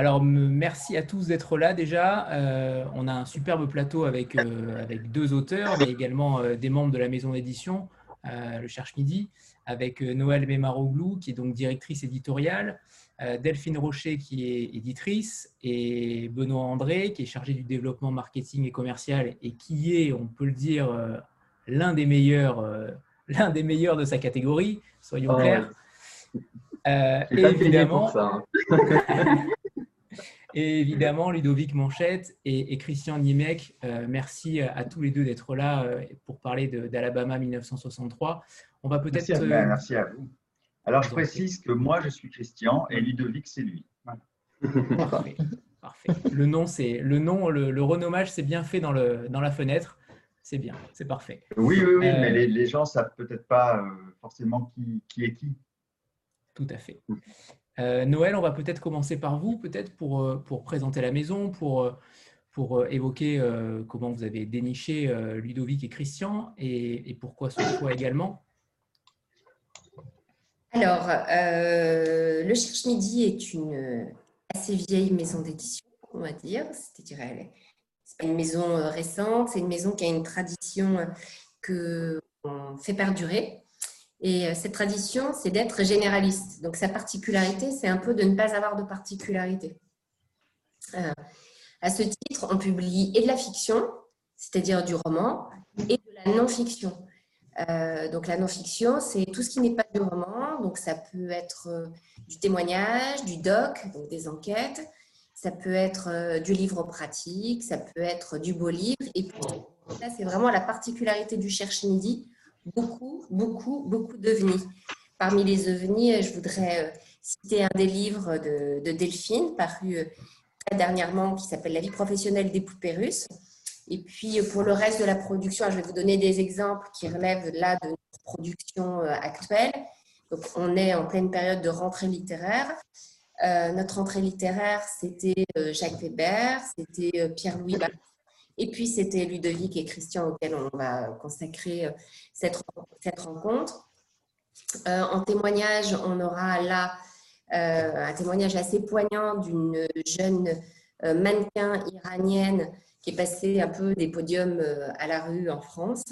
Alors, merci à tous d'être là déjà. Euh, on a un superbe plateau avec, euh, avec deux auteurs, mais également euh, des membres de la maison d'édition, le Cherche Midi, avec Noël Memaroglou, qui est donc directrice éditoriale, Delphine Rocher, qui est éditrice, et Benoît André, qui est chargé du développement marketing et commercial, et qui est, on peut le dire, l'un des meilleurs, l'un des meilleurs de sa catégorie, soyons oh, clairs. évidemment, ça, hein. Et évidemment, Ludovic Manchette et, Christian Niemek, euh, merci à tous les deux d'être là euh, pour parler d'Alabama 1963. On va peut-être. Merci, merci, à vous. Alors, je précise que moi, je suis Christian et Ludovic, c'est lui. Parfait. Parfait. Le nom, c'est le nom, le, renommage, c'est bien fait dans, le, dans la fenêtre. C'est bien, c'est parfait. Oui, oui, oui, mais euh, les, gens ne savent peut-être pas forcément qui, qui est qui. Tout à fait. Euh, Noël, on va peut-être commencer par vous, peut-être pour, euh, présenter la maison, pour, euh, évoquer comment vous avez déniché Ludovic et Christian et, pourquoi ce choix également. Alors, le Cherche Midi est une assez vieille maison d'édition, on va dire. C'est-à-dire, c'est pas une maison récente, c'est une maison qui a une tradition que on fait perdurer. Et euh, cette tradition, c'est d'être généraliste. Donc sa particularité, c'est un peu de ne pas avoir de particularité. Euh, à ce titre, on publie et de la fiction, c'est-à-dire du roman, et de la non-fiction. Euh, donc la non-fiction, c'est tout ce qui n'est pas du roman. Donc ça peut être du témoignage, du doc, donc des enquêtes. Ça peut être du livre pratique, ça peut être du beau livre. Et puis ça, c'est vraiment la particularité du Cherche Midi beaucoup, beaucoup, beaucoup d'ovnis. Parmi les ovnis, je voudrais euh, citer un des livres de, Delphine, paru euh, très dernièrement, qui s'appelle La vie professionnelle des poupées russes. Et puis, pour le reste de la production, je vais vous donner des exemples qui relèvent là de notre production euh, actuelle. Donc, on est en pleine période de rentrée littéraire. notre rentrée littéraire, c'était Jacques Weber, c'était Pierre-Louis et puis, c'était Ludovic et Christian auxquels on va consacrer euh, cette, cette rencontre. Euh, en témoignage, on aura là euh, un témoignage assez poignant d'une jeune mannequin iranienne qui est passée un peu des podiums à la rue en France.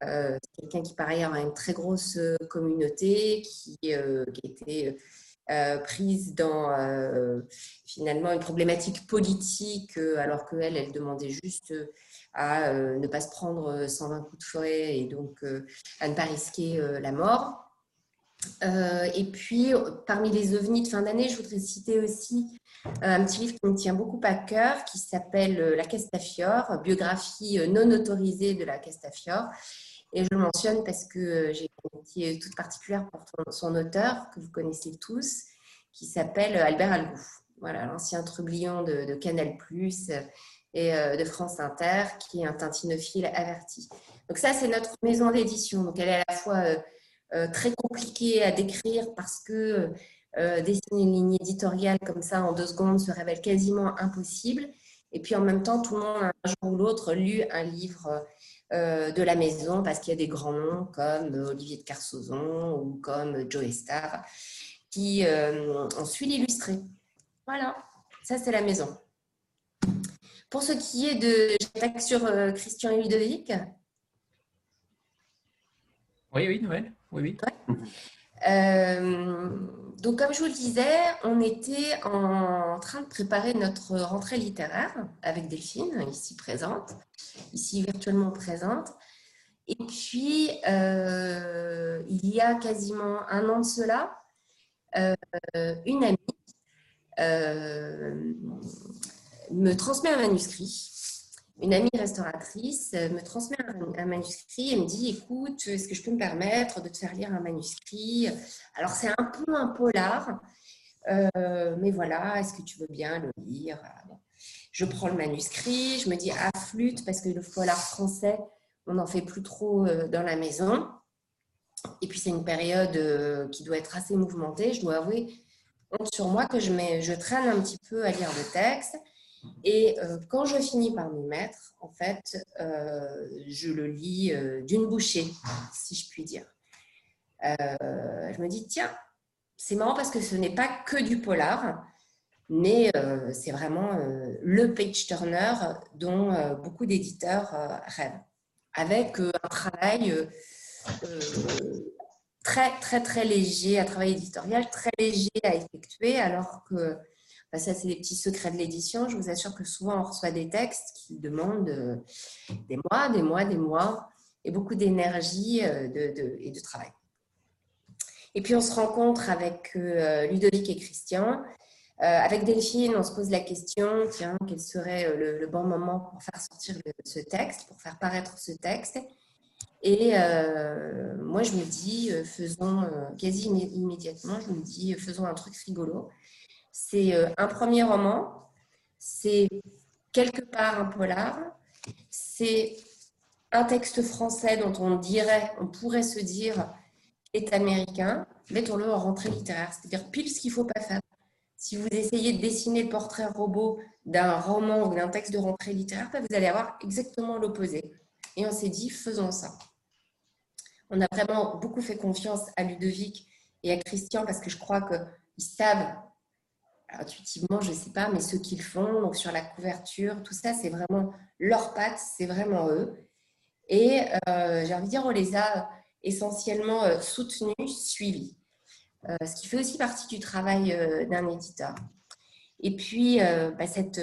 quelqu'un qui, par ailleurs, a une très grosse communauté, qui, qui était euh, prise dans euh, finalement une problématique politique, euh, alors qu'elle, elle demandait juste à ne pas se prendre 120 coups de fouet et donc à ne pas risquer la mort. et puis, parmi les ovnis de fin d'année, je voudrais citer aussi un petit livre qui me tient beaucoup à cœur, qui s'appelle La Castafiore, biographie non autorisée de la Castafiore, et je le mentionne parce que j'ai une amitié toute particulière pour son auteur, que vous connaissez tous, qui s'appelle Albert Algou. Voilà, l'ancien trublion de, Canal Plus et euh, de France Inter, qui est un tintinophile averti. Donc ça, c'est notre maison d'édition. Donc elle est à la fois euh, très compliquée à décrire parce que dessiner une ligne éditoriale comme ça en deux secondes se révèle quasiment impossible. Et puis en même temps, tout le monde a un jour ou l'autre lu un livre euh, de la maison parce qu'il y a des grands noms comme Olivier de Carsozon ou comme Joe Star qui euh, ont su l'illustrer. Voilà, ça c'est la maison. Pour ce qui est de j'attaque sur euh, Christian et Ludovic. Oui, oui, Noël. Oui, oui. Donc, comme je vous le disais, on était en train de préparer notre rentrée littéraire avec Delphine, ici présente ici virtuellement présente. Et puis, euh, il y a quasiment un an de cela, euh, une amie euh, me transmet un manuscrit. Une amie restauratrice me transmet un, manuscrit et me dit Écoute, est-ce que je peux me permettre de te faire lire un manuscrit? Alors, c'est un peu un polar, mais voilà, est-ce que tu veux bien le lire? Je prends le manuscrit, je me dis ah, flûte parce que le polar français, on n'en fait plus trop euh, dans la maison. Et puis c'est une période euh, qui doit être assez mouvementée. Je dois avouer, honte sur moi que je, mets, je traîne un petit peu à lire le texte. Et euh, quand je finis par m'y mettre, en fait, je le lis d'une bouchée, si je puis dire. je me dis, tiens, c'est marrant parce que ce n'est pas que du polar. mais c'est vraiment le page turner dont beaucoup d'éditeurs rêvent, avec un travail très, très, très léger, un travail éditorial très léger à effectuer, alors que bah, ça, c'est des petits secrets de l'édition. Je vous assure que souvent, on reçoit des textes qui demandent des mois, des mois, des mois, et beaucoup d'énergie et de travail. Et puis on se rencontre avec euh, Ludovic et Christian. Euh, avec Delphine, on se pose la question, tiens, quel serait euh, le, bon moment pour faire sortir ce texte, pour faire paraître ce texte? Et moi, je me dis, faisons, quasi immédiatement, je me dis, faisons un truc rigolo. C'est un premier roman, c'est quelque part un polar, c'est un texte français dont on dirait, on pourrait se dire, est américain, mettons-le en rentrée littéraire, c'est-à-dire pile ce qu'il ne faut pas faire. Si vous essayez de dessiner le portrait robot d'un roman ou d'un texte de rentrée littéraire, bah, vous allez avoir exactement l'opposé. Et on s'est dit, faisons ça. On a vraiment beaucoup fait confiance à Ludovic et à Christian parce que je crois qu'ils savent, intuitivement, je ne sais pas, mais ce qu'ils font, sur la couverture, tout ça, c'est vraiment leur patte, c'est vraiment eux. Et euh, j'ai envie de dire, on les a essentiellement euh, soutenu, suivi. Euh, ce qui fait aussi partie du travail d'un éditeur. Et puis, bah, cette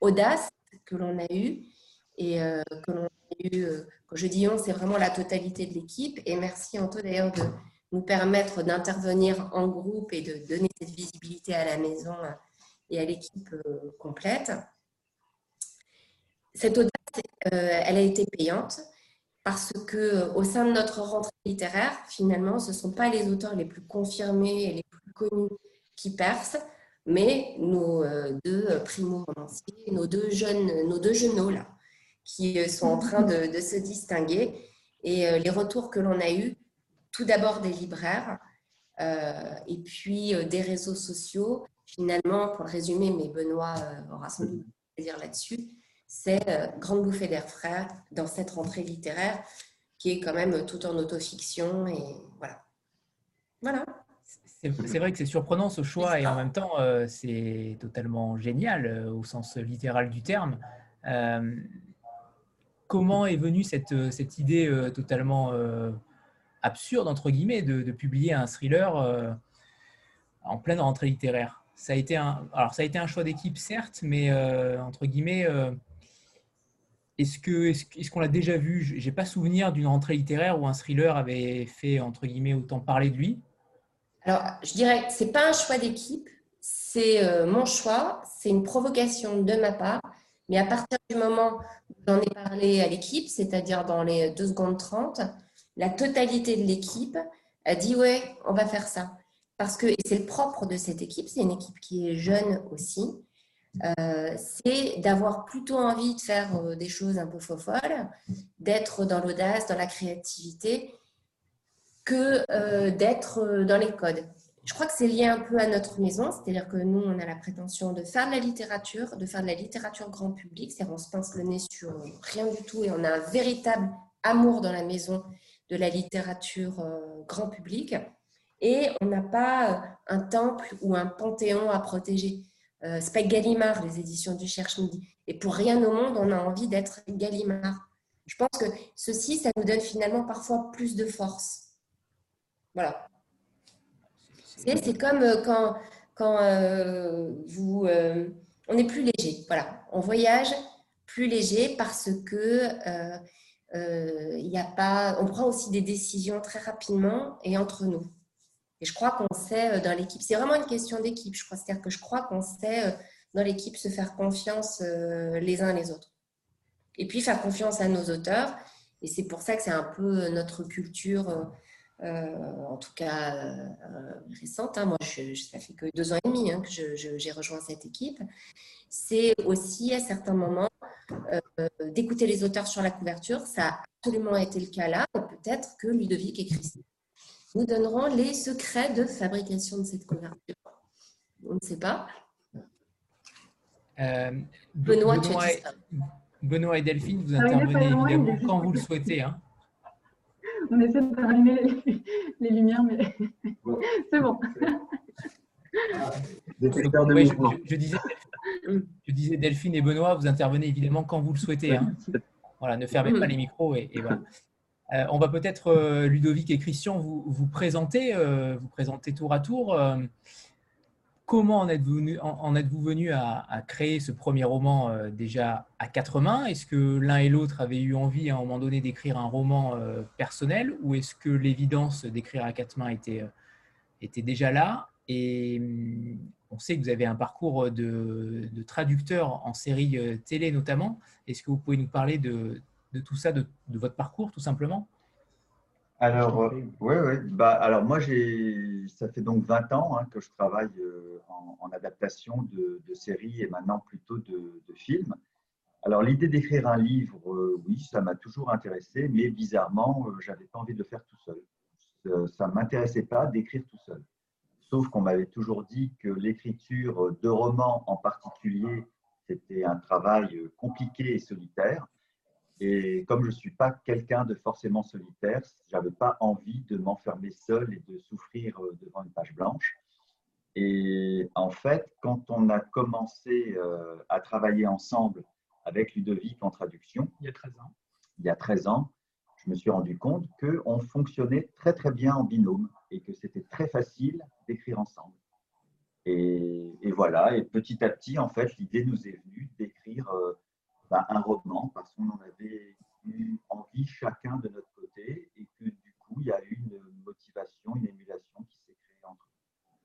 audace que l'on a eue, et que l'on a eu, quand je dis on, c'est vraiment la totalité de l'équipe. Et merci Anto d'ailleurs de nous permettre d'intervenir en groupe et de donner cette visibilité à la maison et à l'équipe complète. Cette audace, elle a été payante parce que euh, au sein de notre rentrée littéraire, finalement, ce ne sont pas les auteurs les plus confirmés et les plus connus qui percent, mais nos euh, deux primo-romanciers, nos deux jeunes, nos deux genoux là, qui euh, sont en train de, se distinguer. Et les retours que l'on a eus, tout d'abord des libraires, et puis des réseaux sociaux. Finalement, pour le résumer, mais Benoît aura sans doute plaisir là-dessus, c'est euh, Grande bouffée d'air frais dans cette rentrée littéraire qui est quand même tout en autofiction et voilà. Voilà. C'est vrai que c'est surprenant ce choix et en même temps euh, c'est totalement génial euh, au sens littéral du terme. comment est venue cette, cette idée totalement absurde entre guillemets de, publier un thriller en pleine rentrée littéraire ça a été un, alors ça a été un choix d'équipe certes, mais entre guillemets est-ce que est-ce, qu'on l'a déjà vu? J'ai pas souvenir d'une rentrée littéraire où un thriller avait fait entre guillemets autant parler de lui. Alors, je dirais que c'est pas un choix d'équipe, c'est euh, mon choix, c'est une provocation de ma part. Mais à partir du moment où j'en ai parlé à l'équipe, c'est-à-dire dans les 2 secondes 30, la totalité de l'équipe a dit ouais, on va faire ça. Parce que, c'est le propre de cette équipe, c'est une équipe qui est jeune aussi, euh, c'est d'avoir plutôt envie de faire euh, des choses un peu folles, d'être dans l'audace, dans la créativité, que euh, d'être dans les codes. Je crois que c'est lié un peu à notre maison, c'est-à-dire que nous, on a la prétention de faire de la littérature, de faire de la littérature grand public, c'est-à-dire on se pince le nez sur rien du tout et on a un véritable amour dans la maison de la littérature grand public. Et on n'a pas un temple ou un panthéon à protéger. Euh, c'est pas Gallimard, les éditions du Cherche Midi. Et pour rien au monde, on a envie d'être Gallimard. Je pense que ceci, ça nous donne finalement parfois plus de force. Voilà. C'est comme euh, quand, quand euh, vous, on est plus léger. Voilà, on voyage plus léger parce que y a pas, on prend aussi des décisions très rapidement et entre nous. Et je crois qu'on sait euh, dans l'équipe, c'est vraiment une question d'équipe, je crois. C'est-à-dire que je crois qu'on sait euh, dans l'équipe se faire confiance euh, les uns les autres. Et puis faire confiance à nos auteurs. Et c'est pour ça que c'est un peu notre culture, en tout cas récente. Hein. Moi, je, ça fait que deux ans et demi hein, que j'ai rejoint cette équipe. C'est aussi à certains moments d'écouter les auteurs sur la couverture. Ça a absolument été le cas là. Peut-être que Ludovic et Christine nous donnerons les secrets de fabrication de cette couverture. On ne sait pas. Euh, Benoît, Benoît, et, Delphine, vous intervenez évidemment quand vous le souhaitez. Hein. On essaie de rallumer les, lumières, mais c'est bon. Détecteur de Ouais, je, mouvement. je- je disais, je disais Delphine et Benoît, vous intervenez évidemment quand vous le souhaitez. hein. Voilà, ne fermez pas les micros et, et voilà. Euh, on va peut-être, euh, Ludovic et Christian, vous, vous présenter, euh, vous présenter tour à tour. Comment en êtes-vous venu, à, créer ce premier roman euh, déjà à quatre mains? Est-ce que l'un et l'autre avaient eu envie à un moment donné d'écrire un roman euh, personnel? Ou est-ce que l'évidence d'écrire à quatre mains était, euh, déjà là? Et hum, on sait que vous avez un parcours de, traducteur en série télé notamment. Est-ce que vous pouvez nous parler de, tout ça, de votre parcours tout simplement? Alors, euh, ouais, ouais. Bah, alors moi, j'ai, ça fait donc 20 ans hein, que je travaille euh, en, en adaptation de, de séries et maintenant plutôt de, de films. Alors, l'idée d'écrire un livre, euh, oui, ça m'a toujours intéressé, mais bizarrement, euh, j'avais pas envie de le faire tout seul. Euh, ça ne m'intéressait pas d'écrire tout seul. Sauf qu'on m'avait toujours dit que l'écriture de romans en particulier, c'était un travail compliqué et solitaire. Et comme je ne suis pas quelqu'un de forcément solitaire, je n'avais pas envie de m'enfermer seul et de souffrir euh, devant une page blanche. Et en fait, quand on a commencé euh, à travailler ensemble avec Ludovic en traduction, Il y a 13 ans. il y a 13 ans, je me suis rendu compte qu'on fonctionnait très très bien en binôme et que c'était très facile d'écrire ensemble. Et, et voilà, et petit à petit, en fait, l'idée nous est venue d'écrire euh, bah, un roman parce qu'on en avait eu envie chacun de notre côté et que du coup, il y a eu une motivation, une émulation qui s'est créée entre nous.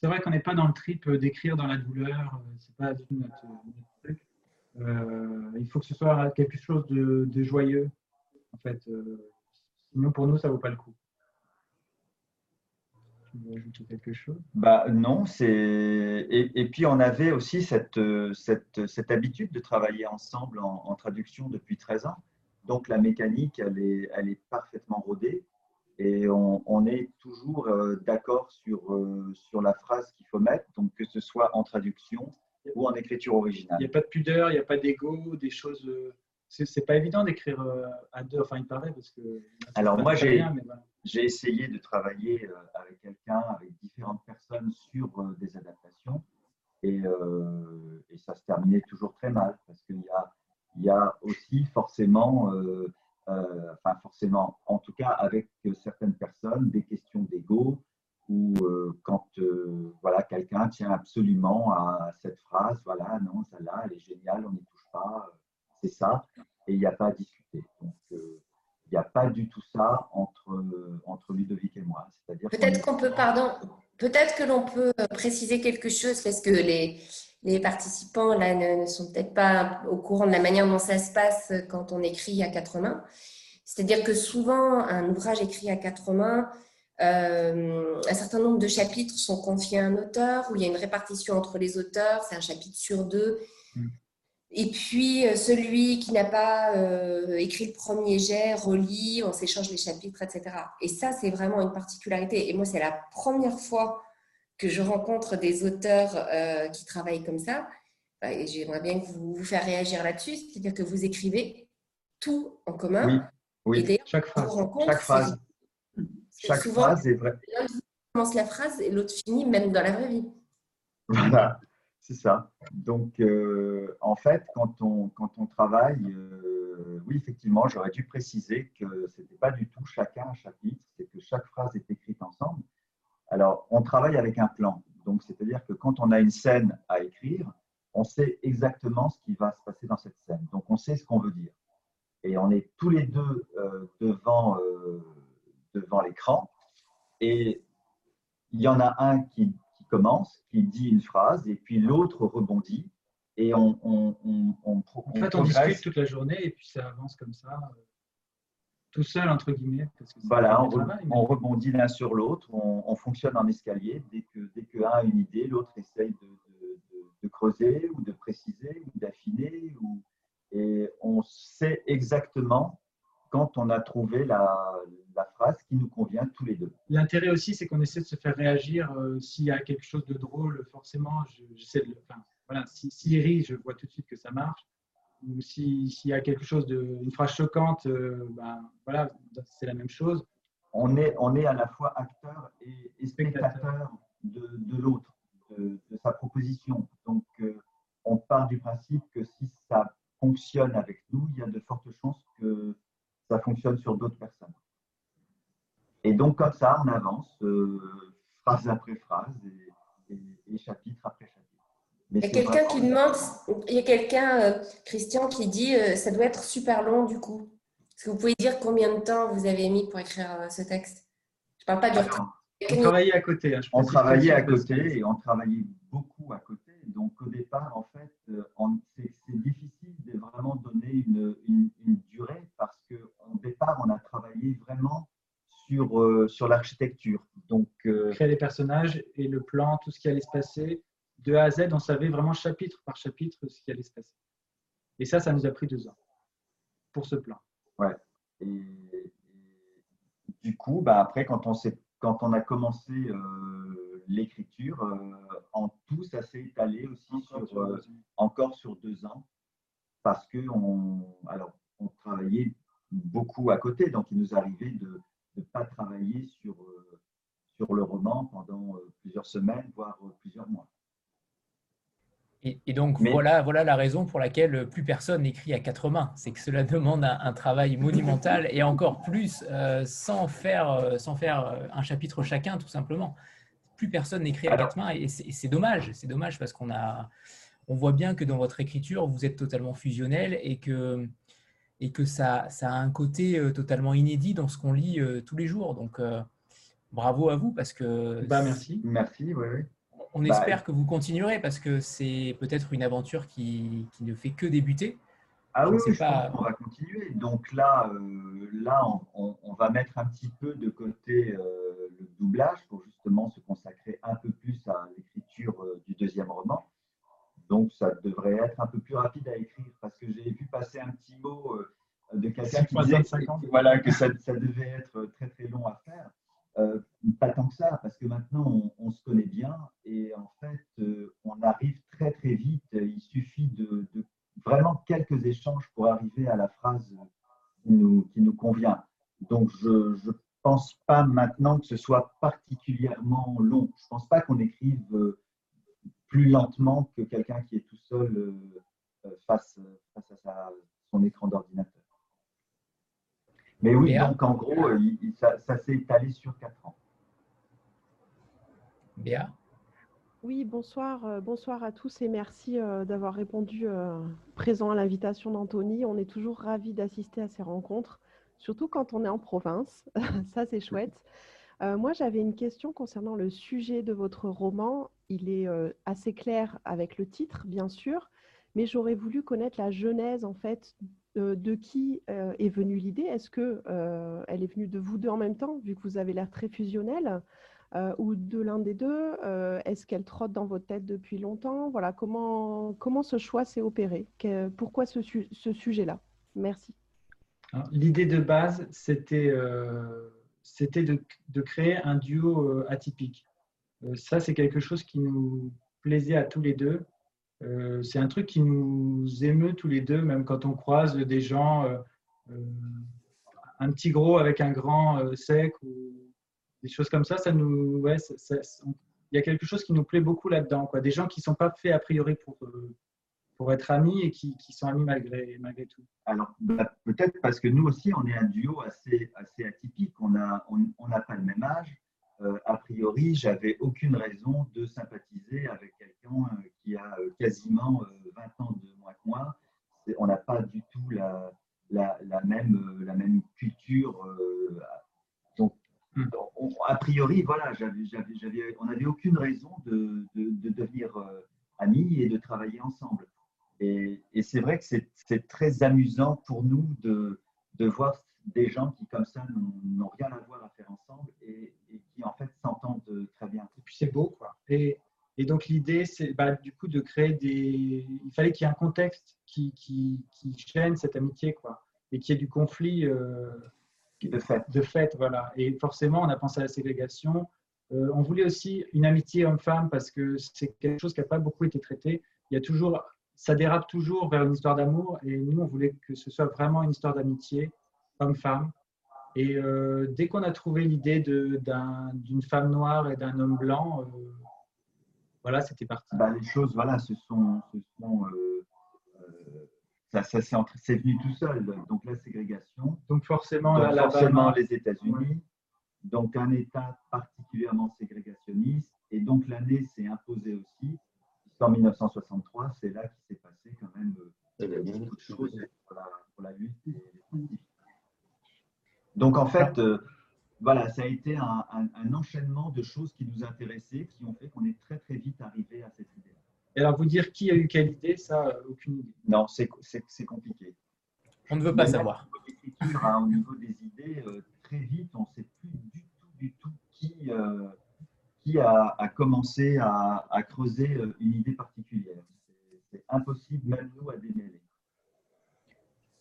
C'est vrai qu'on n'est pas dans le trip d'écrire dans la douleur, euh, c'est pas tout notre, truc. Euh, il faut que ce soit quelque chose de, de joyeux, en fait. euh, sinon, pour nous, ça vaut pas le coup. Tu veux ajouter quelque chose? Bah, non, c'est et, et puis on avait aussi cette, euh, cette, cette habitude de travailler ensemble en, en traduction depuis 13 ans. Donc la mécanique, elle est, elle est parfaitement rodée et on, on est toujours euh, d'accord sur, euh, sur la phrase qu'il faut mettre, donc que ce soit en traduction ou en écriture Il originale. n'y a pas de pudeur, il n'y a pas d'ego, des choses. C'est pas évident d'écrire euh, à deux, enfin, il paraît, parce que. Alors, moi, j'ai- voilà. Essayé de travailler euh, avec quelqu'un, avec différentes personnes sur euh, des adaptations et, euh, et ça se terminait toujours très mal parce qu'il y a, il y a aussi forcément, euh, euh, enfin forcément, en tout cas avec certaines personnes, des questions d'ego ou quand voilà, quelqu'un tient absolument à cette phrase, voilà, non, celle-là, elle est géniale, on n'y touche pas, c'est ça, et il n'y a pas à discuter. Donc, euh, il n'y a pas du tout ça entre, euh, entre Ludovic et moi. C'est-à-dire Peut-être qu'on peut, pardon, peut-être que l'on peut euh, préciser quelque chose parce que les, les participants là ne, ne sont peut-être pas au courant de la manière dont ça se passe quand on écrit à quatre mains. C'est-à-dire que souvent, un ouvrage écrit à quatre mains, euh, un certain nombre de chapitres sont confiés à un auteur, où il y a une répartition entre les auteurs, c'est un chapitre sur deux. Et puis, euh, celui qui n'a pas euh, écrit le premier jet relit, on s'échange les chapitres, etc. Et ça, c'est vraiment une particularité. Et moi, c'est la première fois que je rencontre des auteurs euh, qui travaillent comme ça. Bah, Et j'aimerais bien que vous vous faire réagir là-dessus, c'est-à-dire que vous écrivez tout en commun. Oui, Chaque phrase. Chaque phrase, chaque souvent phrase est vraie. l'un commence la phrase et l'autre finit, même dans la vraie vie. Voilà, c'est ça. Donc, euh, en fait, quand on, quand on travaille, euh, oui, effectivement, j'aurais dû préciser que ce n'était pas du tout chacun un chapitre, c'est que chaque phrase est écrite ensemble. Alors, on travaille avec un plan. Donc, c'est-à-dire que quand on a une scène à écrire, on sait exactement ce qui va se passer dans cette scène. Donc, on sait ce qu'on veut dire. Et on est tous les deux euh, devant, devant l'écran. Et il y en a un qui commence, qui dit une phrase, et puis l'autre rebondit. Et on, on, on, En fait, on discute toute la journée et puis ça avance comme ça, euh, tout seul, entre guillemets. Parce que Voilà, on, travail, mais- rebondit l'un sur l'autre, on, on fonctionne en escalier. Dès que dès qu'un a une idée, l'autre essaye de, de- de- de creuser ou de préciser ou d'affiner. Ou, et on sait exactement quand on a trouvé la, la phrase qui nous convient tous les deux. L'intérêt aussi, c'est qu'on essaie de se faire réagir. euh, S'il y a quelque chose de drôle, forcément, je- j'essaie de le. Enfin, voilà, si- s'il rit, je vois tout de suite que ça marche. Ou si- s'il y a quelque chose de. une phrase choquante, euh, ben, voilà, c'est la même chose. On est, on est à la fois acteur et, et Spectateur. de, de l'autre, de, sa proposition. Donc, on part du principe que si ça fonctionne avec nous, il y a de fortes chances que ça fonctionne sur d'autres personnes. Et donc, comme ça, on avance, phrase après phrase et, chapitre après chapitre. il y a quelqu'un qui demande, il y a quelqu'un, Christian, qui dit ça doit être super long du coup. Est-ce que vous pouvez dire combien de temps vous avez mis pour écrire ce texte? Je ne parle pas du temps. On travaillait à côté. Hein, on travaillait à côté et on travaillait beaucoup à côté. Donc au départ, en fait, euh, c'est difficile de vraiment donner une, durée parce qu'au départ, on a travaillé vraiment sur, euh, sur l'architecture. Donc euh, créer les personnages et le plan, tout ce qui allait se passer de A à Z, on savait vraiment chapitre par chapitre ce qui allait se passer. Et ça, ça nous a pris deux ans pour ce plan. Ouais. Et, du coup, bah après, quand on s'est quand on a commencé euh, l'écriture, euh, en tout, ça s'est étalé aussi encore sur, euh, encore sur deux ans, parce que on, alors, on travaillait beaucoup à côté, donc il nous arrivait de ne pas travailler sur, sur le roman pendant plusieurs semaines, voire plusieurs mois. Et, donc voilà, voilà la raison pour laquelle plus personne n'écrit à quatre mains. C'est que cela demande un, travail monumental et encore plus euh, sans, faire, euh, sans faire euh, un chapitre chacun, tout simplement. Plus personne n'écrit à quatre mains et c'est dommage. C'est dommage parce qu'on a, on voit bien que dans votre écriture, vous êtes totalement fusionnel et que, et que ça, ça a un côté totalement inédit dans ce qu'on lit tous les jours. Donc bravo à vous parce que. Bah, merci. Merci, oui. oui on bah, espère que vous continuerez parce que c'est peut-être une aventure qui, ne fait que débuter. Ah oui, je pense qu'on va continuer. Donc là, euh, là on, va mettre un petit peu de côté euh, le doublage pour justement se consacrer un peu plus à l'écriture euh, du deuxième roman. Donc ça devrait être un peu plus rapide à écrire parce que j'ai vu passer un petit mot de quelqu'un qui disait voilà, que ça, ça, devait être très très long à faire. Euh, pas tant que ça, parce que maintenant on, se connaît bien et en fait euh, on arrive très très vite. Il suffit de, vraiment quelques échanges pour arriver à la phrase qui nous, qui nous convient. Donc je ne pense pas maintenant que ce soit particulièrement long. Je ne pense pas qu'on écrive euh, plus lentement que quelqu'un qui est tout seul face, face à son écran d'ordinateur. Mais oui, donc en gros, euh, ça, s'est étalé sur quatre ans. Béa Oui, bonsoir, euh, bonsoir à tous et merci euh, d'avoir répondu présent à l'invitation d'Anthony. On est toujours ravis d'assister à ces rencontres, surtout quand on est en province. ça, c'est chouette. Moi, j'avais une question concernant le sujet de votre roman. Il est assez clair avec le titre, bien sûr, mais j'aurais voulu connaître la genèse en fait euh, de qui euh, est venue l'idée Est-ce que euh, elle est venue de vous deux en même temps, vu que vous avez l'air très fusionnel, ou de l'un des deux Est-ce qu'elle trotte dans votre tête depuis longtemps? Voilà, comment comment ce choix s'est opéré? Pourquoi ce, sujet-là? Merci. L'idée de base, c'était c'était de, de, créer un duo atypique. ça, c'est quelque chose qui nous plaisait à tous les deux euh, c'est un truc qui nous émeut tous les deux, même quand on croise des gens, euh, euh, un petit gros avec un grand sec ou des choses comme ça. Ça nous, ouais, il y a quelque chose qui nous plaît beaucoup là-dedans. Quoi. Des gens qui ne sont pas faits a priori pour, pour être amis et qui, qui sont amis malgré, malgré tout. Alors, bah, peut-être parce que nous aussi, on est un duo assez, assez atypique. On n'a on, on pas le même âge. Euh, a priori, j'avais aucune raison de sympathiser avec quelqu'un euh, qui a euh, quasiment 20 ans de moins que moi. On n'a pas du tout la, la, même, la même culture. donc, hmm. a priori, voilà, on n'avait aucune raison de, de, devenir amis et de travailler ensemble. Et, et c'est vrai que c'est très amusant pour nous de, de voir des gens qui, comme ça, n'ont rien à voir à faire ensemble et, qui, en fait, s'entendent très bien. Et puis, c'est beau, quoi. Et, et donc, l'idée, c'est bah, du coup de créer des. Il fallait qu'il y ait un contexte qui, qui, qui, gêne cette amitié, quoi. Et qu'il y ait du conflit euh, de, fait. de fait. Voilà. Et forcément, on a pensé à la ségrégation. Euh, on voulait aussi une amitié homme-femme parce que c'est quelque chose qui n'a pas beaucoup été traité. Il y a toujours. Ça dérape toujours vers une histoire d'amour et nous, on voulait que ce soit vraiment une histoire d'amitié homme-femme. Et euh, dès qu'on a trouvé l'idée d'une femme noire et d'un homme blanc, euh, voilà, c'était parti. Bah, les choses, voilà, ce sont, ce sont euh, ça, ça c'est venu tout seul. Donc la ségrégation, Donc forcément, donc forcément les États-Unis, donc un État particulièrement ségrégationniste, et donc l'année s'est imposée aussi. En 1963, c'est là qu'il s'est passé quand même euh, beaucoup de choses pour la, pour la lutte. Donc en fait, euh, voilà, ça a été un, un- un enchaînement de choses qui nous intéressaient, qui ont fait qu'on est très très vite arrivé à cette idée. Et alors, vous dire qui a eu quelle idée, ça, euh, aucune idée. Non, c'est compliqué. On ne veut pas savoir. Hein, au niveau des idées, euh, très vite, on ne sait plus du tout, du tout qui, euh, qui a, commencé à, creuser euh, une idée particulière. C'est- impossible, même nous, à démêler.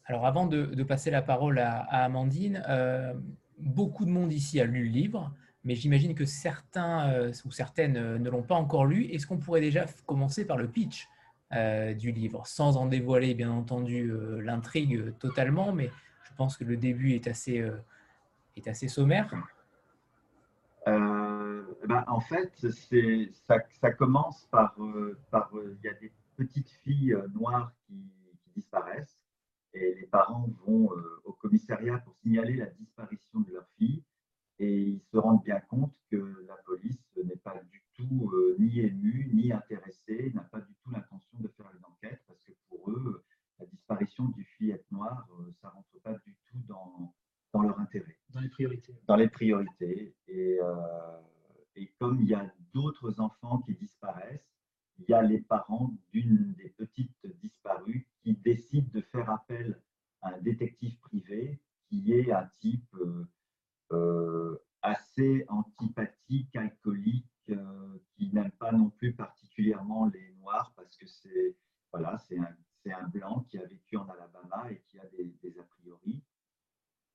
Alors avant de, passer la parole à, Amandine, euh, beaucoup de monde ici a lu le livre, mais j'imagine que certains euh, ou certaines ne l'ont pas encore lu. Est-ce qu'on pourrait déjà commencer par le pitch du livre, sans en dévoiler bien entendu l'intrigue totalement, mais je pense que le début est assez sommaire. Ben, en fait, ça, ça commence par, euh, par, euh, il y a des petites filles euh, noires qui, qui disparaissent et les parents vont au commissariat pour signaler la disparition de leur fille et ils se rendent bien compte que la police n'est pas du tout euh, ni émue ni intéressée, n'a pas du tout l'intention de faire une enquête parce que pour eux, la disparition du fillette noire, euh, ça rentre pas du tout dans, dans leur intérêt dans les priorités. dans les priorités. Et, euh, et comme il y a d'autres enfants qui disparaissent, il y a les parents d'une des petites disparues qui décident de faire appel à un détective privé qui est un type euh, euh, assez antipathique, alcoolique, euh, qui n'aime pas non plus particulièrement les Noirs parce que c'est voilà, un, blanc qui a vécu en Alabama et qui a des a priori.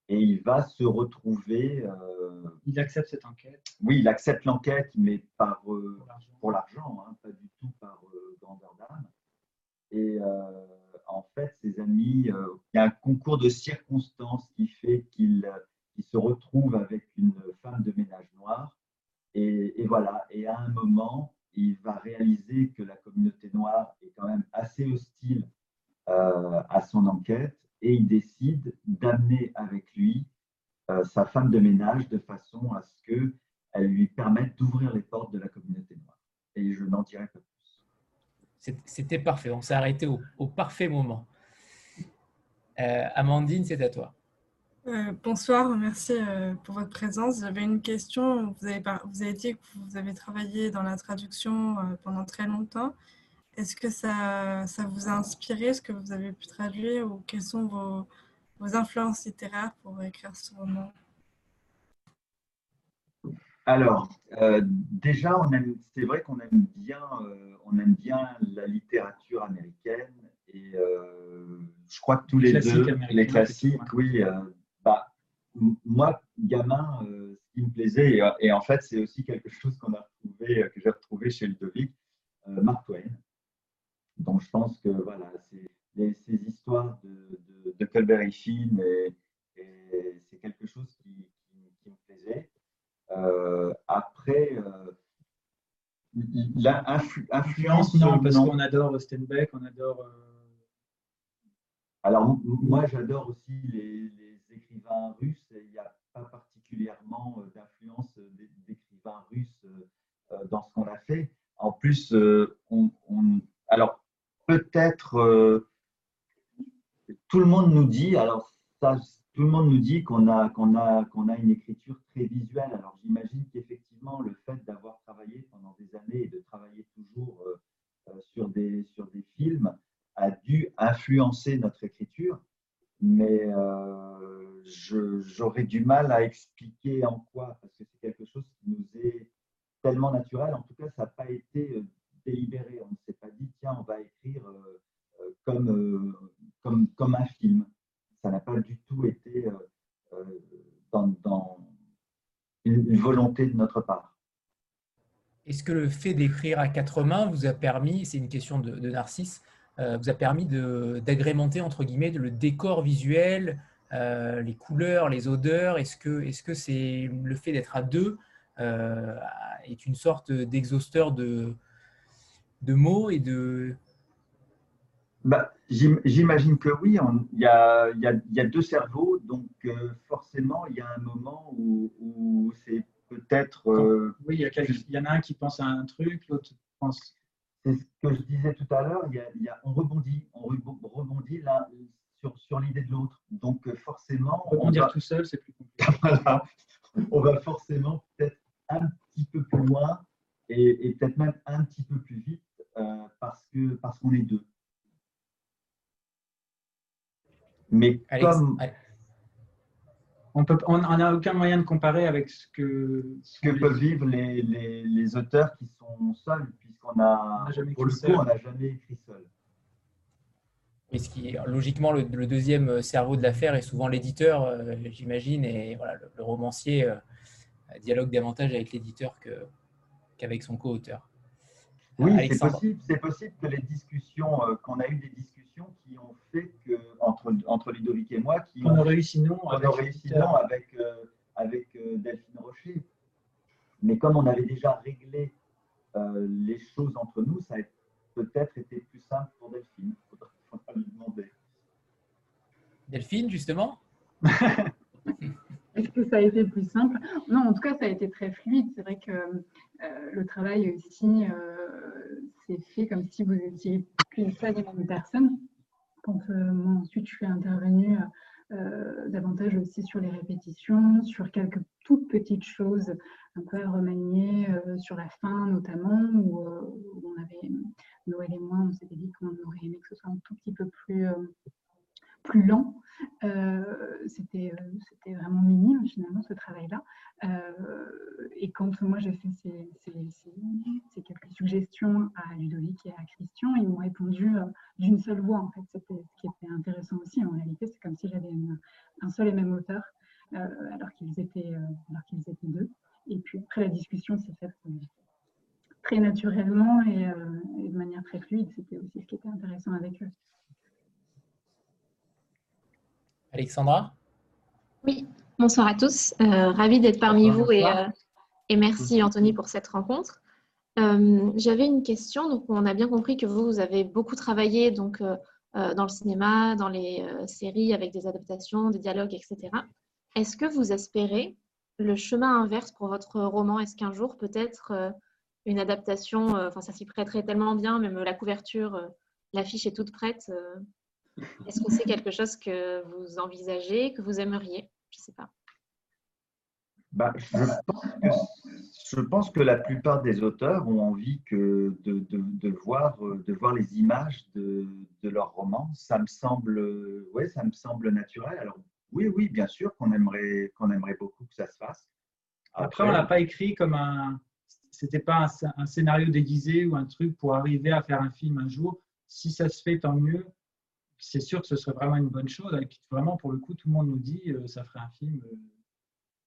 Et il va se retrouver, euh, Il accepte cette enquête oui, il accepte l'enquête, mais par, euh, pour l'argent. hein, pas du tout par euh, grandeur d'âme. Et en fait, ses amis, il y a un concours de circonstances qui fait qu'il se retrouve avec une femme de ménage noire. Et, et voilà, et à un moment, il va réaliser que la communauté noire est quand même assez hostile à son enquête et il décide d'amener avec lui euh, sa femme de ménage de façon à ce que elle lui permette d'ouvrir les portes de la communauté noire. Et je n'en dirai pas plus. C'était parfait, on s'est arrêté au, au parfait moment. Euh, Amandine, c'est à toi. Euh, bonsoir, merci euh, pour votre présence. J'avais une question. Vous avez, par- vous avez dit que vous avez travaillé dans la traduction euh, pendant très longtemps. Est-ce que ça, ça vous a inspiré, ce que vous avez pu traduire, ou quelles sont vos, vos influences littéraires pour écrire ce roman? Alors, euh, déjà, on aime- c'est vrai qu'on aime bien, euh, on aime bien la littérature américaine et euh, je crois que tous les deux, les classiques, oui. euh, bah, moi, gamin, euh, ce qui me plaisait, et, et en fait, c'est aussi quelque chose qu'on a retrouvé, euh, que j'ai retrouvé chez Ludovic, euh, Mark Twain. Donc, je pense que voilà, c'est les- ces histoires de, de, de Colberry Finn, et, et c'est quelque chose qui, qui- qui me plaisait. Euh, après, euh, l'influence, non, parce qu'on adore Steinbeck, on adore. euh, Alors, moi, j'adore aussi les, les écrivains russes et il n'y a pas particulièrement euh, d'influence d'é- d'écrivains russes dans ce qu'on a fait. En plus, on, on- alors peut-être euh, tout le monde nous dit, alors tout le monde nous dit qu'on a, qu'on a, qu'on a une écriture très visuelle. Alors j'imagine qu'effectivement, le fait d'avoir travaillé pendant des années et de travailler toujours euh, euh, sur, des, sur des films a dû influencer notre écriture, mais j'aurais du mal à expliquer en quoi, parce que c'est quelque chose qui nous est tellement naturel. En tout cas, ça n'a pas été délibéré. On ne s'est pas dit, tiens, on va écrire euh, euh, comme, euh, comme, un film. Ça n'a pas du tout été euh, euh, dans, une, volonté de notre part. Est-ce que le fait d'écrire à quatre mains vous a permis, c'est une question de, Narcisse, euh, vous a permis d'agrémenter entre guillemets le décor visuel, les couleurs, les odeurs? Est-ce que est-ce que c'est le fait d'être à deux est une sorte d'exhausteur de, de mots et de... Bah, J'imagine que oui, il y, a, y, a, y, a, deux cerveaux, donc euh, forcément, il y a un moment où, où c'est peut-être... Euh, oui, il y, a il y en a un qui pense à un truc, l'autre pense... C'est ce que je disais tout à l'heure, on rebondit, on rebondit là, sur, sur l'idée de l'autre. Donc forcément... Rebondir on va, tout seul, c'est plus compliqué. voilà, on va forcément peut-être un petit peu plus loin et, et peut-être même un petit peu plus vite euh, parce qu'on parce qu'on est deux. Mais comme. On n'a aucun moyen de comparer avec ce que, ce que peuvent vivre les, les, les, auteurs qui sont seuls, puisqu'on a, pour le coup, on n'a jamais écrit seul. Mais ce qui, logiquement, le, deuxième cerveau de l'affaire est souvent l'éditeur, euh, j'imagine, et voilà, le, romancier euh, dialogue davantage avec l'éditeur qu'avec son co-auteur. Oui, c'est possible, possible, que les discussions, euh, qu'on a eu des discussions qui ont fait que, entre, entre Ludovic et moi, qui on aurait eu sinon avec, aurait sinon avec, euh, avec euh, Delphine Rocher. Mais comme on avait déjà réglé les choses entre nous, ça a peut-être été plus simple pour Delphine. Il faudra, lui demander. Delphine, justement? Est-ce que ça a été plus simple? Non, en tout cas, ça a été très fluide. C'est vrai que euh, le travail aussi euh, s'est fait comme si vous étiez qu'une seule et personne. Quand euh, moi, ensuite, je suis intervenue davantage aussi sur les répétitions, sur quelques toutes petites choses un peu à remanier, sur la fin notamment, où, on avait, Noël et moi, on s'était dit qu'on aurait aimé que ce soit un tout petit peu plus plus lent. Euh, c'était vraiment minime finalement ce travail-là. Euh, et quand moi j'ai fait ces, quelques suggestions à Ludovic et à Christian, ils m'ont répondu euh, d'une seule voix. En fait, c'était ce qui était intéressant aussi. En réalité, c'est comme si j'avais un seul et même auteur, alors qu'ils étaient, alors qu'ils étaient deux. Et puis après, la discussion s'est faite très naturellement et, de manière très fluide. C'était aussi ce qui était intéressant avec eux. Alexandra Oui, bonsoir à tous. Euh, ravi d'être parmi vous et, euh, et, merci Anthony pour cette rencontre. Euh, j'avais une question. Donc, on a bien compris que vous, vous avez beaucoup travaillé donc, dans le cinéma, dans les séries avec des adaptations, des dialogues, etc. Est-ce que vous espérez le chemin inverse pour votre roman? Est-ce qu'un jour, peut-être, une adaptation, enfin, ça s'y prêterait tellement bien, même la couverture, l'affiche est toute prête est-ce que c'est quelque chose que vous envisagez, que vous aimeriez? Je ne sais pas. Bah, je, pense que, la plupart des auteurs ont envie que de, de, voir, de voir les images de, de leur roman. Ça me semble, ouais, ça me semble naturel. Alors oui, oui, bien sûr qu'on aimerait, qu'on aimerait beaucoup que ça se fasse. Après, on l'a pas écrit comme un, c'était pas un, un, scénario déguisé ou un truc pour arriver à faire un film un jour. Si ça se fait, tant mieux c'est sûr que ce serait vraiment une bonne chose. Et puis vraiment, pour le coup, tout le monde nous dit euh, ça ferait un film. Euh,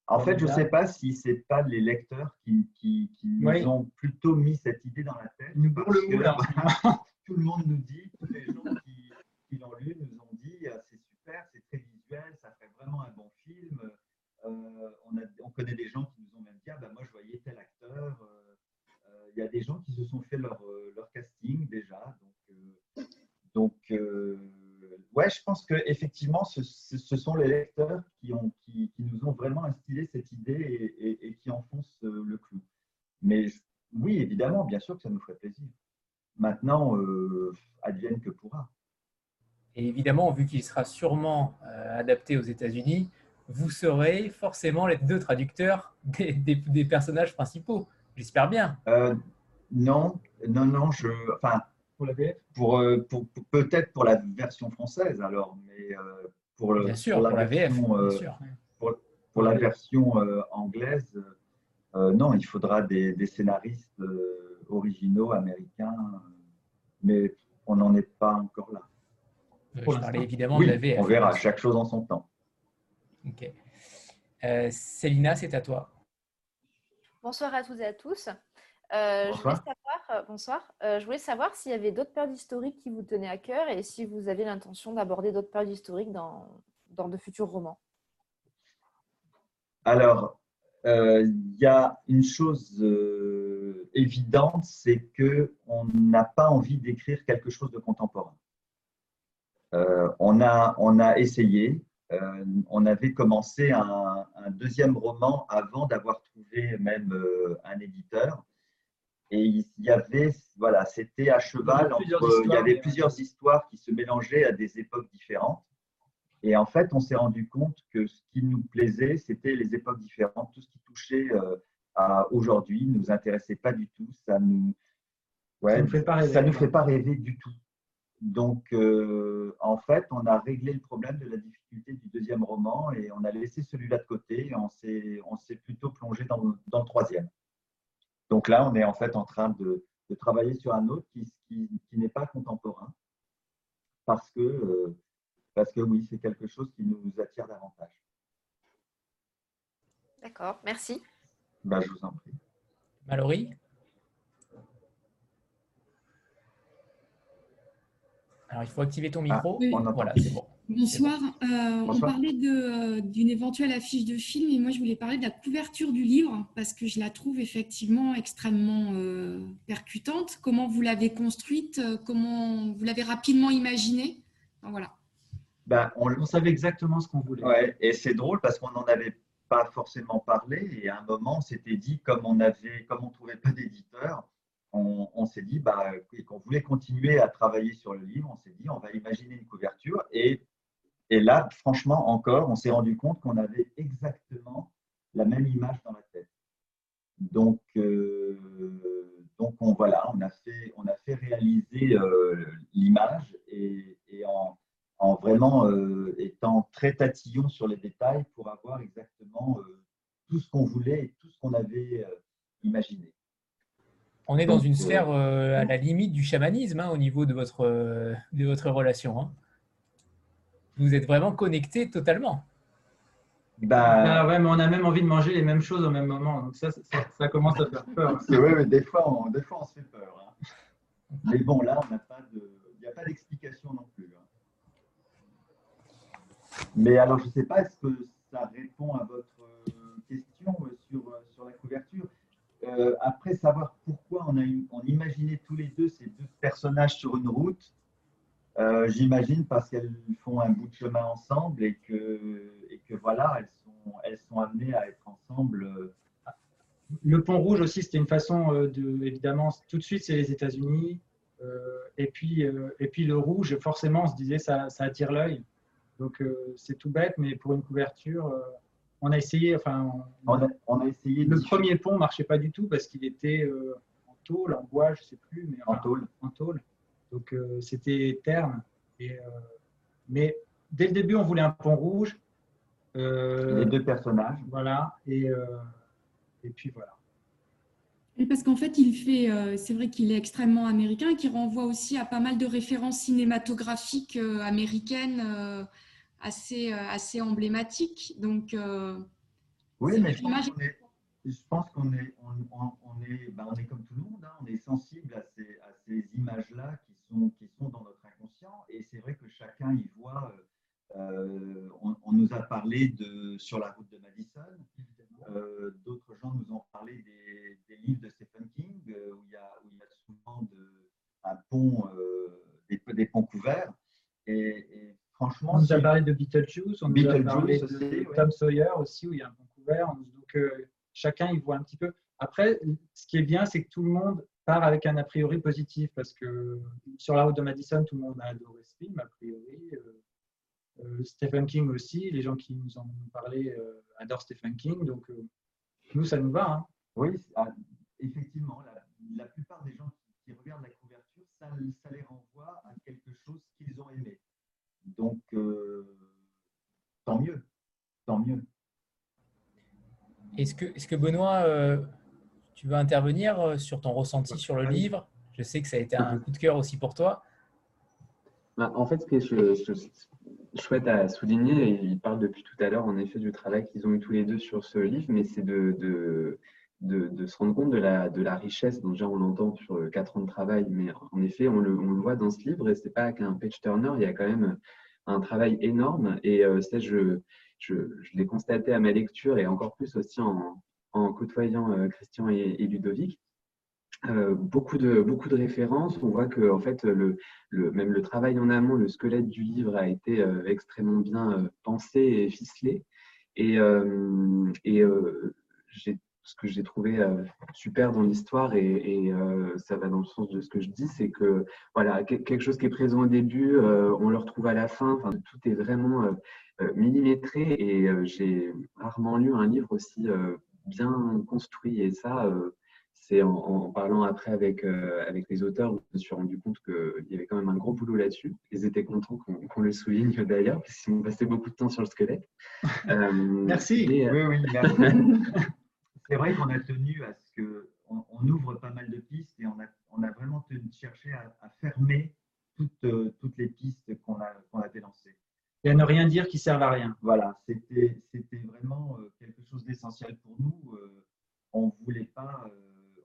en fait, je ne sais pas si ce n'est pas les lecteurs qui, qui, nous ont plutôt mis cette idée dans la tête. Nous pour le tout le monde nous dit, tous les gens qui, qui l'ont lu nous ont dit ah, c'est super, c'est très visuel, ça ferait vraiment un bon film. Euh, on, a, on, connaît des gens qui nous ont même dit ah, bah, moi je voyais tel acteur. Il y a des gens qui se sont fait leur, leur casting déjà. Donc, donc ouais, je pense qu'effectivement, ce, ce sont les lecteurs qui, ont, qui, nous ont vraiment instillé cette idée et, qui enfoncent euh, le clou. Mais oui, évidemment, bien sûr que ça nous ferait plaisir. Maintenant, euh, advienne que pourra. Et évidemment, vu qu'il sera sûrement euh, adapté aux États-Unis, vous serez forcément les deux traducteurs des, des, personnages principaux. J'espère bien. non, non, non. Je, enfin, pour la VF euh, pour, Peut-être pour la version française, alors, mais euh, pour, le, bien sûr, pour, la, version, euh, Pour, la version anglaise, non, il faudra des, scénaristes originaux américains, mais on n'en est pas encore là. Je parlais évidemment de la VF. On verra, chaque chose en son temps. Ok. Célina, c'est à toi. Bonsoir à toutes et à tous. Euh, je voulais savoir, euh, bonsoir. Euh, je voulais savoir s'il y avait d'autres périodes historiques qui vous tenaient à cœur et si vous avez l'intention d'aborder d'autres périodes historiques dans, dans de futurs romans. Alors, il y a une chose évidente, c'est qu'on n'a pas envie d'écrire quelque chose de contemporain. on, a, on a essayé, on avait commencé un, deuxième roman avant d'avoir trouvé même un éditeur. Et il y avait, voilà, c'était à cheval entre, il y avait plusieurs histoires qui se mélangeaient à des époques différentes. Et en fait, on s'est rendu compte que ce qui nous plaisait, c'était les époques différentes. Tout ce qui touchait euh, à aujourd'hui ne nous intéressait pas du tout. Ça nous, ouais, nous fait pas rêver, ça nous fait pas rêver du tout. Donc, euh, en fait, on a réglé le problème de la difficulté du deuxième roman et on a laissé celui-là de côté et on s'est plutôt plongé dans, dans, le troisième. Donc là, on est en fait en train de, de travailler sur un autre qui, qui, qui n'est pas contemporain parce que euh, parce que oui, c'est quelque chose qui nous attire davantage. D'accord, merci. Ben, je vous en prie. Mallory? Alors, il faut activer ton micro. Ah, voilà, c'est bon. Bonsoir. Euh, on parlait euh, d'une éventuelle affiche de film et moi, je voulais parler de la couverture du livre parce que je la trouve effectivement extrêmement euh, percutante. Comment vous l'avez construite Comment vous l'avez rapidement imaginée? Voilà. Ben, on, savait exactement ce qu'on voulait. Ouais, et c'est drôle parce qu'on n'en avait pas forcément parlé. Et à un moment, on s'était dit, comme on avait, comme on trouvait pas d'éditeur, on, s'est dit bah, qu'on voulait continuer à travailler sur le livre. On s'est dit, on va imaginer une couverture. Et, et là, franchement, encore, on s'est rendu compte qu'on avait exactement la même image dans la tête. Donc, euh, donc on, voilà, on a fait, on a fait réaliser euh, l'image et, et en, en vraiment euh, étant très tatillon sur les détails pour avoir exactement tout ce qu'on voulait et tout ce qu'on avait imaginé. On est dans une sphère à la limite du chamanisme hein, au niveau de votre, de votre relation. Hein. Vous êtes vraiment connecté totalement. Bah, ah ouais, mais on a même envie de manger les mêmes choses au même moment. Donc ça, ça, commence à faire peur. Oui, mais des fois, on, des fois, on se fait peur. Hein. Mais bon, là, il n'y a pas d'explication non plus. Mais alors, je ne sais pas, est-ce que ça répond à votre euh, question euh, sur, euh, sur la couverture? Après, savoir pourquoi on a on imaginait tous les deux ces deux personnages sur une route, j'imagine parce qu'elles font un bout de chemin ensemble et que, et que voilà, elles sont, elles sont amenées à être ensemble. Le pont rouge aussi, c'était une façon de, évidemment, tout de suite, c'est les États-Unis. et, puis, et puis le rouge, forcément, on se disait, ça, ça attire l'œil. Donc euh, c'est tout bête, mais pour une couverture, euh, on a essayé. Enfin, on, a, essayé. Le premier pont marchait pas du tout parce qu'il était euh, en tôle, en bois, je sais plus, mais en tôle. En tôle. Donc c'était terne. Et, mais dès le début, on voulait un pont rouge. Les deux personnages. Voilà. Et, et puis voilà. Et parce qu'en fait, il fait, c'est vrai qu'il est extrêmement américain et qu'il renvoie aussi à pas mal de références cinématographiques américaines assez, euh, assez emblématique. Donc, euh, oui, mais je pense, je pense qu'on est, on, on, est, ben, on est comme tout le monde, hein. on est sensible à ces, à ces images-là qui sont, qui sont dans notre inconscient. Et c'est vrai que chacun y voit. Euh, on, nous a parlé de sur la route de Madison. D'autres gens nous ont parlé des, des livres de Stephen King où il y a, où il y a souvent de, un pont, des, des, ponts couverts. Et, et Franchement, on nous a parlé de Beetlejuice, on nous a parlé de Tom Sawyer aussi, où il y a un pont couvert. Donc, euh, chacun y voit un petit peu. Après, ce qui est bien, c'est que tout le monde part avec un a priori positif, parce que sur la route de Madison, tout le monde a adoré ce film, a priori. Euh, euh, Stephen King aussi, les gens qui nous en ont parlé adorent Stephen King, donc nous, ça nous va. Hein. Oui, ah, effectivement, la, plupart des gens qui, regardent la couverture, ça, ça les renvoie à quelque chose qu'ils ont aimé. Donc, euh, tant mieux, tant mieux. Est-ce que, est que Benoît, euh, tu veux intervenir euh, sur ton ressenti sur le livre? Je sais que ça a été un coup de cœur aussi pour toi. Bah, en fait, ce que je, souhaite à souligner, et il parle depuis tout à l'heure en effet du travail qu'ils ont eu tous les deux sur ce livre, mais c'est de, de, de, se rendre compte de la, de la richesse. Donc, déjà, on l'entend sur quatre ans de travail, mais en effet, on le, on le voit dans ce livre, et c'est pas qu'un page turner, il y a quand même un travail énorme. Et euh, ça, je, je, l'ai constaté à ma lecture et encore plus aussi en, côtoyant euh, Christian et, Ludovic. beaucoup, de, beaucoup de références. On voit que en fait, le, même le travail en amont, le squelette du livre a été extrêmement bien pensé et ficelé. Et, et ce que j'ai trouvé euh, super dans l'histoire et, euh, ça va dans le sens de ce que je dis, c'est que voilà quelque chose qui est présent au début, euh, on le retrouve à la fin. Tout est vraiment millimétré et j'ai rarement lu un livre aussi bien construit. Et ça, c'est en, parlant après avec, avec les auteurs, je me suis rendu compte qu'il y avait quand même un gros boulot là-dessus. Ils étaient contents qu'on le souligne d'ailleurs, parce qu'ils ont passé beaucoup de temps sur le squelette. merci. oui, oui, c'est vrai qu'on a tenu à ce qu'on on ouvre pas mal de pistes et on a, on a vraiment tenu, cherché à, à fermer toutes, euh, toutes les pistes qu'on a, qu'on avait lancées. Et à ne rien dire qui servent à rien. Voilà, c'était, vraiment euh, quelque chose d'essentiel pour nous. Euh, on voulait pas,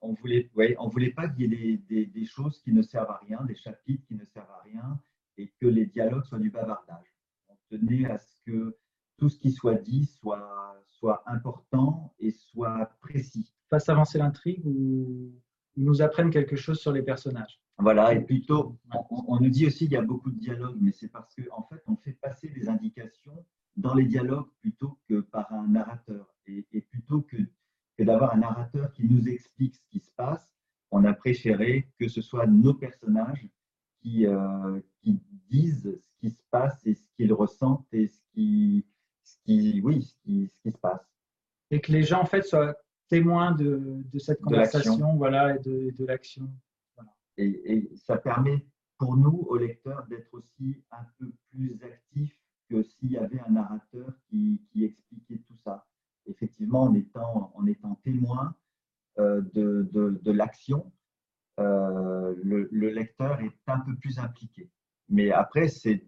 on voulait, ouais, on voulait pas qu'il y ait des, des, des, choses qui ne servent à rien, des chapitres qui ne servent à rien, et que les dialogues soient du bavardage. On tenait à ce que tout ce qui soit dit soit, soit important et soit précis. Fasse avancer l'intrigue ou nous apprenne quelque chose sur les personnages. Voilà, et plutôt, on, nous dit aussi qu'il y a beaucoup de dialogues, mais c'est parce qu'en en fait, on fait passer des indications dans les dialogues plutôt que par un narrateur. Et, plutôt que, que d'avoir un narrateur qui nous explique ce qui se passe, on a préféré que ce soit nos personnages qui, euh, qui disent ce qui se passe et ce qu'ils ressentent et ce qui, ce qui, oui, ce qui, ce qui, se passe. Et que les gens, en fait, soient témoins de, de cette conversation voilà, et de, de l'action. Voilà. Et, et, ça permet pour nous, aux lecteurs, d'être aussi un peu plus actifs que s'il y avait un narrateur qui, qui, expliquait tout ça. Effectivement, en étant, en étant témoin euh, de, l'action, euh, le, le, lecteur est un peu plus impliqué. Mais après, c'est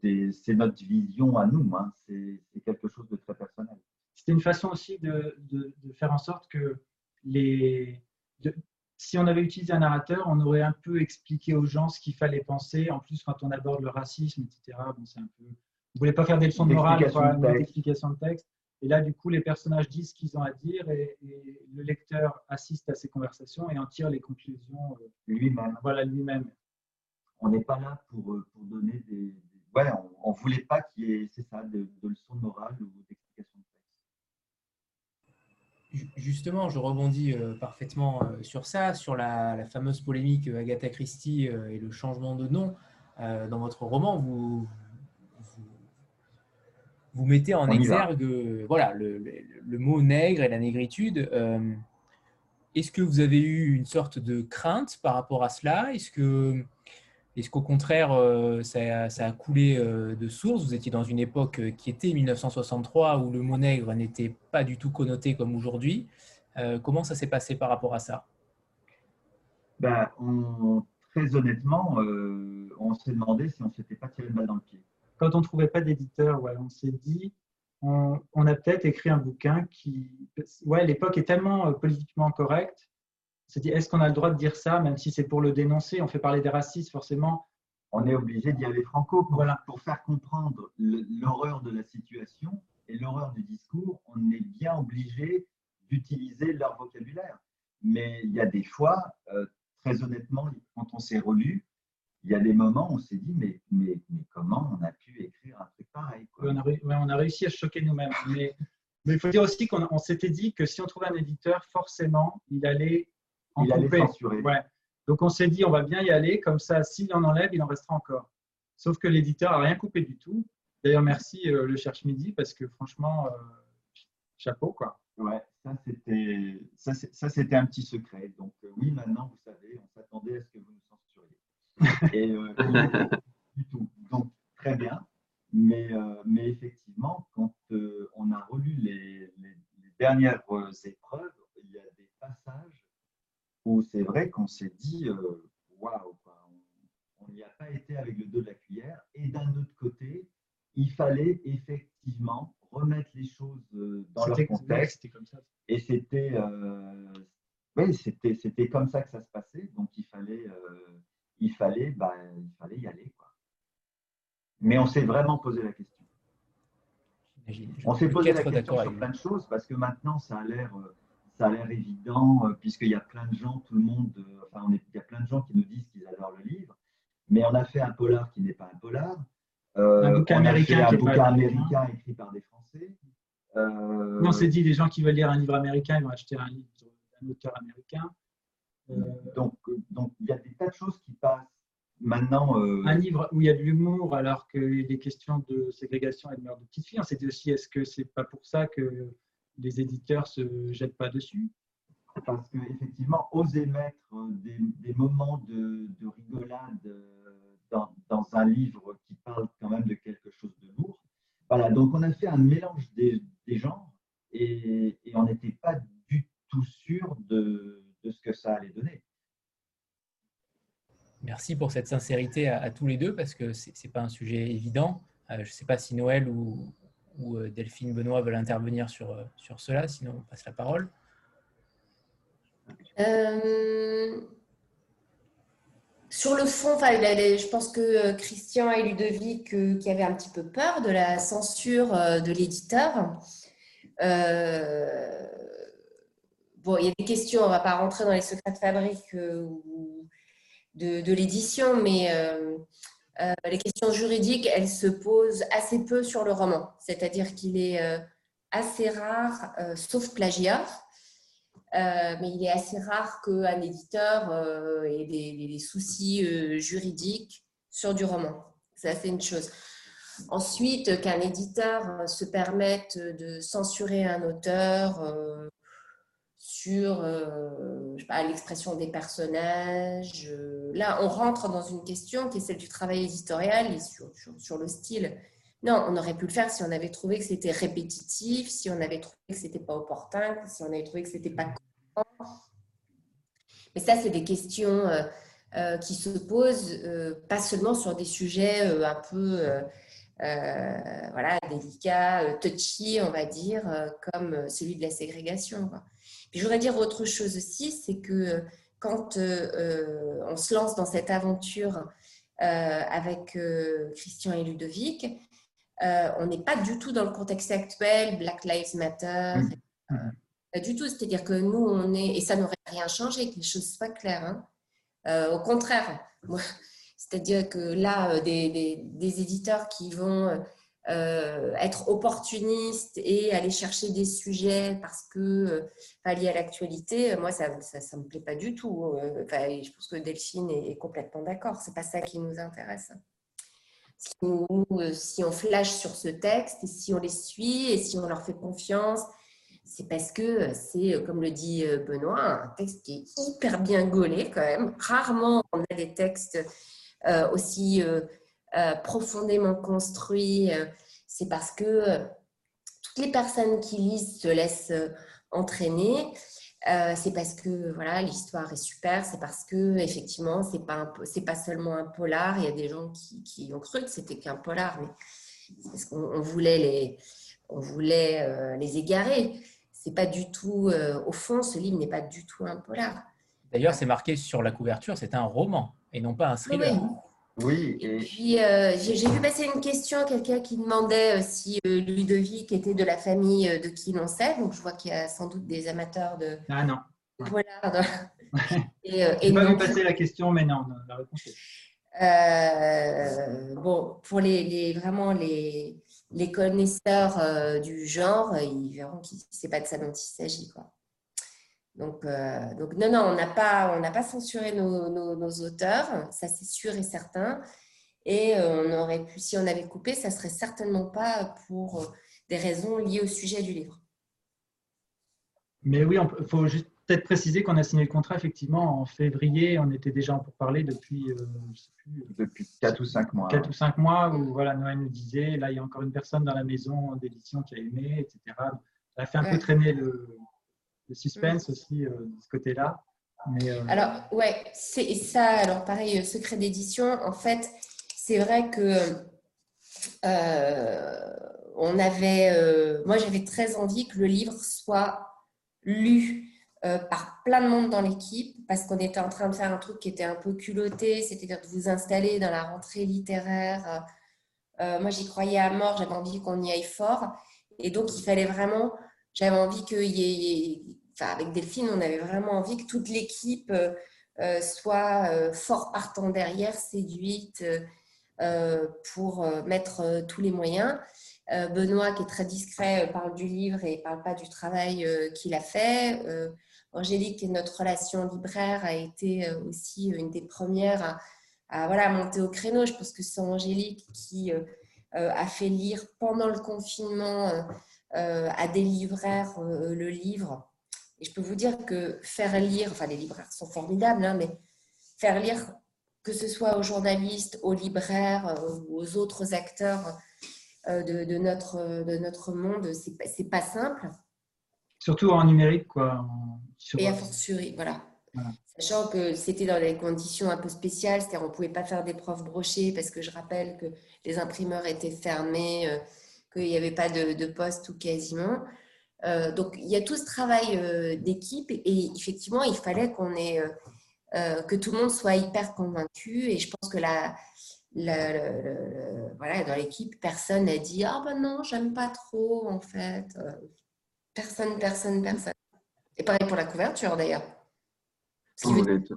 notre vision à nous. Hein. C'est quelque chose de très personnel. C'est une façon aussi de, de, de, faire en sorte que les. si on avait utilisé un narrateur, on aurait un peu expliqué aux gens ce qu'il fallait penser. En plus, quand on aborde le racisme, etc., bon, c'est un peu. Vous ne voulez pas faire des leçons de morale, quoi, une explication de texte. Et là, du coup, les personnages disent ce qu'ils ont à dire et, le lecteur assiste à ces conversations et en tire les conclusions euh, lui-même. Voilà, lui-même on n'est pas là pour, euh, pour donner des, Ouais, on ne voulait pas qu'il y ait, c'est ça, de, de leçons morales ou d'explications de texte. Justement, je rebondis euh, parfaitement euh, sur ça, sur la, fameuse polémique Agatha Christie et le changement de nom. dans votre roman, vous, vous, mettez en exergue voilà, le, le, mot nègre et la négritude. Est-ce que vous avez eu une sorte de crainte par rapport à cela? Est-ce que est-ce qu'au contraire, euh, ça, a coulé euh, de source? Vous étiez dans une époque euh, qui était 1963 où le mot nègre n'était pas du tout connoté comme aujourd'hui. comment ça s'est passé par rapport à ça? Ben, Très honnêtement, on s'est demandé si on ne s'était pas tiré de balle dans le pied. Quand on ne trouvait pas d'éditeur, on s'est dit, on, on, a peut-être écrit un bouquin qui... Ouais, l'époque est tellement politiquement correcte c'est dit est-ce qu'on a le droit de dire ça, même si c'est pour le dénoncer On fait parler des racistes, forcément. On est obligé d'y aller franco pour, pour faire comprendre l'horreur de la situation et l'horreur du discours. On est bien obligé d'utiliser leur vocabulaire. Mais il y a des fois, euh, très honnêtement, quand on s'est relu, il y a des moments où on s'est dit mais, mais, mais, comment on a pu écrire un truc pareil On, a, on, a, réussi à choquer nous-mêmes. Mais, mais il faut dire aussi qu'on s'était dit que si on trouvait un éditeur, forcément, il allait il allait censurer. Ouais. Donc on s'est dit, on va bien y aller, comme ça, s'il en enlève, il en restera encore. Sauf que l'éditeur n'a rien coupé du tout. D'ailleurs, merci euh, le Cherche Midi, parce que franchement, euh, chapeau, quoi. Ouais, ça c'était, ça, c'était un petit secret. Donc euh, oui, maintenant, vous savez, on s'attendait à ce que vous nous censuriez. Et du tout. Donc très bien. Mais, mais effectivement, quand on a relu les, les dernières épreuves, il y a des passages où c'est vrai qu'on s'est dit euh, waouh, on n'y a pas été avec le dos de la cuillère. Et d'un autre côté, il fallait effectivement remettre les choses euh, dans leur contexte. Comme ça. Et c'était, euh, oui, c'était, c'était comme ça que ça se passait. Donc il fallait, il fallait, bah, il fallait y aller. Quoi. Mais on s'est vraiment posé la question. On s'est posé la question sur plein de choses parce que maintenant ça a l'air ça a l'air évident, puisqu'il y a plein de gens, tout le monde, enfin, il y a plein de gens qui nous disent qu'ils adorent le livre, mais on a fait un polar qui n'est pas un polar. un bouquin américain, un bouquin américain écrit par des Français. on s'est dit, les gens qui veulent lire un livre américain, ils vont acheter un livre d'un auteur américain. Donc, donc, il y a des tas de choses qui passent Maintenant, euh, Un livre où il y a de l'humour alors qu'il y a des questions de ségrégation et de meurtre de petites filles. C'était aussi, est-ce que c'est pas pour ça que les éditeurs se jettent pas dessus Parce qu'effectivement, oser mettre des, des moments de, de rigolade euh, dans, dans, un livre qui parle quand même de quelque chose de lourd. Voilà, donc on a fait un mélange des, des genres et, et on n'était pas du tout sûr de, de ce que ça allait donner. Merci pour cette sincérité à, tous les deux parce que ce n'est pas un sujet évident. Euh, je ne sais pas si Noël ou, euh, Delphine Benoît veulent intervenir sur, euh, sur cela, sinon on passe la parole. sur le fond, je pense que Christian et Ludovic qui avaient un petit peu peur de la censure de l'éditeur. bon, il y a des questions, on ne va pas rentrer dans les secrets de fabrique de, l'édition, mais euh, euh, les questions juridiques, elles se posent assez peu sur le roman. C'est-à-dire qu'il est, euh, assez rare, sauf plagiat, mais il est assez rare qu'un éditeur ait des, soucis juridiques sur du roman. Ça, c'est une chose. Ensuite, qu'un éditeur se permette de censurer un auteur sur euh, l'expression des personnages. Euh, là, on rentre dans une question qui est celle du travail éditorial et sur, le style. Non, on aurait pu le faire si on avait trouvé que c'était répétitif, si on avait trouvé que c'était pas opportun, si on avait trouvé que c'était pas Mais ça, c'est des questions euh, qui se posent pas seulement sur des sujets un peu voilà, délicats, touchy, on va dire, comme celui de la ségrégation. Je voudrais dire autre chose aussi, c'est que euh, quand euh, euh, on se lance dans cette aventure avec Christian et Ludovic, on n'est pas du tout dans le contexte actuel, Black Lives Matter. Mmh. Pas du tout, c'est-à-dire que nous, on est, et ça n'aurait rien changé, que les choses soient claires. Hein. au contraire, c'est-à-dire que là, des, des, éditeurs qui vont euh, être opportuniste et aller chercher des sujets parce que euh, liés à l'actualité, moi ça, ça, me plaît pas du tout. Euh, enfin, je pense que Delphine est, complètement d'accord. C'est pas ça qui nous intéresse. Si, si on flash sur ce texte et si on les suit et si on leur fait confiance, c'est parce que c'est, comme le dit Benoît, un texte qui est hyper bien gaulé quand même. Rarement on a des textes aussi euh, profondément construit, euh, c'est parce que euh, toutes les personnes qui lisent se laissent entraîner. c'est parce que voilà l'histoire est super, c'est parce que effectivement c'est pas c'est pas seulement un polar. Il y a des gens qui, qui ont cru que c'était qu'un polar, mais c'est parce qu'on voulait les on voulait les égarer. C'est pas du tout au fond ce livre n'est pas du tout un polar. D'ailleurs, c'est marqué sur la couverture, c'est un roman et non pas un thriller. Oui. Et, puis, euh, j'ai vu passer une question à quelqu'un qui demandait euh, si euh, Ludovic était de la famille de qui l'on sait. Donc, je vois qu'il y a sans doute des amateurs de. Ah non. Voilà. et, et pas vu passer la question, mais non, la réponse est. bon, pour les, vraiment les, les connaisseurs du genre, ils verront que ce n'est pas de ça dont il s'agit. Quoi. Donc, euh, donc non, non, on n'a pas, on pas censuré nos, nos, auteurs, ça c'est sûr et certain. Et euh, on aurait pu, si on avait coupé, ça serait certainement pas pour euh, des raisons liées au sujet du livre. Mais oui, il faut juste peut-être préciser qu'on a signé le contrat effectivement en février. On était déjà en pourparlers depuis, je sais plus, depuis 4 ou 5 mois. 4 ou 5 mois où voilà, Noël nous disait, là il y a encore une personne dans la maison d'édition qui a aimé, etc. Ça a fait un peu traîner le, le suspense mm. aussi euh, de ce côté-là. Euh, alors, ouais, c'est ça. Alors, pareil, euh, secret d'édition, en fait, c'est vrai que on avait, moi, j'avais très envie que le livre soit lu par plein de monde dans l'équipe, parce qu'on était en train de faire un truc qui était un peu culotté, c'est-à-dire de vous installer dans la rentrée littéraire. moi, j'y croyais à mort, j'avais envie qu'on y aille fort. Et donc, il fallait vraiment j'avais envie qu'il y, avec Delphine, on avait vraiment envie que toute l'équipe soit fort partant derrière, séduite pour mettre tous les moyens. Benoît, qui est très discret, parle du livre et parle pas du travail qu'il a fait. Angélique, notre relation libraire, a été aussi une des premières à, voilà, monter au créneau. Je pense que c'est Angélique qui a fait lire pendant le confinement à des libraires le livre et je peux vous dire que faire lire, enfin les libraires sont formidables, hein, mais faire lire, que ce soit aux journalistes, aux libraires euh, ou aux autres acteurs euh, de, notre, de notre monde, c'est pas, pas simple. Surtout en numérique, quoi. Et a fortiori, voilà. Sachant que c'était dans des conditions un peu spéciales, c'est-à-dire on ne pouvait pas faire des profs brochés parce que je rappelle que les imprimeurs étaient fermés, euh, qu'il n'y avait pas de, de poste ou quasiment. Euh, donc, il y a tout ce travail euh, d'équipe et effectivement, il fallait qu'on ait, euh, que tout le monde soit hyper convaincu. Et je pense que la, voilà, dans l'équipe, personne n'a dit Ah ben non, j'aime pas trop en fait. Personne, personne, personne. Et pareil pour la couverture d'ailleurs.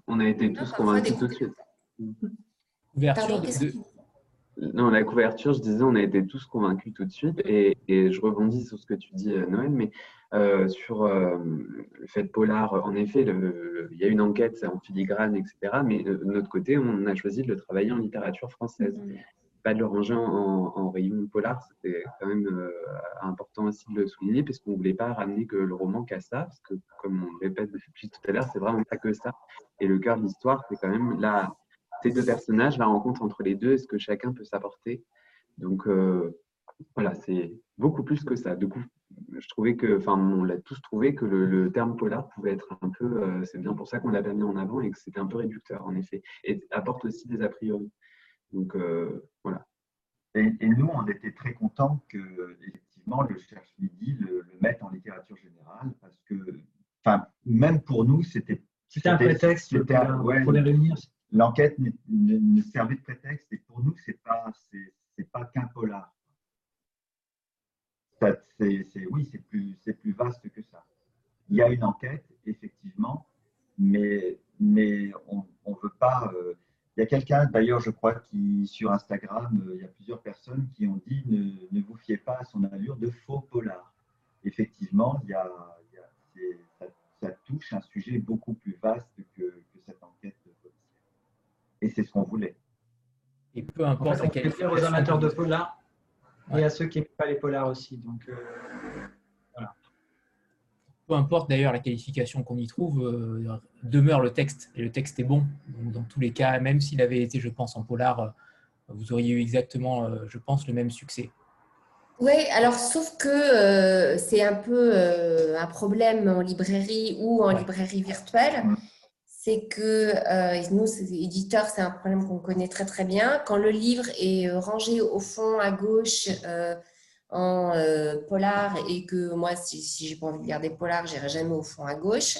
On, a été tous convaincus tout de suite. Couverture non, la couverture, je disais, on a été tous convaincus tout de suite. Et, je rebondis sur ce que tu dis, euh, Noël, mais euh, sur euh, le fait polar, en effet, il y a une enquête en filigrane, etc. Mais de notre côté, on a choisi de le travailler en littérature française. Mm-hmm. Pas de le ranger en, rayon polar, c'était quand même important aussi de le souligner, parce qu'on ne voulait pas ramener que le roman qu'à ça, parce que, comme on le répète depuis tout à l'heure, c'est vraiment pas que ça. Et le cœur de l'histoire, c'est quand même là ces deux personnages, la rencontre entre les deux, est-ce que chacun peut s'apporter. Donc euh, voilà, c'est beaucoup plus que ça. Du coup, je trouvais que, enfin, on l'a tous trouvé que le, terme polar pouvait être un peu, euh, c'est bien pour ça qu'on l'a mis en avant et que c'était un peu réducteur en effet, et apporte aussi des a priori. Donc euh, voilà. Et, nous, on était très contents que effectivement le Cherche Midi le, le mette en littérature générale parce que, enfin, même pour nous, c'était c'était un prétexte pour les réunir l'enquête ne servait de prétexte et pour nous, ce n'est pas, pas qu'un polar. oui, c'est plus, plus vaste que ça. Il y a une enquête, effectivement, mais, mais on ne veut pas. Euh, il y a quelqu'un, d'ailleurs, je crois, qui sur Instagram, euh, il y a plusieurs personnes qui ont dit ne, vous fiez pas à son allure de faux polar. Effectivement, il y a, ça, touche un sujet beaucoup plus vaste que, et c'est ce qu'on voulait. Et peu importe en fait, on aux amateurs de polar et à ceux qui n'aiment pas les polars aussi. Donc, euh, voilà. Peu importe d'ailleurs la qualification qu'on y trouve, euh, demeure le texte. Et le texte est bon. Donc, dans tous les cas, même s'il avait été, je pense, en polar, euh, vous auriez eu exactement, je pense, le même succès. Oui, alors sauf que c'est un peu un problème en librairie ou en librairie virtuelle. C'est que euh, nous, éditeurs, c'est un problème qu'on connaît très très bien. Quand le livre est euh, rangé au fond à gauche euh, en polar et que moi, si, si j'ai pas envie de lire des polars, j'irai jamais au fond à gauche,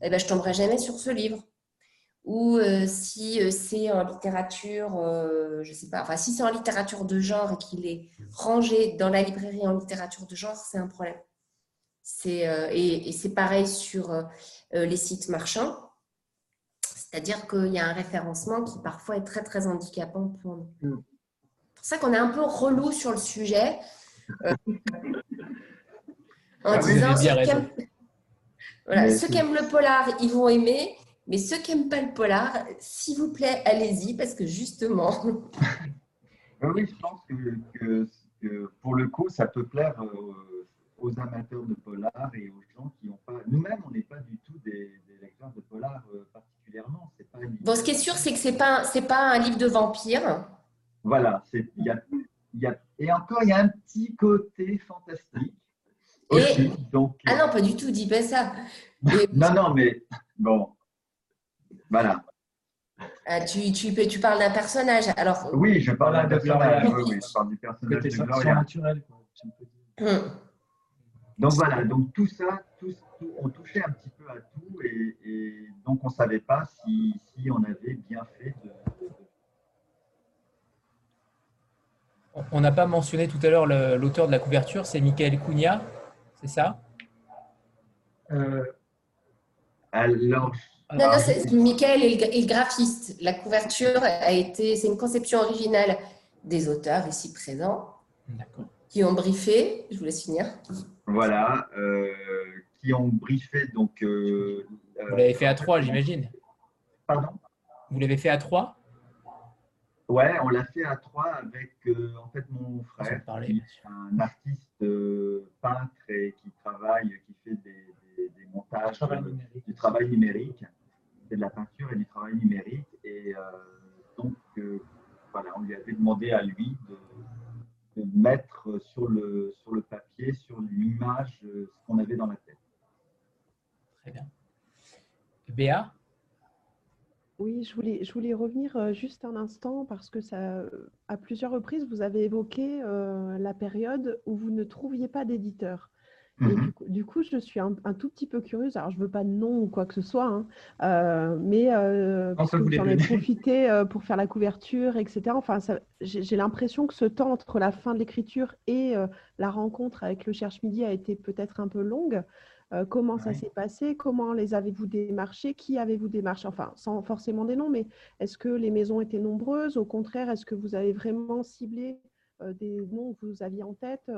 eh ben, je tomberai jamais sur ce livre. Ou si c'est en littérature, je sais pas, enfin si c'est en littérature de genre et qu'il est rangé dans la librairie en littérature de genre, c'est un problème. Et c'est pareil sur les sites marchands c'est-à-dire qu'il y a un référencement qui parfois est très très handicapant pour nous. Mm. C'est pour ça qu'on est un peu relou sur le sujet. Euh, en ah disant ceux, qui aiment... voilà, ceux qui aiment le polar, ils vont aimer, mais ceux qui n'aiment pas le polar, s'il vous plaît, allez-y, parce que justement. oui, je pense que, pour le coup, ça peut plaire aux amateurs de polar et aux gens qui n'ont pas. Nous-mêmes, on n'est pas du tout des, lecteurs de polar euh, Bon, ce qui est sûr, c'est que ce n'est pas, pas un livre de vampire. Voilà. Y a, y a, et encore, il y a un petit côté fantastique. Aussi, donc, ah non, pas du tout, dis pas ça. non, non, mais bon, voilà. Ah, tu, tu, tu, parles d'un personnage. Alors, oui, je parle d'un personnage. Oui, oui, je parle du personnage de Gloria. naturel. Quoi, hum. Donc voilà, donc tout ça, tout, on touchait un petit peu à tout et, donc on ne savait pas si, on avait bien fait de, On n'a pas mentionné tout à l'heure l'auteur de la couverture, c'est Michael Cunha, c'est ça? Euh, Alors, non, non, c'est Michael est le, graphiste. La couverture a été, c'est une conception originale des auteurs ici présents, qui ont briefé. Je vous laisse finir. Voilà, euh, qui ont briefé donc. Euh, vous l'avez fait à trois, j'imagine. Pardon? Vous l'avez fait à trois? Ouais, on l'a fait à trois avec euh, en fait mon frère, qui est un artiste peintre et qui travaille, qui fait des, des montages, du travail numérique de la peinture et du travail numérique. Et euh, donc, euh, voilà, on lui avait demandé à lui de, mettre sur le, sur le papier, sur l'image, euh, ce qu'on avait dans la tête. Très bien. Béa? Oui, je voulais, je voulais revenir juste un instant parce que ça, à plusieurs reprises, vous avez évoqué la période où vous ne trouviez pas d'éditeur. Mhm. du, coup, je suis un, tout petit peu curieuse. Alors, je ne veux pas de nom ou quoi que ce soit, hein, euh, mais euh, j'en ai profité euh, pour faire la couverture, etc. Enfin, j'ai l'impression que ce temps entre la fin de l'écriture et euh, la rencontre avec le Cherche Midi a été peut-être un peu longue. Comment ça s'est passé? Comment les avez-vous démarchés? Qui avez-vous démarché? Enfin, sans forcément des noms, mais est-ce que les maisons étaient nombreuses? Au contraire, est-ce que vous avez vraiment ciblé des noms que vous aviez en tête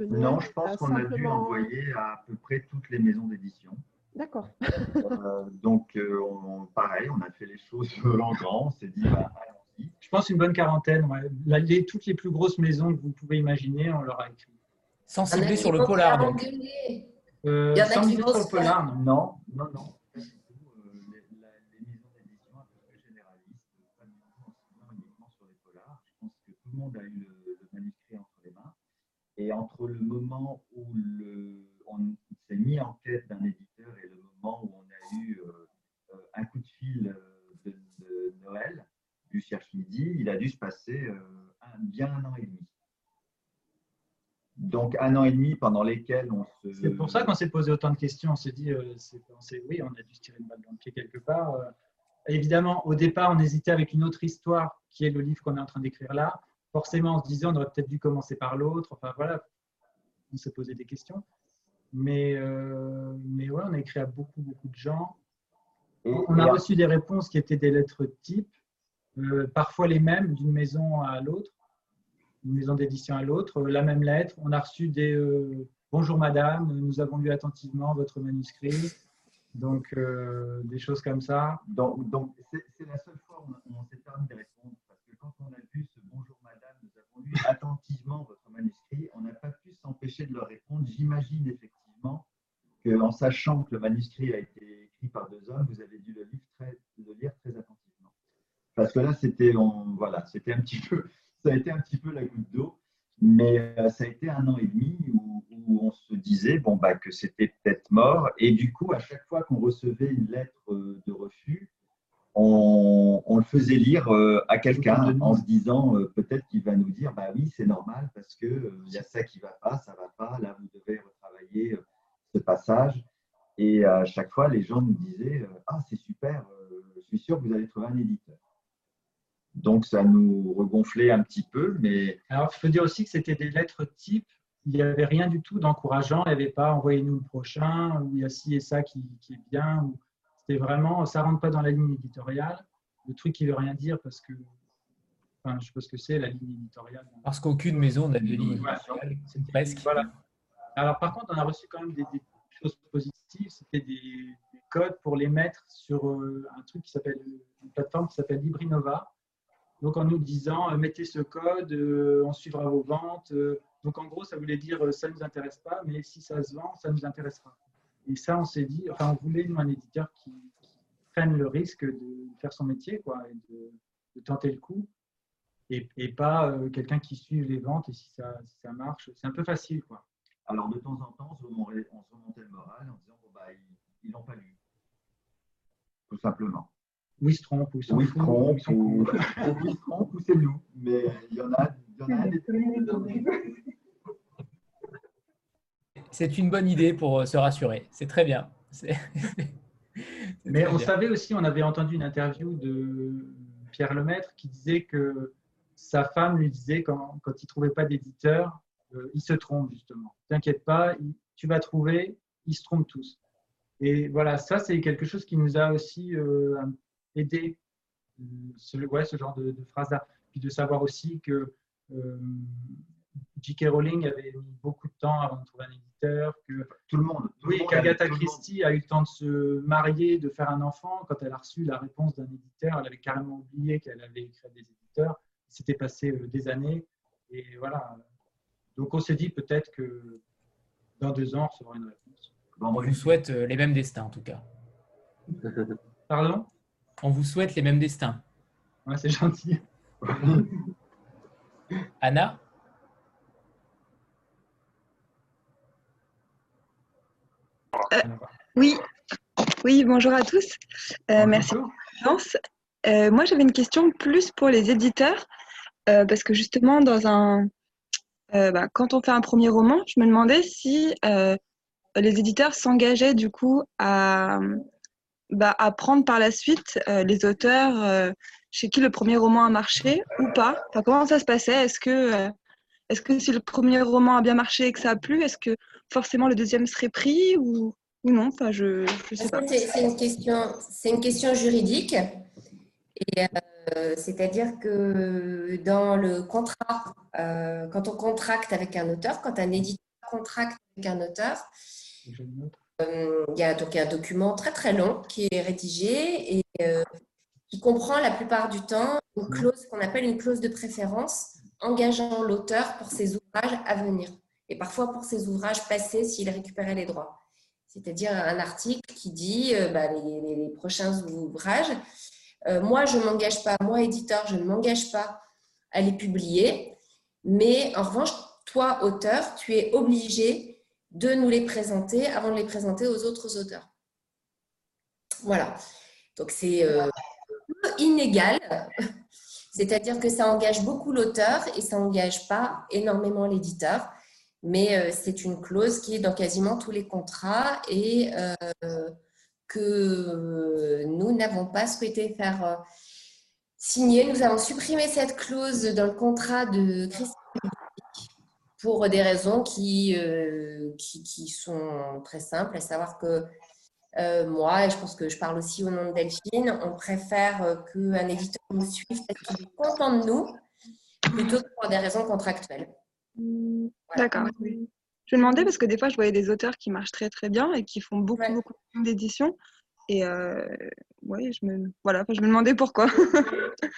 non, je pense qu'on a dû envoyer à, peu près toutes les maisons d'édition. D'accord. Euh, donc, euh, pareil, on a fait les choses en grand. On s'est dit, bah, allons-y. Je pense une bonne quarantaine. les, toutes les plus grosses maisons que vous pouvez imaginer, on leur a écrit. Sans cibler sur le polar, donc. Euh, sans cibler sur le polar, non, non, non. Les, maisons d'édition un peu généralistes, pas uniquement sur les polars. Je pense que tout le monde a eu le et entre le moment où le, on s'est mis en quête d'un éditeur et le moment où on a eu euh, euh, un coup de fil euh, de, Noël du Cherche Midi, il a dû se passer un, bien un an et demi. Donc un an et demi pendant lesquels on se... C'est pour ça qu'on s'est posé autant de questions. On s'est dit, oui, on a dû se tirer une balle dans le pied quelque part. évidemment, au départ, on hésitait avec une autre histoire qui est le livre qu'on est en train d'écrire là forcément, on se disait, on aurait peut-être dû commencer par l'autre. Enfin, voilà, on s'est posé des questions. Mais, euh, mais ouais, on a écrit à beaucoup, beaucoup de gens. on a reçu des réponses qui étaient des lettres type, euh, parfois les mêmes d'une maison à l'autre, une maison d'édition à l'autre, la même lettre. On a reçu des euh, Bonjour madame, nous avons lu attentivement votre manuscrit. Donc, des choses comme ça. Donc, c'est la seule fois où on, s'est permis de répondre. Parce que quand on a vu ce Bonjour madame, nous avons lu attentivement votre manuscrit, on n'a pas pu s'empêcher de leur répondre. J'imagine effectivement qu'en sachant que le manuscrit a été écrit par deux hommes, vous avez dû le, lire très attentivement. Parce que là, c'était voilà, c'était un petit peu, ça a été un petit peu la goutte d'eau. Mais euh, ça a été un an et demi où, on se disait bon, bah, que c'était peut-être mort. Et du coup, à chaque fois qu'on recevait une lettre euh, de refus, on, le faisait lire euh, à quelqu'un en se disant peut-être qu'il va nous dire bah oui, c'est normal parce qu'il il y a ça qui va pas, ça va pas, là vous devez retravailler ce passage. Et à chaque fois, les gens nous disaient ah, c'est super, je suis sûr que vous allez trouver un éditeur. Donc ça nous regonflait un petit peu. mais Alors, je peux dire aussi que c'était des lettres type il n'y avait rien du tout d'encourageant. Il n'y avait pas envoyez-nous le prochain, ou il y a ci et ça qui, qui est bien, ou c'est vraiment, ça rentre pas dans la ligne éditoriale. Le truc qui veut rien dire parce que, enfin, je sais pas ce que c'est la ligne éditoriale. Parce qu'aucune maison n'a de ligne éditoriale. presque. Voilà. Alors par contre, on a reçu quand même des, choses positives. C'était des, codes pour les mettre sur euh, un truc qui s'appelle une plateforme qui s'appelle Librinova. Donc en nous disant, euh, mettez ce code, euh, on suivra vos ventes. donc en gros, ça voulait dire, ça ne nous intéresse pas, mais si ça se vend, ça nous intéressera. Et ça, on s'est dit, enfin, on voulait un éditeur qui, prenne le risque de faire son métier, quoi, et de, tenter le coup, et, pas euh, quelqu'un qui suive les ventes, et si ça, ça marche, c'est un peu facile, quoi. Alors, de temps en temps, on se remontait, le moral en disant, bon, bah, ils n'ont pas lu. Tout simplement. Ou ils se trompent, ou ils se trompent, ou, ils se trompent, ou c'est nous. Mais il y en a, il y en a des c'est une bonne idée pour euh, se rassurer. C'est très bien. Mais on savait aussi, on avait entendu une interview de Pierre Lemaître qui disait que sa femme lui disait quand, quand il ne trouvait pas d'éditeur, euh, il se trompe justement. T'inquiète pas, tu vas trouver, ils se trompent tous. Et voilà, ça, c'est quelque chose qui nous a aussi euh, euh, ce, ouais, ce genre de, phrase-là. Puis de savoir aussi que euh, J.K. Rowling avait mis beaucoup de temps avant de trouver un éditeur, que tout le monde. oui, qu'Agatha Christie a eu le temps de se marier, de faire un enfant. Quand elle a reçu la réponse d'un éditeur, elle avait carrément oublié qu'elle avait écrit des éditeurs. C'était passé des années. Et voilà. Donc on s'est dit peut-être que dans deux ans, on recevra une réponse. On vous souhaite euh, les mêmes destins, en tout cas. Pardon? On vous souhaite les mêmes destins. Ouais, c'est gentil. Anna euh, Oui, oui, bonjour à tous. Euh, merci pour la moi, j'avais une question plus pour les éditeurs, parce que justement, dans un, bah, quand on fait un premier roman, je me demandais si les éditeurs s'engageaient du coup à, bah, à prendre par la suite euh, les auteurs euh, chez qui le premier roman a marché ou pas. Enfin, comment ça se passait? Est-ce que, euh, est-ce que si le premier roman a bien marché et que ça a plu, est-ce que forcément le deuxième serait pris ou, ou non? Enfin, je, je sais pas. C'est une question, c'est une question juridique. Et c'est-à-dire que dans le contrat, quand on contracte avec un auteur, quand un éditeur contracte avec un auteur, euh, il y a donc un document très très long qui est rédigé et euh, qui comprend la plupart du temps une clause qu'on appelle une clause de préférence engageant l'auteur pour ses ouvrages à venir et parfois pour ses ouvrages passés s'il récupérait les droits. C'est-à-dire un article qui dit euh, bah, les, prochains ouvrages, moi je ne m'engage pas, moi éditeur, je ne m'engage pas à les publier, mais en revanche, toi auteur, tu es obligé de nous les présenter avant de les présenter aux autres auteurs. Voilà. Donc c'est euh, inégal, c'est-à-dire que ça engage beaucoup l'auteur et ça n'engage pas énormément l'éditeur, mais euh, c'est une clause qui est dans quasiment tous les contrats et euh, que nous n'avons pas souhaité faire signer. Nous avons supprimé cette clause dans le contrat de Christophe pour des raisons qui, euh, qui, qui, sont très simples, à savoir que euh, moi, et je pense que je parle aussi au nom de Delphine, on préfère euh, qu'un éditeur nous suive parce qu'il est content de nous, plutôt que pour des raisons contractuelles. D'accord. Je me demandais parce que des fois, je voyais des auteurs qui marchent très très bien et qui font beaucoup, beaucoup d'éditions. Et ouais, je me, voilà, je me demandais pourquoi.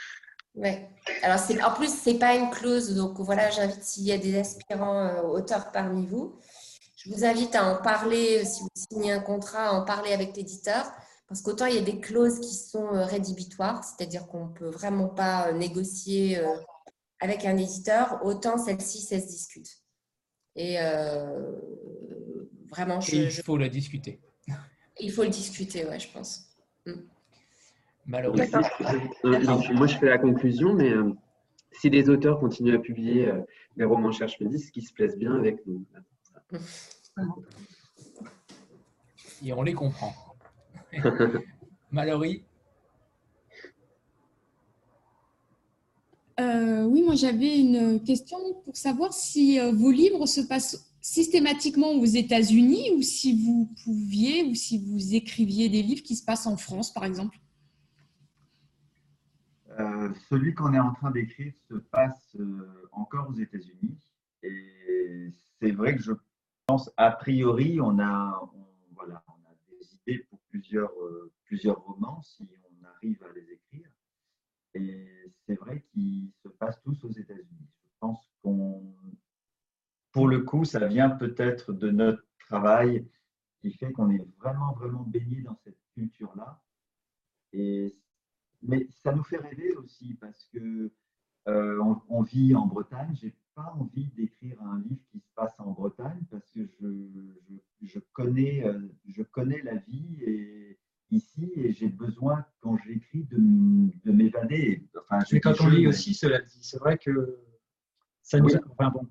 Ouais. Alors, en plus, ce n'est pas une clause. Donc, voilà, j'invite s'il y a des aspirants euh, auteurs parmi vous, je vous invite à en parler, euh, si vous signez un contrat, à en parler avec l'éditeur. Parce qu'autant il y a des clauses qui sont euh, rédhibitoires, c'est-à-dire qu'on ne peut vraiment pas négocier avec un éditeur, autant celle-ci, ça se discute. Et vraiment, je, il faut la discuter. Il faut le discuter, ouais, je pense. Mm. Malheureusement. Euh, moi, je fais la conclusion, mais euh, si les auteurs continuent à publier euh, des romans cherche midi, ce qui se plaise bien avec nous. Et on les comprend. Mallory Oui, moi j'avais une question pour savoir si vos livres se passent systématiquement aux États-Unis ou si vous pouviez ou si vous écriviez des livres qui se passent en France, par exemple. Celui qu'on est en train d'écrire se passe euh, encore aux États-Unis. Et c'est vrai que je pense, a priori, on a, voilà, on a des idées pour plusieurs, euh, plusieurs romans si on arrive à les écrire. Et c'est vrai qu'ils se passent tous aux États-Unis. Je pense qu'on, pour le coup, ça vient peut-être de notre travail qui fait qu'on est vraiment, vraiment baigné dans cette culture-là. Et mais ça nous fait rêver aussi parce que euh, on, vit en Bretagne. J'ai pas envie d'écrire un livre qui se passe en Bretagne parce que je, je, connais, euh, je connais la vie et, ici et j'ai besoin, quand j'écris, de, de m'évader. Enfin, mais quand on lit aussi, cela dit, c'est vrai que ça nous. Enfin, bon.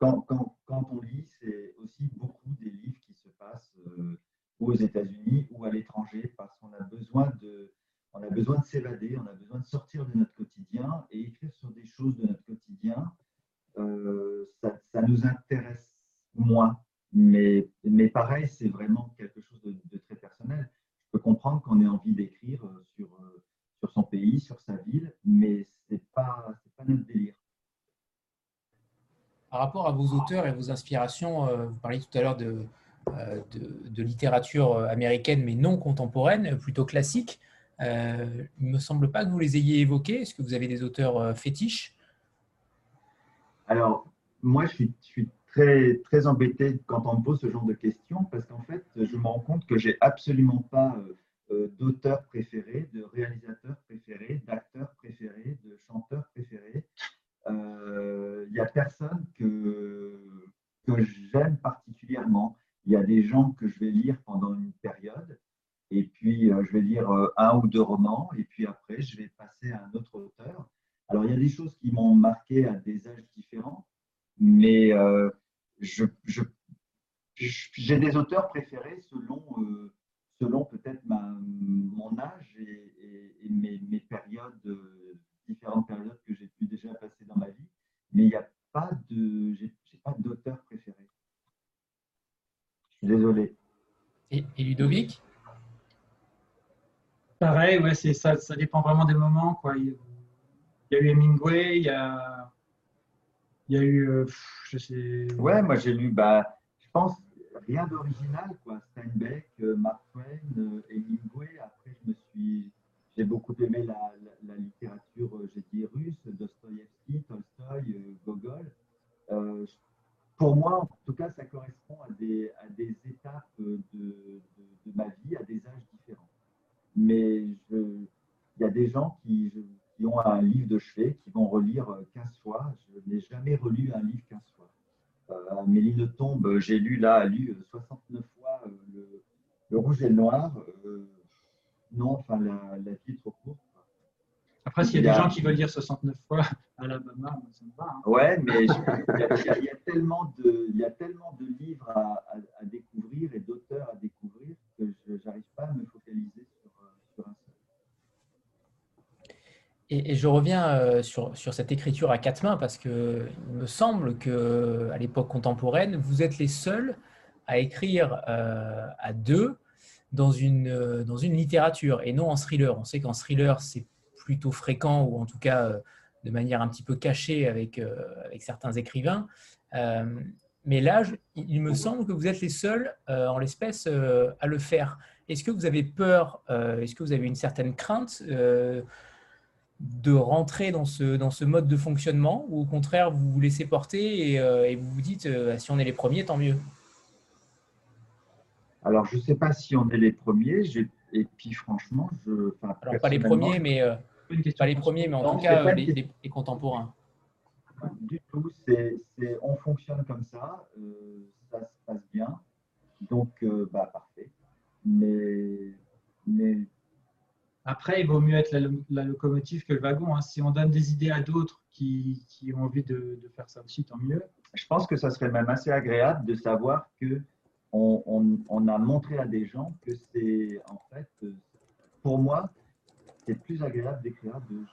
quand, quand, quand, on lit, c'est aussi beaucoup des livres qui se passent euh, aux États-Unis ou à l'étranger parce qu'on a besoin de on a besoin de s'évader, on a besoin de sortir de notre quotidien et écrire sur des choses de notre quotidien, euh, ça, nous intéresse moins. Mais, mais pareil, c'est vraiment quelque chose envie d'écrire sur, sur son pays, sur sa ville, mais ce n'est pas, pas notre délire. Par rapport à vos auteurs et vos inspirations, vous parliez tout à l'heure de, de, de, littérature américaine, mais non contemporaine, plutôt classique. Il ne me semble pas que vous les ayez évoqués. Est-ce que vous avez des auteurs fétiches? Alors, moi, je suis, très, très embêté quand on me pose ce genre de questions parce qu'en fait, je me rends compte que j'ai absolument pas euh, euh, d'auteur préféré, de réalisateur préféré, d'acteur préféré, de chanteur préféré. Il euh, n'y a personne que, que j'aime particulièrement. Il y a des gens que je vais lire pendant une période, et puis je vais lire un ou deux romans, et puis après, je vais passer à un autre auteur. Alors, il y a des choses qui m'ont marqué à des âges différents, mais je, j'ai des auteurs préférés selon, euh, selon peut-être mon âge et, mes, périodes, euh, différentes périodes que j'ai pu déjà passer dans ma vie. Mais il n'y a pas de, pas d'auteur préféré. Je suis désolé. Et, Ludovic? Pareil, ouais, c'est ça, ça dépend vraiment des moments. Quoi. Il y a eu Hemingway, il y a il y a eu, euh, je sais. Ouais, moi j'ai lu, bah, je pense, rien d'original, quoi. Steinbeck, euh, Mark Twain, euh, Hemingway. Après, je me suis, j'ai beaucoup aimé la, la, littérature, j'ai dit russe, Dostoïevski, Tolstoï, Gogol. pour moi, en tout cas, ça correspond à des, à des étapes de, de, de, ma vie, à des âges différents. Mais il y a des gens qui, qui ont un livre de chevet, qui vont relire 15 euh, fois. Je n'ai jamais relu un livre 15 fois. Euh, Méline Tombe, j'ai lu là, a lu 69 euh, fois le, Rouge et le Noir. non, enfin, la, la vie est trop courte. Après, s'il y a, des gens qui veulent lire 69 fois Alabama, ça me va. Hein. Ouais, mais il y, a, tellement de, il y a tellement de livres à, à découvrir et d'auteurs à découvrir que je n'arrive pas à me focaliser Et, je reviens euh, sur, cette écriture à quatre mains parce que il me semble que à l'époque contemporaine, vous êtes les seuls à écrire euh, à deux dans une, euh, dans une littérature et non en thriller. On sait qu'en thriller, c'est plutôt fréquent ou en tout cas de manière un petit peu cachée avec, avec certains écrivains. mais là, il me semble que vous êtes les seuls en l'espèce à le faire. Est-ce que vous avez peur Est-ce que vous avez une certaine crainte de rentrer dans ce, dans ce mode de fonctionnement ou au contraire vous vous laissez porter et, euh, vous vous dites euh, si on est les premiers, tant mieux Alors je ne sais pas si on est les premiers et puis franchement, je. Alors pas les premiers, mais euh, pas les premiers, mais en tout cas les, contemporains. Du tout, c'est, on fonctionne comme ça, ça se passe bien, donc bah, parfait. Mais, mais après, il vaut mieux être la, locomotive que le wagon. Hein. Si on donne des idées à d'autres qui, ont envie de, faire ça aussi, tant mieux. Je pense que ça serait même assez agréable de savoir que on, a montré à des gens que c'est, en fait, pour moi, c'est plus agréable d'écrire deux.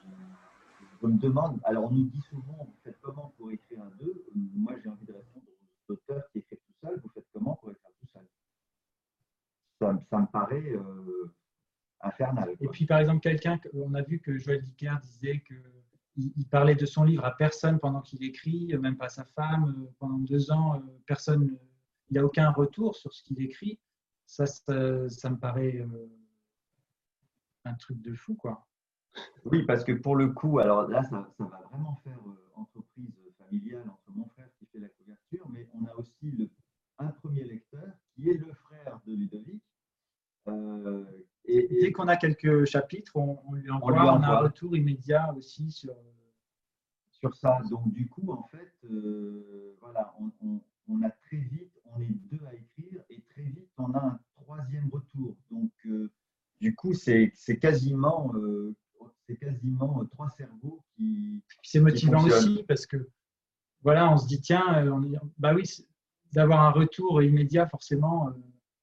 Je, me demande, alors on nous dit souvent, vous faites comment pour écrire à deux? Moi, j'ai envie de répondre aux auteurs qui écrivent tout seul, vous faites comment pour écrire tout seul? Ça, me paraît... Euh, infernal. Et puis, par exemple, quelqu'un, on a vu que Joël Dicker disait qu'il il parlait de son livre à personne pendant qu'il écrit, même pas à sa femme. Euh, pendant deux ans, euh, personne, il n'y a aucun retour sur ce qu'il écrit. Ça, ça, me paraît euh, un truc de fou, quoi. Oui, parce que pour le coup, alors là, ça, ça va vraiment faire entreprise familiale entre mon frère qui fait la couverture, mais on a aussi le, un premier lecteur qui est le frère de Ludovic, et, dès qu'on a quelques chapitres, on, lui envoie, un retour immédiat aussi sur, sur ça. Donc, du coup, en fait, euh, voilà, on, a très vite, on est deux à écrire et très vite, on a un troisième retour. Donc, euh, du coup, c'est quasiment, euh, c'est quasiment trois cerveaux qui. C'est motivant aussi parce que, voilà, on se dit, tiens, on, bah oui, d'avoir un retour immédiat, forcément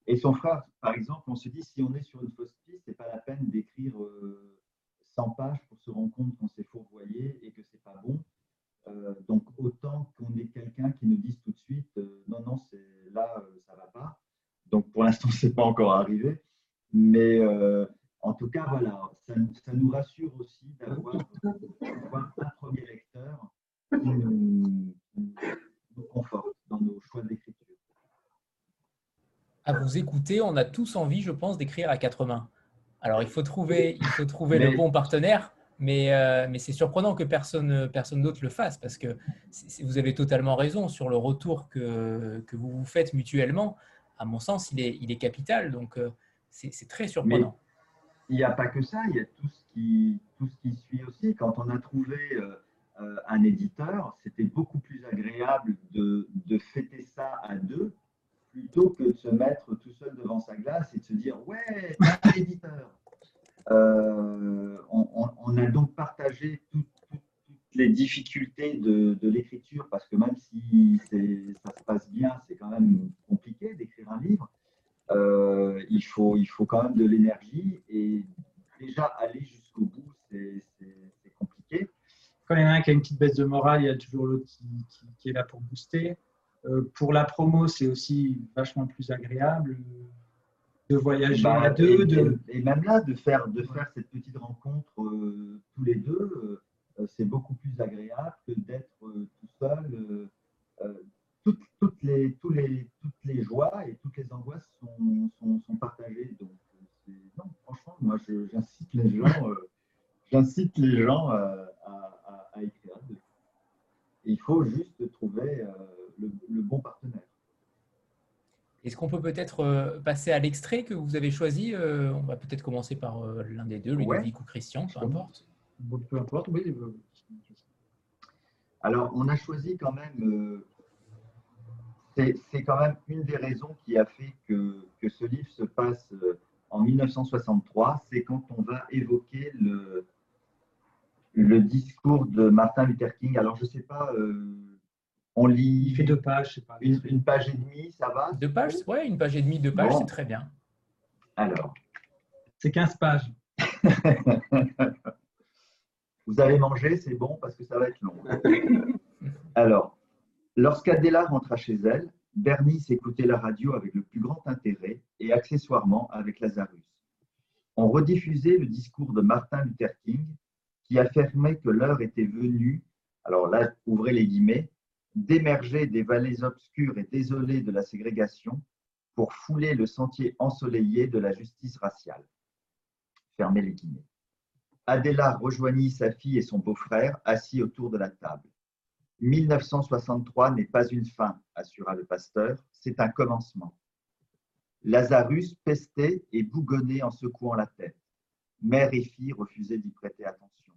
et son frère, par exemple, on se dit si on est sur une fausse piste, c'est pas la peine d'écrire 100 euh, pages pour se rendre compte qu'on s'est fourvoyé et que c'est pas bon. Euh, donc autant qu'on ait quelqu'un qui nous dise tout de suite euh, non non c'est là ça va pas. Donc pour l'instant c'est pas encore arrivé, mais en tout tout cas, voilà, ça, nous rassure aussi d'avoir un premier lecteur qui nous, conforte dans nos choix d'écriture. À vous écouter, on a tous envie, je pense, d'écrire à quatre mains. Alors, il faut trouver, il faut trouver le bon partenaire, mais, euh, mais c'est surprenant que personne, personne d'autre le fasse parce que vous avez totalement raison sur le retour que, que vous vous faites mutuellement. À mon sens, il est, il est capital. Donc, euh, c'est très surprenant. il n'y a pas que ça, il y a tout ce qui, tout ce qui suit aussi. Quand on a trouvé euh, un éditeur, c'était beaucoup plus agréable de, de fêter ça à deux plutôt que de se mettre tout seul devant sa glace et de se dire Ouais, éditeur. Euh, on, a donc partagé toutes, les difficultés de, l'écriture parce que même si ça se passe bien, c'est quand même compliqué d'écrire un livre. Euh, il, faut, il faut quand même de l'énergie et déjà aller jusqu'au bout, c'est compliqué. Quand il y en a un qui a une petite baisse de morale, il y a toujours l'autre qui, est là pour booster. Euh, pour la promo, c'est aussi vachement plus agréable de voyager bah, à deux. Et, même là, de faire, de faire cette petite rencontre euh, tous les deux, euh, c'est beaucoup plus agréable que d'être tout seul. Toutes, toutes, les, tous les, toutes les joies et toutes les angoisses sont, sont, sont partagées. Donc, non, franchement, moi, j'incite les gens, j'incite les gens à, à, à, écrire. il faut juste trouver le, bon partenaire. Est-ce qu'on peut peut-être euh, passer à l'extrait que vous avez choisi euh, On va peut-être commencer par euh, l'un des deux, Ludovic ou Christian, peu importe. Peu importe, oui. Alors, on a choisi quand même, c'est quand même une des raisons qui a fait que, que ce livre se passe en 1963, c'est quand on va évoquer le, le discours de Martin Luther King. Alors, je ne sais pas on lit. Il fait deux pages, pas. Une, page et demie, ça va Deux pages, ouais, une page et demie, deux pages, c'est très bien. Alors. C'est 15 pages. Vous avez mangé, c'est bon parce que ça va être long. Alors, lorsqu'Adéla rentra chez elle, Bernice écoutait la radio avec le plus grand intérêt et accessoirement avec Lazarus. On rediffusait le discours de Martin Luther King qui affirmait que l'heure était venue, alors là, ouvrez les guillemets, d'émerger des vallées obscures et désolées de la ségrégation pour fouler le sentier ensoleillé de la justice raciale. Fermez les guillemets. Adela rejoignit sa fille et son beau-frère assis autour de la table. 1963 n'est pas une fin, assura le pasteur, c'est un commencement. Lazarus pestait et bougonnait en secouant la tête. Mère et fille refusaient d'y prêter attention.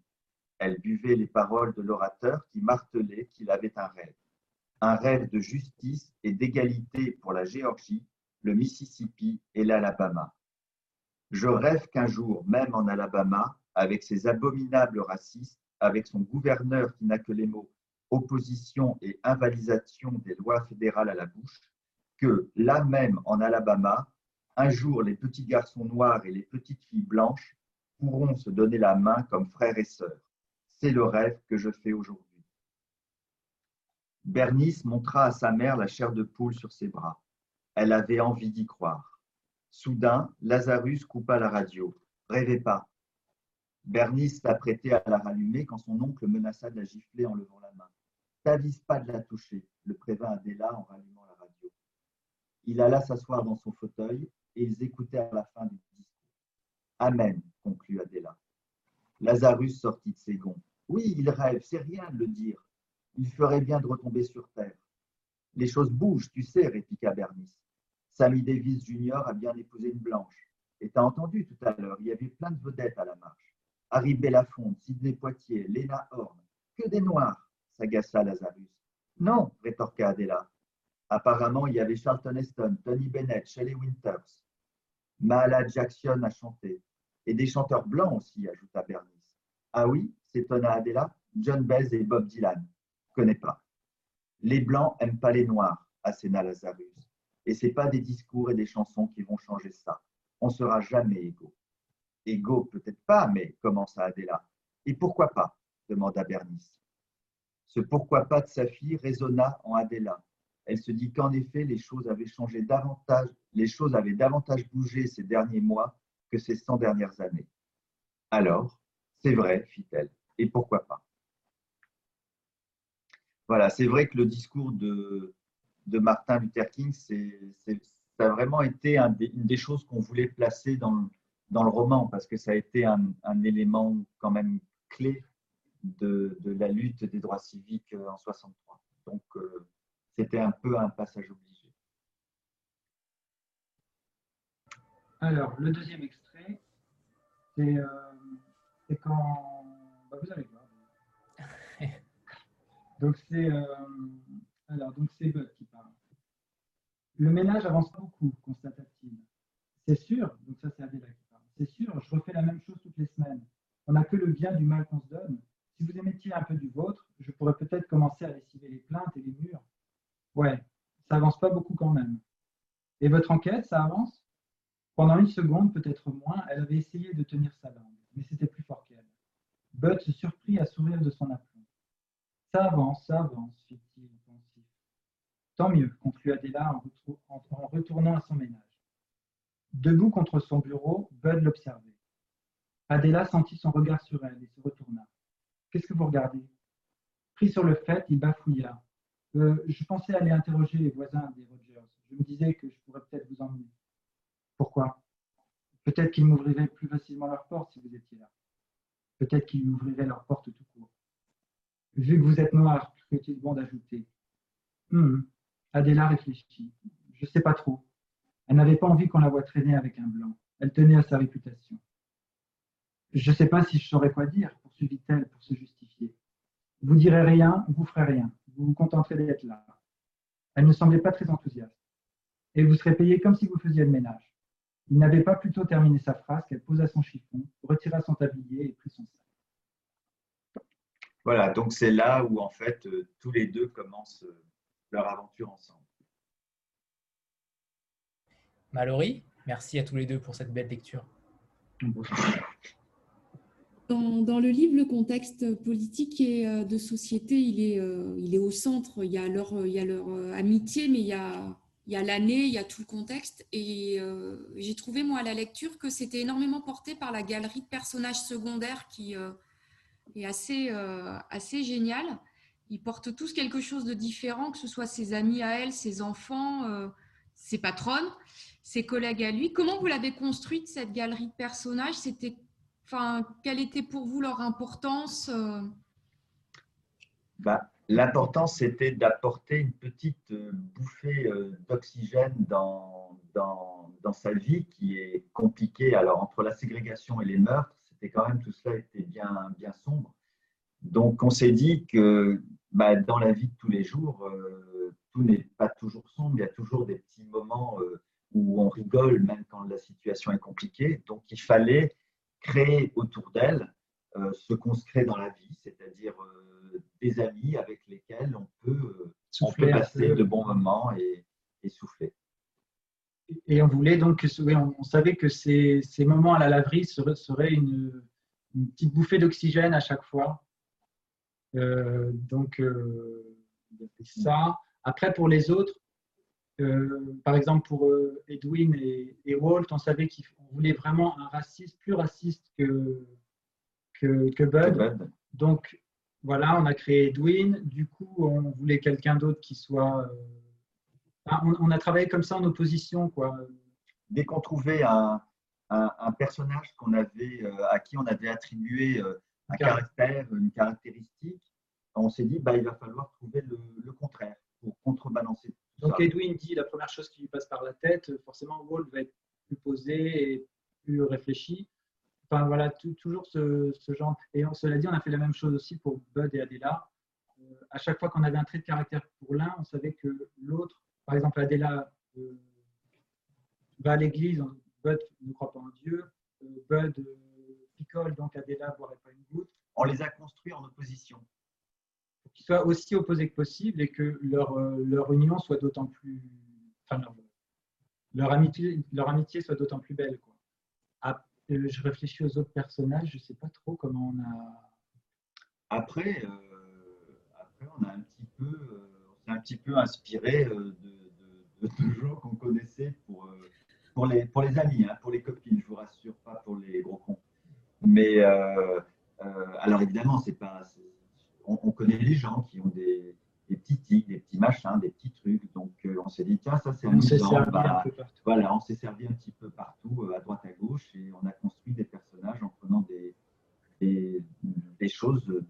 Elle buvait les paroles de l'orateur qui martelait qu'il avait un rêve un rêve de justice et d'égalité pour la Géorgie, le Mississippi et l'Alabama. Je rêve qu'un jour, même en Alabama, avec ses abominables racistes, avec son gouverneur qui n'a que les mots opposition et invalidation des lois fédérales à la bouche, que là même en Alabama, un jour les petits garçons noirs et les petites filles blanches pourront se donner la main comme frères et sœurs. C'est le rêve que je fais aujourd'hui. Bernice montra à sa mère la chair de poule sur ses bras. Elle avait envie d'y croire. Soudain, Lazarus coupa la radio. Rêvez pas. Bernice s'apprêtait à la rallumer quand son oncle menaça de la gifler en levant la main. T'avise pas de la toucher, le prévint Adéla en rallumant la radio. Il alla s'asseoir dans son fauteuil et ils écoutèrent la fin du discours. Amen, conclut Adéla. Lazarus sortit de ses gonds. Oui, il rêve, c'est rien de le dire il ferait bien de retomber sur terre. Les choses bougent, tu sais, répliqua Bernice. Sammy Davis Jr. a bien épousé une blanche. Et t'as entendu tout à l'heure, il y avait plein de vedettes à la marche. Harry Belafonte, Sidney Poitier, Lena Horn. Que des noirs, s'agaça Lazarus. Non, rétorqua Adela. Apparemment, il y avait Charlton Heston, Tony Bennett, Shelley Winters. Mahala Jackson a chanté. Et des chanteurs blancs aussi, ajouta Bernice. Ah oui, s'étonna Adela. John Baez et Bob Dylan connais pas. Les Blancs aiment pas les Noirs, asséna Lazarus. Et c'est pas des discours et des chansons qui vont changer ça. On sera jamais égaux. Égaux, peut-être pas, mais commença Adéla. Et pourquoi pas? demanda Bernice. Ce pourquoi pas de sa fille résonna en Adéla. Elle se dit qu'en effet, les choses avaient changé davantage, les choses avaient davantage bougé ces derniers mois que ces cent dernières années. Alors, c'est vrai, fit-elle. Et pourquoi pas? Voilà, c'est vrai que le discours de, de Martin Luther King, c'est, ça a vraiment été une des choses qu'on voulait placer dans, dans le roman, parce que ça a été un, un élément quand même clé de, de, la lutte des droits civiques euh, en 63. Donc, euh, c'était un peu un passage obligé. Alors, le deuxième extrait, c'est euh, quand... Bah, vous voir. Donc, c'est alors, donc c'est Bud qui parle. Le ménage avance beaucoup, constate-t-il. C'est sûr, donc ça c'est Adéla qui parle. C'est sûr, je refais la même chose toutes les semaines. On n'a que le bien du mal qu'on se donne. Si vous émettiez un peu du vôtre, je pourrais peut-être commencer à lessiver les plaintes et les murs. Ouais, ça avance pas beaucoup quand même. Et votre enquête, ça avance? Pendant une seconde, peut-être moins, elle avait essayé de tenir sa langue, mais c'était plus fort qu'elle. Bud se surprit à sourire de son aplomb. Ça avance, ça avance, fit-il pensif. Tant Adéla en, retournant à son ménage. Debout contre son bureau, Bud l'observait. Adéla sentit son regard sur elle et se retourna. Qu'est-ce que vous regardez? Pris sur le fait, il bafouilla. Euh, je pensais aller interroger les voisins des Rogers. Je me disais que je pourrais peut-être vous emmener. Pourquoi? Peut-être qu'ils m'ouvriraient plus facilement leur porte si vous étiez là. Peut-être qu'ils m'ouvriraient leur porte tout court. Vu que vous êtes noir, est-il bon d'ajouter hmm. Adéla réfléchit. Je ne sais pas trop. Elle n'avait pas envie qu'on la voie traîner avec un blanc. Elle tenait à sa réputation. Je ne sais pas si je saurais quoi dire, poursuivit-elle pour se justifier. Vous direz rien, vous ferez rien. Vous vous contenterez d'être là. Elle ne semblait pas très enthousiaste. Et vous serez payé comme si vous faisiez le ménage. Il n'avait pas plutôt terminé sa phrase qu'elle posa son chiffon, retira son tablier et prit son sac. Voilà, donc c'est là où en fait euh, tous les deux commencent euh, leur aventure ensemble. Mallory, merci à tous les deux pour cette belle lecture. Dans, le livre, le contexte politique et euh, de société, il est, euh, il est au centre. Il y a leur, il y a leur euh, amitié, mais il y a, il y a l'année, il y a tout le contexte. Et j'ai trouvé, moi, à la lecture, que c'était énormément porté par la galerie de personnages secondaires qui est assez, assez géniale. Ils portent tous quelque chose de différent, que ce soit ses amis à elle, ses enfants, ses patronnes, ses collègues à lui. Comment vous l'avez construite, cette galerie de personnages? C'était Enfin, quelle était pour vous leur importance euh? bah, L'importance, c'était d'apporter une petite euh, bouffée euh, d'oxygène dans, dans, dans, sa vie qui est compliquée. Alors, entre la ségrégation et les meurtres, c'était quand même tout cela était bien, bien sombre. Donc, on s'est dit que bah, dans la vie de tous les jours, tout n'est pas toujours sombre. Il y a toujours des petits moments où on rigole, même quand la situation est compliquée. Donc, il fallait créer autour d'elle euh, ce qu'on se crée dans la vie, c'est-à-dire euh, des amis avec lesquels on peut, euh, passer de bons moments et, souffler. Et on voulait donc, on, savait que ces, moments à la laverie seraient, une, petite bouffée d'oxygène à chaque fois. Donc, ça. Après, pour les autres, euh, par exemple, pour euh, Edwin et, Walt, on savait qu'on voulait vraiment un raciste, plus raciste que, que, Bud. Donc, voilà, on a créé Edwin. Du coup, on voulait quelqu'un d'autre qui soit. Euh, on, a travaillé comme ça en opposition. Quoi. Dès qu'on trouvait un, un, personnage qu'on avait, à qui on avait attribué un caractère, une caractéristique, on s'est dit bah, il va falloir trouver le, le contraire pour contrebalancer donc Edwin dit la première chose qui lui passe par la tête, forcément Walt va être plus posé et plus réfléchi. Enfin voilà, toujours ce, genre. Et on, cela dit, on a fait la même chose aussi pour Bud et Adela. Euh, à chaque fois qu'on avait un trait de caractère pour l'un, on savait que l'autre, par exemple Adela euh, va à l'église, Bud ne croit pas en Dieu, euh, Bud picole, donc Adela ne boirait pas une goutte. On les a construits en opposition qu'ils soient aussi opposés que possible et que leur, euh, leur union soit d'autant plus. Enfin, leur, amitié, leur amitié soit d'autant plus belle. Quoi. Euh, je réfléchis aux autres personnages, je ne sais pas trop comment on a. Après, euh, après on a un petit peu, on s'est un petit peu inspiré de, de, de, gens qu'on connaissait pour, pour, les, pour les amis, hein, pour les copines, je vous rassure, pas pour les gros cons. Mais alors évidemment, c'est pas, on, connaît les gens qui ont des, petits tics, des petits machins, des petits trucs. Donc on s'est dit, tiens, ça c'est amusant. Bah, voilà, on s'est servi un petit peu partout, à droite, à gauche, et on a construit des personnages en prenant des, des, choses de,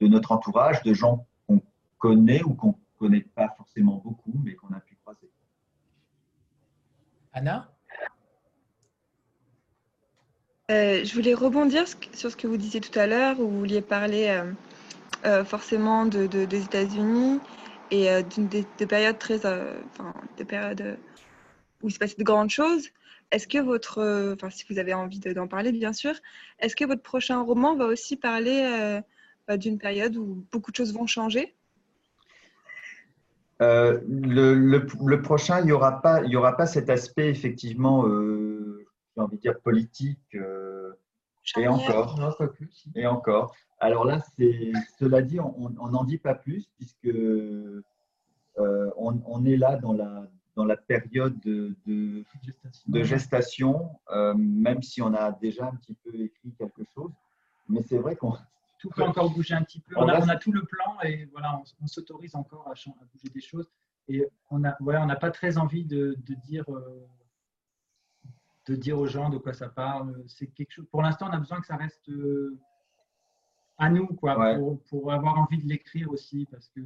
de, notre entourage, de gens qu'on connaît ou qu'on ne connaît pas forcément beaucoup, mais qu'on a pu croiser. Anna? Euh, Je voulais rebondir sur ce que vous disiez tout à l'heure, où vous vouliez parler euh, euh, forcément de, des États-Unis et des, périodes très, enfin, des périodes où il se passait de grandes choses. Est-ce que votre, enfin, si vous avez envie d'en parler, bien sûr, est-ce que votre prochain roman va aussi parler d'une période où beaucoup de choses vont changer? Le, prochain, il n'y aura, pas, aura pas cet aspect, effectivement, j'ai envie de dire politique, euh, et encore. et encore. Alors là, cela dit, on n'en dit pas plus, puisque on, est là dans la, dans la période de, de gestation, même si on a déjà un petit peu écrit quelque chose. Mais c'est vrai qu'on tout peut encore bouger un petit peu. On a, tout le plan et voilà, on, s'autorise encore à, bouger des choses. Et on n'a voilà, on pas très envie de, dire, euh, de dire aux gens de quoi ça parle. C'est quelque chose. Pour l'instant, on a besoin que ça reste euh, à nous, quoi, pour, avoir envie de l'écrire aussi, parce que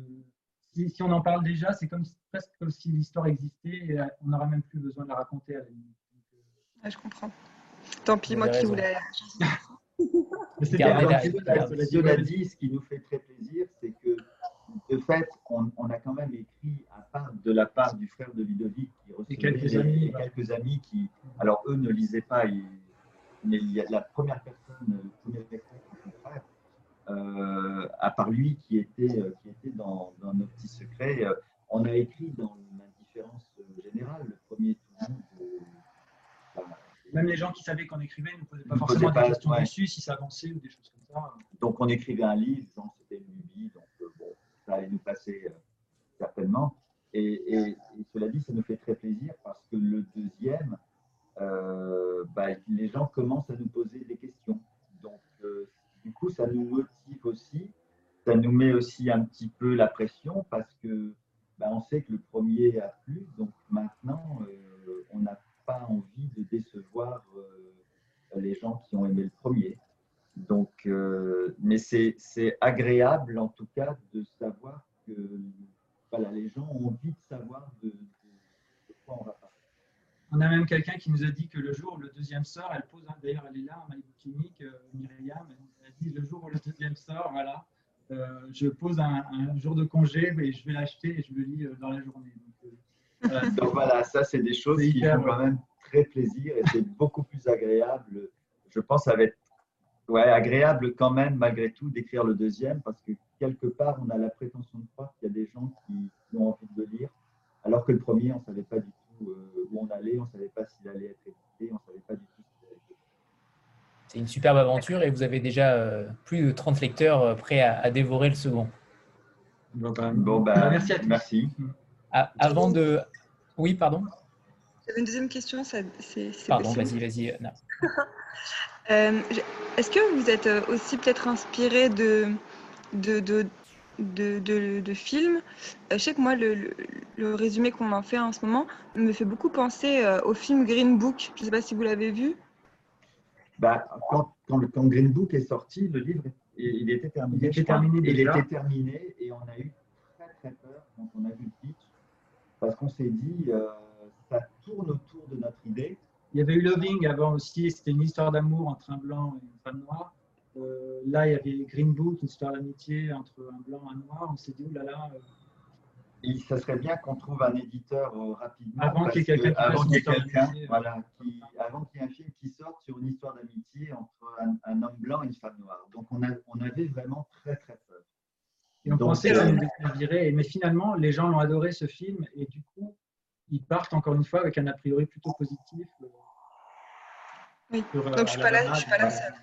si, si, on en parle déjà, c'est comme presque comme si l'histoire existait et on n'aura même plus besoin de la raconter à la je comprends. Tant pis, moi qui voulais. Cela dit, ce qui nous fait très plaisir, c'est que de fait, on, a quand même écrit, à part de la part du frère de Ludovic, qui recevait quelques, amis, quelques amis qui, alors eux ne lisaient pas, mais il y a la première personne, le premier lecteur, son frère, euh, à part lui qui était, euh, qui était dans, dans nos petits secrets, euh, on a écrit dans l'indifférence générale, le premier tout même les gens qui savaient qu'on écrivait ne posaient pas forcément des questions dessus, si ça avançait ou des choses comme ça. Donc on écrivait un livre, c'était une lubie, donc bon, allait nous passer euh, certainement. Et, cela dit, ça nous fait très plaisir parce que le deuxième, euh, bah, les gens commencent à nous poser des questions. Donc du coup, ça nous motive aussi, ça nous met aussi un petit peu la pression parce que bah, on sait que le premier a plu, donc maintenant on a pas envie de décevoir euh, les gens qui ont aimé le premier. Donc, euh, mais c'est agréable en tout cas de savoir que voilà, les gens ont envie de savoir de, quoi on va parler. On a même quelqu'un qui nous a dit que le jour où le deuxième sort, elle pose, d'ailleurs elle est là en Malibu Clinique, euh, Myriam, elle a dit le jour où le deuxième sort, voilà, je pose un, jour de congé et je vais l'acheter et je le lis dans la journée. Donc voilà, ça, c'est des choses qui font quand même très plaisir et c'est beaucoup plus agréable. Je pense être ouais, agréable quand même, malgré tout, d'écrire le deuxième parce que quelque part, on a la prétention de croire qu'il y a des gens qui, ont envie de le lire, alors que le premier, on ne savait pas du tout euh, où on allait, on ne savait pas s'il allait être édité, on ne savait pas du tout C'est une superbe aventure et vous avez déjà euh, plus de 30 lecteurs euh, prêts à, dévorer le second. Bon, bah, merci à tous. Merci. Ah, avant de. Oui, pardon J'avais une deuxième question. c'est, pardon, vas-y, vas-y. Euh, est-ce que vous êtes euh, aussi peut-être inspiré de, de, de, de, films? Euh, Je sais que moi, le, le, résumé qu'on en fait en ce moment me fait beaucoup penser au film Green Book. Je ne sais pas si vous l'avez vu. Bah, quand, quand, quand, Green Book est sorti, le livre, il était terminé. Il était terminé, il était terminé et on a eu très très peur quand on a vu le pitch parce qu'on s'est dit, euh, ça tourne autour de notre idée. Il y avait eu Loving avant aussi, c'était une histoire d'amour entre un blanc et une femme noire. Euh, là, il y avait Green Book, une histoire d'amitié entre un blanc et un noir. On s'est dit, oulala. Là, euh, et ça serait bien qu'on trouve un éditeur rapidement. Avant qu'il y ait quelqu'un avant qu'il y ait quelqu'un, voilà, avant qu'il y ait un film qui sorte sur une histoire d'amitié entre un, homme blanc et une femme noire. Donc on, a, on avait vraiment très très peur. Et on pensait que ça nous. Mais finalement, les gens l'ont adoré ce film et du coup, ils partent encore une fois avec un a priori plutôt positif. Euh, oui, donc je ne suis, pas la, suis pas la seule.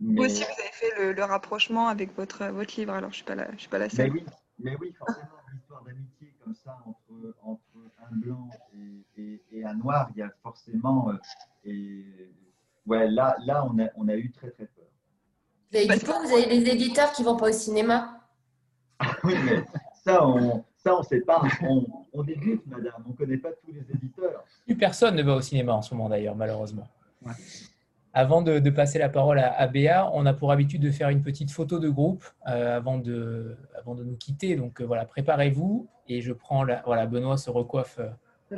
Vous aussi, vous avez fait le, rapprochement avec votre, votre livre, alors je ne suis, pas la, je suis pas la seule. Mais oui, mais oui forcément, une histoire d'amitié comme ça entre, entre un blanc et, et, un noir, il y a forcément. Euh, et, ouais, là, là on, a, on a eu très très peur. Et du coup, vous avez des éditeurs qui ne vont pas au cinéma? Oui, mais ça, on ça, on ne sait pas. On, on, débute, madame. On ne connaît pas tous les éditeurs. Plus personne ne va au cinéma en ce moment, d'ailleurs, malheureusement. Avant de, passer la parole à, Béa, on a pour habitude de faire une petite photo de groupe euh, avant, de, avant de nous quitter. Donc euh, voilà, préparez-vous. Et je prends la. Voilà, Benoît se recoiffe. Euh,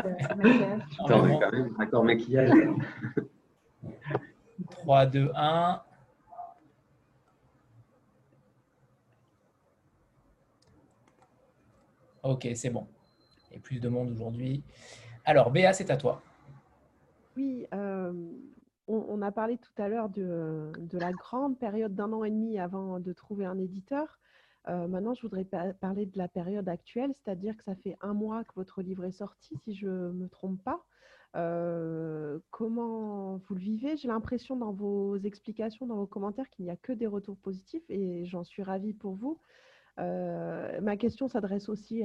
Attends, quand même, d'accord, maquillage. 3, 2, 1. Ok, c'est bon. A plus de monde aujourd'hui. Alors, Béa, c'est à toi. Oui, euh, on, a parlé tout à l'heure de, la grande période d'un an et demi avant de trouver un éditeur. Euh, maintenant, je voudrais parler de la période actuelle, c'est-à-dire que ça fait un mois que votre livre est sorti, si je ne me trompe pas. Euh, comment vous le vivez? J'ai l'impression dans vos explications, dans vos commentaires, qu'il n'y a que des retours positifs et j'en suis ravie pour vous. Euh, ma question s'adresse aussi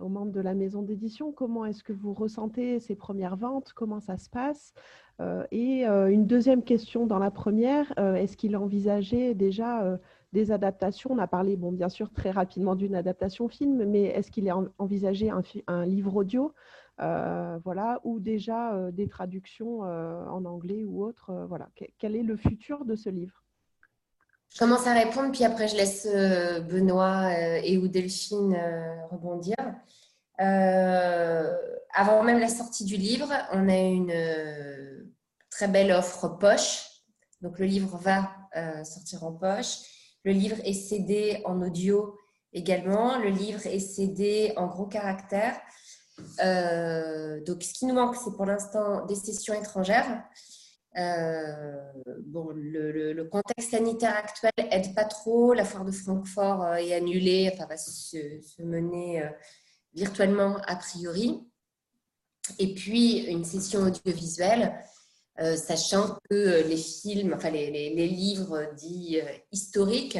aux membres de la maison d'édition. Comment est-ce que vous ressentez ces premières ventes? Comment ça se passe? Euh, Et euh, une deuxième question dans la première, est-ce qu'il envisageait déjà des adaptations? On a parlé, bon, bien sûr, très rapidement d'une adaptation film, mais est-ce qu'il a envisagé un, livre audio voilà, ou déjà des traductions en anglais ou autre voilà. Quel est le futur de ce livre? Je commence à répondre, puis après je laisse euh, Benoît euh, et ou Delphine euh, rebondir. avant même la sortie du livre, on a une très belle offre poche. Donc le livre va sortir en poche. Le livre est cédé en audio également. Le livre est cédé en gros caractères. donc ce qui nous manque, c'est pour l'instant des sessions étrangères. Euh, bon, le, contexte sanitaire actuel aide pas trop. La foire de Francfort euh, est annulée, enfin va se, mener euh, virtuellement a priori. Et puis une session audiovisuelle, sachant que les films, enfin les, livres dits historiques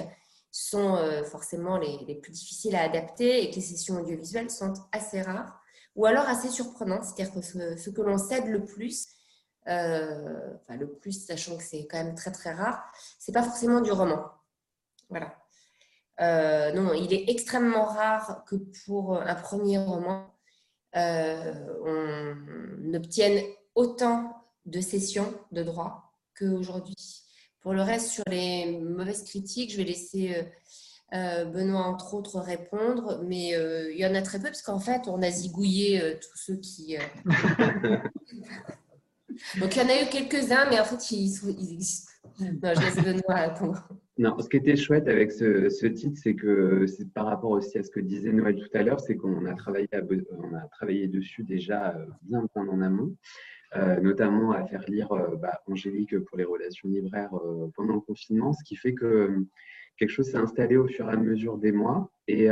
sont forcément les, plus difficiles à adapter et que les sessions audiovisuelles sont assez rares ou alors assez surprenantes. C'est-à-dire que ce, ce que l'on cède le plus, enfin le plus, sachant que c'est quand même très très rare, c'est pas forcément du roman. Voilà. Euh, non, il est extrêmement rare que pour un premier roman, euh, on obtienne autant de sessions de droit qu'aujourd'hui. Pour le reste, sur les mauvaises critiques, je vais laisser Benoît, entre autres, répondre, mais il y en a très peu, parce qu'en fait, on a zigouillé tous ceux qui... Donc, il y en a eu quelques-uns, mais en fait, ils, existent. Non, je laisse Benoît attendre. Non, ce qui était chouette avec ce, titre, c'est que c'est par rapport aussi à ce que disait Noël tout à l'heure, c'est qu'on a travaillé, a travaillé dessus déjà euh, bien, en amont, euh, notamment à faire lire euh, bah, Angélique pour les relations libraires pendant le confinement, ce qui fait que quelque chose s'est installé au fur et à mesure des mois. Et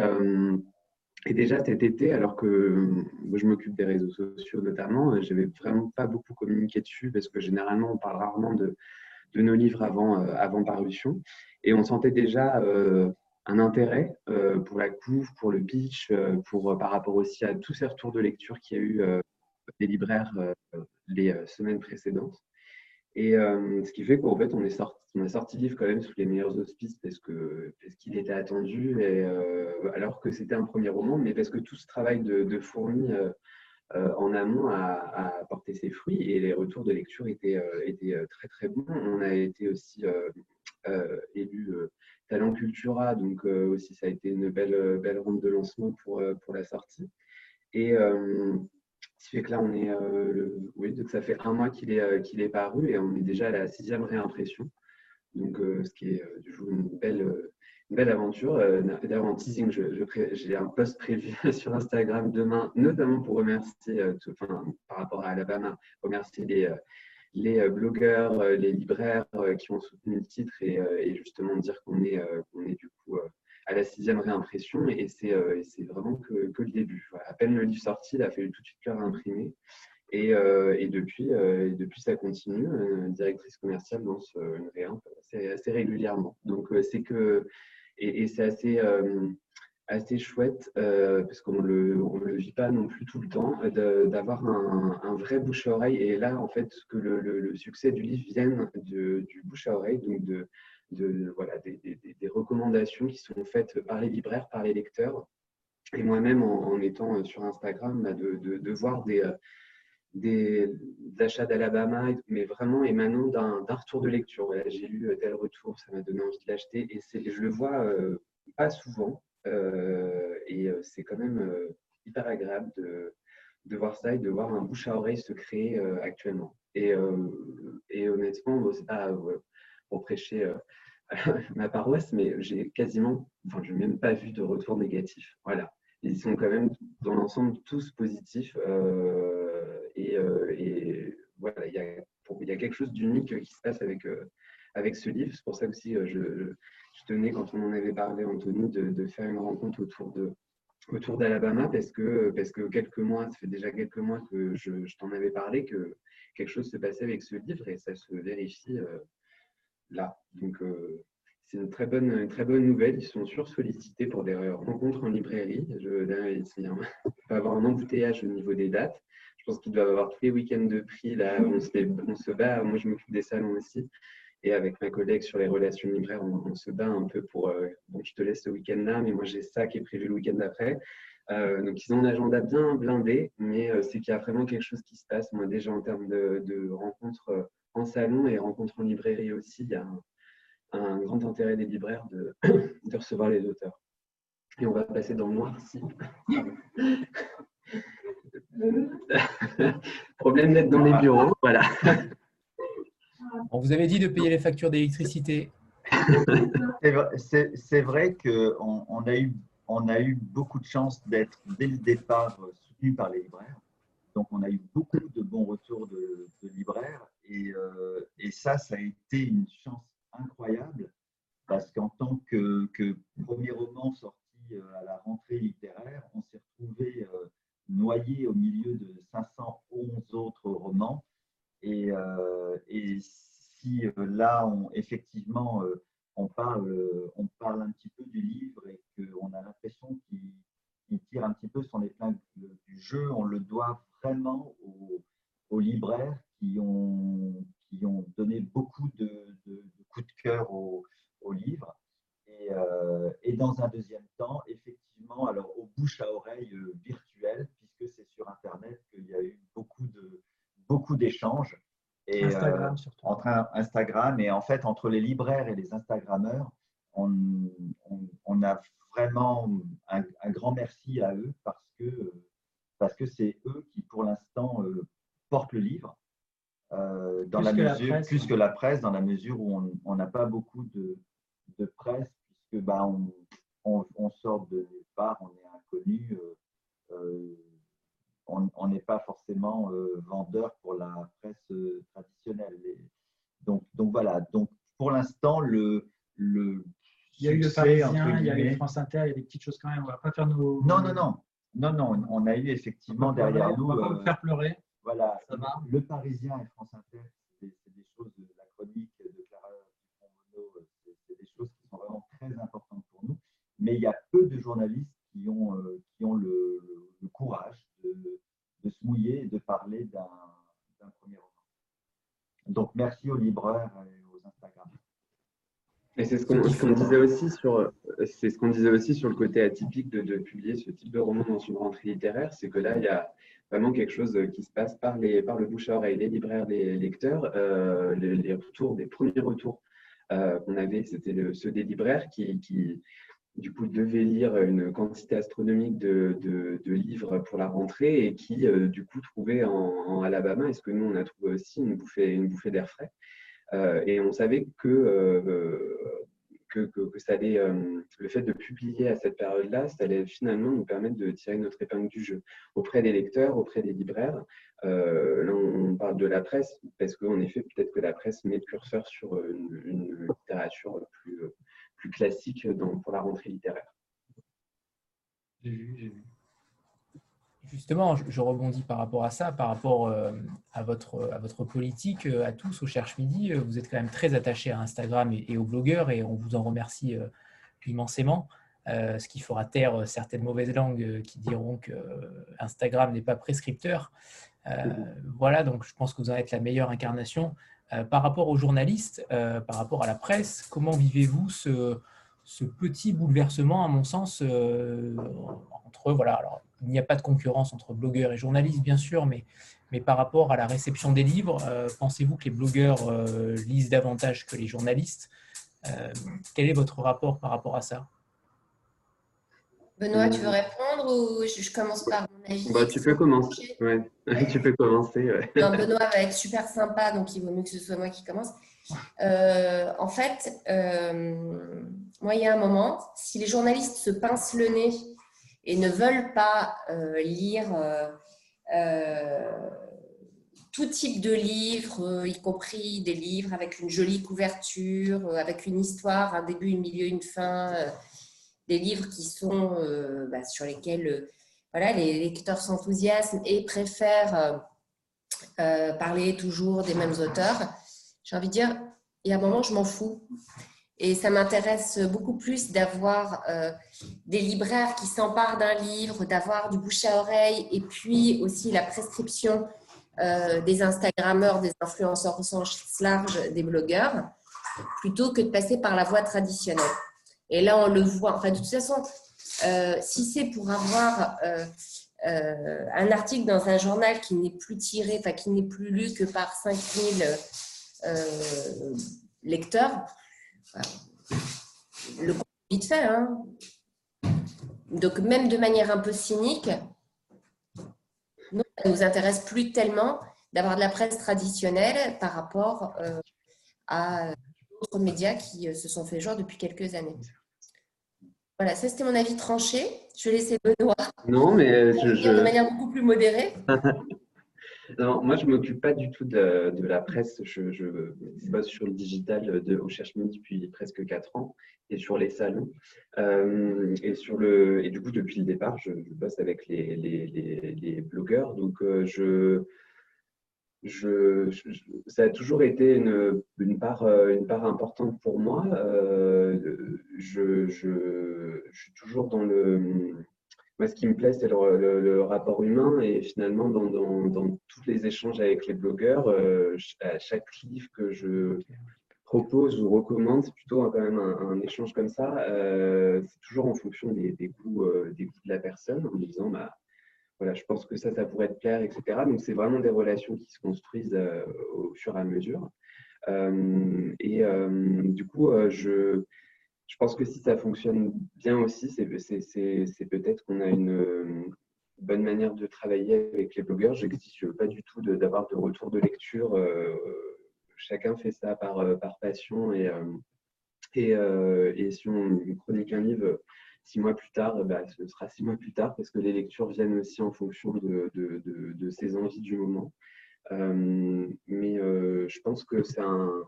et déjà cet été, alors que moi, je m'occupe des réseaux sociaux notamment, euh, je n'avais vraiment pas beaucoup communiqué dessus parce que généralement on parle rarement de, de nos livres avant, euh, avant parution. Et on sentait déjà euh, un intérêt pour la couve, pour le pitch, pour, par rapport aussi à tous ces retours de lecture qu'il y a eu des libraires les semaines précédentes. Et ce qui fait qu'en fait, on est sorti on a sorti le livre quand même sous les meilleurs auspices parce parce qu'il était attendu et euh, alors que c'était un premier roman, mais parce que tout ce travail de, fourni euh, euh, en amont a, porté ses fruits et les retours de lecture étaient, étaient très très bons. On a été aussi élu Talent Cultura, donc aussi ça a été une belle belle ronde de lancement pour pour la sortie. Ce qui fait que là, on est, oui, donc ça fait un mois qu'il est, qu'il est paru et on est déjà à la sixième réimpression. Donc, euh, ce qui est euh, une belle, euh, belle aventure. D'ailleurs, en teasing, j'ai un post prévu sur Instagram demain, notamment pour remercier, enfin, par rapport à Alabama, remercier les, les blogueurs, les libraires qui ont soutenu le titre et, justement dire qu'on est, qu'on est du coup à la sixième réimpression et c'est vraiment que, le début. À peine le livre sorti, il a fallu tout de suite cœur imprimer et, euh, depuis, euh, depuis, ça continue. Une directrice commerciale lance euh, une réimp assez, régulièrement. Donc, c'est que, et, c'est assez, assez chouette, parce qu'on ne le, le vit pas non plus tout le temps, d'avoir un, vrai bouche à oreille. Et là, en fait, que le, le, succès du livre vienne du bouche à oreille, donc de, de voilà, des, recommandations qui sont faites par les libraires, par les lecteurs. Et moi-même, en, étant sur Instagram, bah, de, voir des, des, achats d'Alabama, mais vraiment émanant d'un retour de lecture. J'ai lu tel retour, ça m'a donné envie de l'acheter. Et, je le vois pas souvent. et c'est quand même hyper agréable de, de voir ça et de voir un bouche à oreille se créer euh, actuellement. Et, euh, et honnêtement, c'est pas euh, pour prêcher ma paroisse, mais j'ai quasiment, enfin, je n'ai même pas vu de retour négatif. Voilà. Ils sont quand même dans l'ensemble tous positifs. et, et, voilà, il y, a, quelque chose d'unique qui se passe avec, avec ce livre. C'est pour ça aussi, je, je, tenais, quand on en avait parlé, Anthony, de, faire une rencontre autour de, autour d'Alabama parce que, parce que quelques mois, ça fait déjà quelques mois que je, t'en avais parlé, que quelque chose se passait avec ce livre et ça se vérifie euh, là. Donc, euh, c'est une très, bonne, une très bonne nouvelle. Ils sont sursollicités pour des rencontres en librairie. Je, il va avoir un embouteillage au niveau des dates. Je pense qu'ils doivent avoir tous les week-ends de prix. Là, on se, on se bat. Moi, je m'occupe des salons aussi. Et avec ma collègue sur les relations libraires, on, se bat un peu pour euh, bon, je te laisse ce week-end-là, mais moi j'ai ça qui est prévu le week-end d'après. Euh, donc ils ont un agenda bien blindé, mais c'est qu'il y a vraiment quelque chose qui se passe. Moi déjà en termes de, rencontres en salon et rencontres en librairie aussi, il y a un, grand intérêt des libraires de, de, recevoir les auteurs. Et on va passer dans le noir si. Problème d'être dans les bureaux, voilà. On vous avait dit de payer les factures d'électricité. C'est vrai qu'on on a, eu, on a eu beaucoup de chance d'être dès le départ soutenu par les libraires. Donc, on a eu beaucoup de bons retours de, libraires. Et, euh, et, ça, ça a été une chance incroyable parce qu'en tant que, premier roman sorti euh, à la rentrée littéraire, on s'est retrouvé euh, noyé au milieu de 511 autres romans. Et, si là, effectivement, on parle, on parle un petit peu du livre et qu'on a l'impression qu'il tire un petit peu son épingle du jeu, on le doit vraiment aux, libraires qui ont, qui ont donné beaucoup de, coups de cœur au, livre. Et, et, dans un deuxième temps, effectivement, alors au bouche à oreille virtuel, puisque c'est sur Internet qu'il y a eu beaucoup de, beaucoup d'échanges. Et, Instagram, euh, Entre Instagram et en fait, entre les libraires et les Instagrammeurs, on, on, a vraiment un, grand merci à eux parce que parce que c'est eux qui, pour l'instant, euh, portent le livre. Euh, dans plus la mesure, la plus que la presse, dans la mesure où on n'a pas beaucoup de, de, presse, puisque bah, on, on, sort de nulle part, on est inconnu on n'est pas forcément euh, vendeur pour la presse euh, traditionnelle. donc, donc voilà. Donc pour l'instant, le, le il y a eu le Parisien, il y a eu France Inter, il y a des petites choses quand même. On va pas faire nos. Non, non, non. Non, non, on a eu effectivement derrière nous. On va pas vous faire pleurer. Euh. Le Parisien et France Inter, c'est des choses de la chronique de Clara Dupont-Mono, c'est des choses qui sont vraiment très importantes pour nous. Mais il y a peu de journalistes qui ont, qui ont le, le courage de, de, se mouiller et de parler d'un premier roman. Donc, merci aux libraires et aux Instagram. Et c'est ce qu'on disait aussi sur, c'est ce qu'on disait aussi sur le côté atypique de, publier ce type de roman dans une rentrée littéraire, c'est que là il y a vraiment quelque chose qui se passe par les, par le bouche à oreille, les libraires, les lecteurs, euh, les, retours, des premiers retours euh, qu'on avait, c'était ceux des libraires qui, qui, du coup, devait lire une quantité astronomique de, de, livres pour la rentrée et qui, euh, du coup, trouvait en, Alabama, est-ce que nous, on a trouvé aussi une bouffée, une bouffée d'air frais. Euh, et on savait que, euh, que, ça allait, le fait de publier à cette période-là, ça allait finalement nous permettre de tirer notre épingle du jeu auprès des lecteurs, auprès des libraires. là, on, parle de la presse, parce qu'en effet, peut-être que la presse met le curseur sur une, une littérature plus plus classique pour la rentrée littéraire. J'ai vu, j'ai vu. Justement, je rebondis par rapport à ça, par rapport euh, à, votre, à votre politique, euh, à tous au Cherche Midi. Euh, vous êtes quand même très attachés à Instagram et, aux blogueurs et on vous en remercie immensément. ce qui fera taire certaines mauvaises langues qui diront que Instagram n'est pas prescripteur. voilà, donc je pense que vous en êtes la meilleure incarnation. par rapport aux journalistes, par rapport à la presse, comment vivez-vous ce, ce, petit bouleversement, à mon sens, entre, voilà, alors, il n'y a pas de concurrence entre blogueurs et journalistes, bien sûr, mais, mais par rapport à la réception des livres, pensez-vous que les blogueurs lisent davantage que les journalistes? Quel est votre rapport par rapport à ça? Benoît, tu veux répondre ou je, commence par mon avis? Bah, Tu peux commencer. Ouais. tu peux commencer. Benoît va être super sympa, donc il vaut mieux que ce soit moi qui commence. Euh, en fait, euh, moi, il y a un moment, si les journalistes se pincent le nez et ne veulent pas euh, lire tout type de livres, y compris des livres avec une jolie couverture, avec une histoire, un début, un milieu, une fin des livres qui sont euh, bah, sur lesquels euh, voilà, les lecteurs s'enthousiasment et préfèrent euh, parler toujours des mêmes auteurs. J'ai envie de dire, il y a un moment, je m'en fous. Et ça m'intéresse beaucoup plus d'avoir des libraires qui s'emparent d'un livre, d'avoir du bouche à oreille et puis aussi la prescription des Instagrammeurs, des influenceurs au sens large, des blogueurs, plutôt que de passer par la voie traditionnelle. Et là, on le voit. Enfin, de toute façon, euh, si c'est pour avoir euh, euh, un article dans un journal qui n'est plus tiré, enfin, qui n'est plus lu que par 5000 lecteurs, le vite fait. Hein. Donc, même de manière un peu cynique, nous, ça ne nous intéresse plus tellement d'avoir de la presse traditionnelle par rapport à d'autres médias qui se sont fait jour depuis quelques années. Voilà, ça c'était mon avis tranché. Je vais laisser Benoît. Non, mais je, de manière beaucoup plus modérée. non, moi je ne m'occupe pas du tout de, la presse. Je, bosse sur le digital de, au Cherche depuis presque 4 ans et sur les salons. Euh, et, sur le, et du coup, depuis le départ, je, bosse avec les, blogueurs. Donc, euh, je je, ça a toujours été une, euh, part importante pour moi. Je, je, je, suis toujours dans le. Moi, ce qui me plaît, c'est le, rapport humain. Et finalement, dans, tous les échanges avec les blogueurs, euh, à chaque livre que je propose ou recommande, c'est plutôt quand même un, échange comme ça. c'est toujours en fonction des, des goûts, de la personne, en me disant bah, voilà, je pense que ça, ça pourrait être clair, etc. Donc, c'est vraiment des relations qui se construisent euh, au fur et à mesure. Euh, et euh, du coup, je, je pense que si ça fonctionne bien aussi, c'est peut-être qu'on a une bonne manière de travailler avec les blogueurs. Je n'exige pas du tout d'avoir de, retour de lecture. chacun fait ça par, par passion et, si on chronique un livre six mois plus tard, bah, ce sera six mois plus tard parce que les lectures viennent aussi en fonction de, ses envies du moment. Euh, mais euh, je pense que c'est un,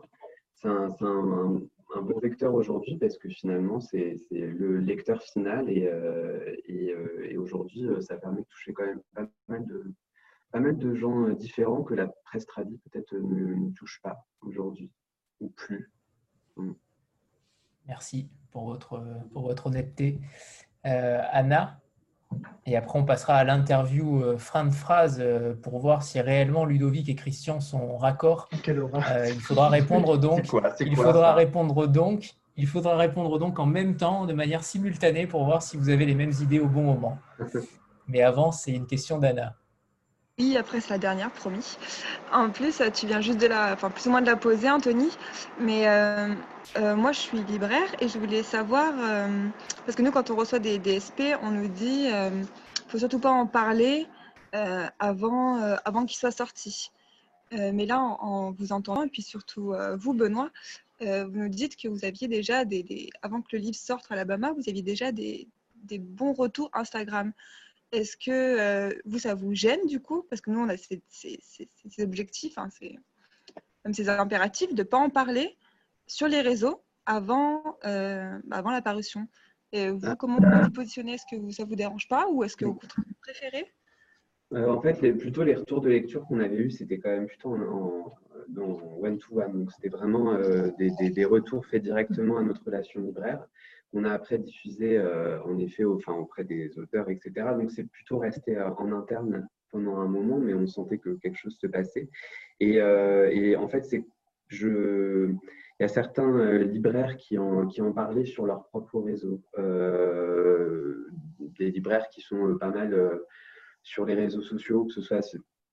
un, bon vecteur aujourd'hui parce que finalement, c'est le lecteur final et, euh, et aujourd'hui, ça permet de toucher quand même pas mal de, pas mal de gens différents que la presse tradie peut-être ne, touche pas aujourd'hui ou plus. Mm. Merci pour votre, pour votre honnêteté. Euh, Anna, et après on passera à l'interview euh, fin de phrase euh, pour voir si réellement Ludovic et Christian sont raccord. il faudra répondre donc. il faudra répondre donc. Il faudra répondre donc en même temps, de manière simultanée, pour voir si vous avez les mêmes idées au bon moment. Mais avant, c'est une question d'Anna. Oui, après c'est la dernière, promis. En plus, tu viens juste de la, enfin plus ou moins de la poser, Anthony. Mais euh, moi, je suis libraire et je voulais savoir, euh, parce que nous, quand on reçoit des DSP, on nous dit euh, faut surtout pas en parler avant, qu'il soit sorti. mais là, en, vous entendant, et puis surtout vous, Benoît, vous nous dites que vous aviez déjà, des, avant que le livre sorte à Alabama, vous aviez déjà des bons retours Instagram. Est-ce que vous, ça vous gêne du coup? Parce que nous, on a ces, objectifs, hein, même ces impératifs de ne pas en parler sur les réseaux avant, euh, avant l'apparition. Et vous, ah. comment vous vous positionnez? Est-ce que ça ne vous dérange pas ou est-ce que vous préférez? Euh, En fait, plutôt les retours de lecture qu'on avait eus, c'était quand même plutôt en, one-to-one. Donc, c'était vraiment euh, des, retours faits directement à notre relation libraire. On a après diffusé, en effet, enfin, auprès des auteurs, etc. Donc, c'est plutôt resté en interne pendant un moment, mais on sentait que quelque chose se passait. Et, et en fait, c'est je, il y a certains libraires qui ont, qui sur leur propre réseau. des libraires qui sont pas mal sur les réseaux sociaux, que ce soit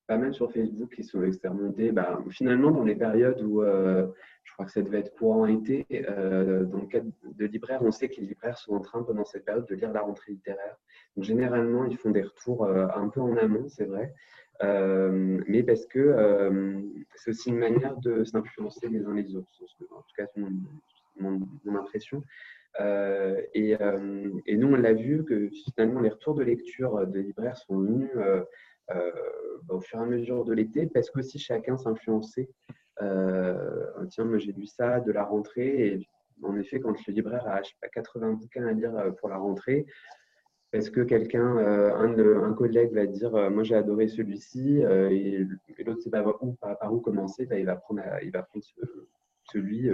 pas mal sur Facebook, qui sont expérimentés. Finalement, dans les périodes où je crois que ça devait être courant été, dans le cadre de libraires, on sait que les libraires sont en train pendant cette période de lire la rentrée littéraire. Donc, généralement, ils font des retours un peu en amont, c'est vrai. Euh, mais parce que euh, c'est aussi une manière de s'influencer les uns les autres. En tout cas, c'est mon, impression. Euh, et, et, nous, on l'a vu que finalement, les retours de lecture des libraires sont venus bah, au fur et à mesure de l'été, parce qu'aussi chacun s'influençait. tiens, moi j'ai lu ça de la rentrée, et en effet, quand le libraire a 80 bouquins à lire pour la rentrée, est-ce que quelqu'un, euh, un, collègue va dire euh, Moi j'ai adoré celui-ci, euh, et, l'autre ne sait pas par, où commencer, bah, il va prendre celui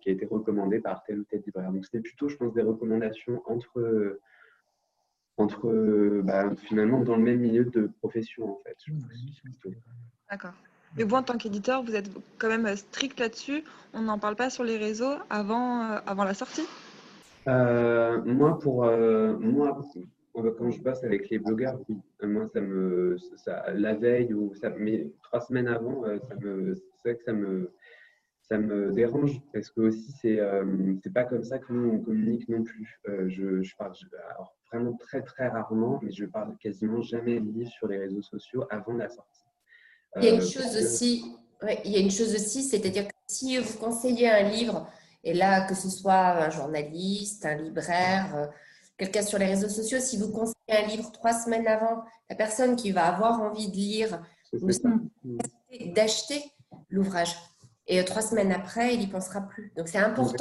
qui a été recommandé par tel ou tel libraire. Donc c'était plutôt, je pense, des recommandations entre, entre bah, finalement dans le même milieu de profession en fait. D'accord. Mais vous, en tant qu'éditeur, vous êtes quand même strict là-dessus. On n'en parle pas sur les réseaux avant, avant la sortie? Moi, pour moi, quand je bosse avec les blogueurs, moi, ça me, ça, la veille ou ça, mais trois semaines avant, euh, ça me, c'est vrai que ça me, ça me dérange parce que aussi c'est, euh, c'est pas comme ça que nous on communique non plus. Euh, je, je, parle vraiment très très rarement, mais je parle quasiment jamais de livres sur les réseaux sociaux avant la sortie. Il y a une chose aussi, il y a une chose aussi, c'est-à-dire que si vous conseillez un livre, et là que ce soit un journaliste, un libraire quelqu'un sur les réseaux sociaux, si vous conseillez un livre trois semaines avant, la personne qui va avoir envie de lire d'acheter l'ouvrage. Et euh, trois semaines après, il n'y pensera plus. Donc c'est important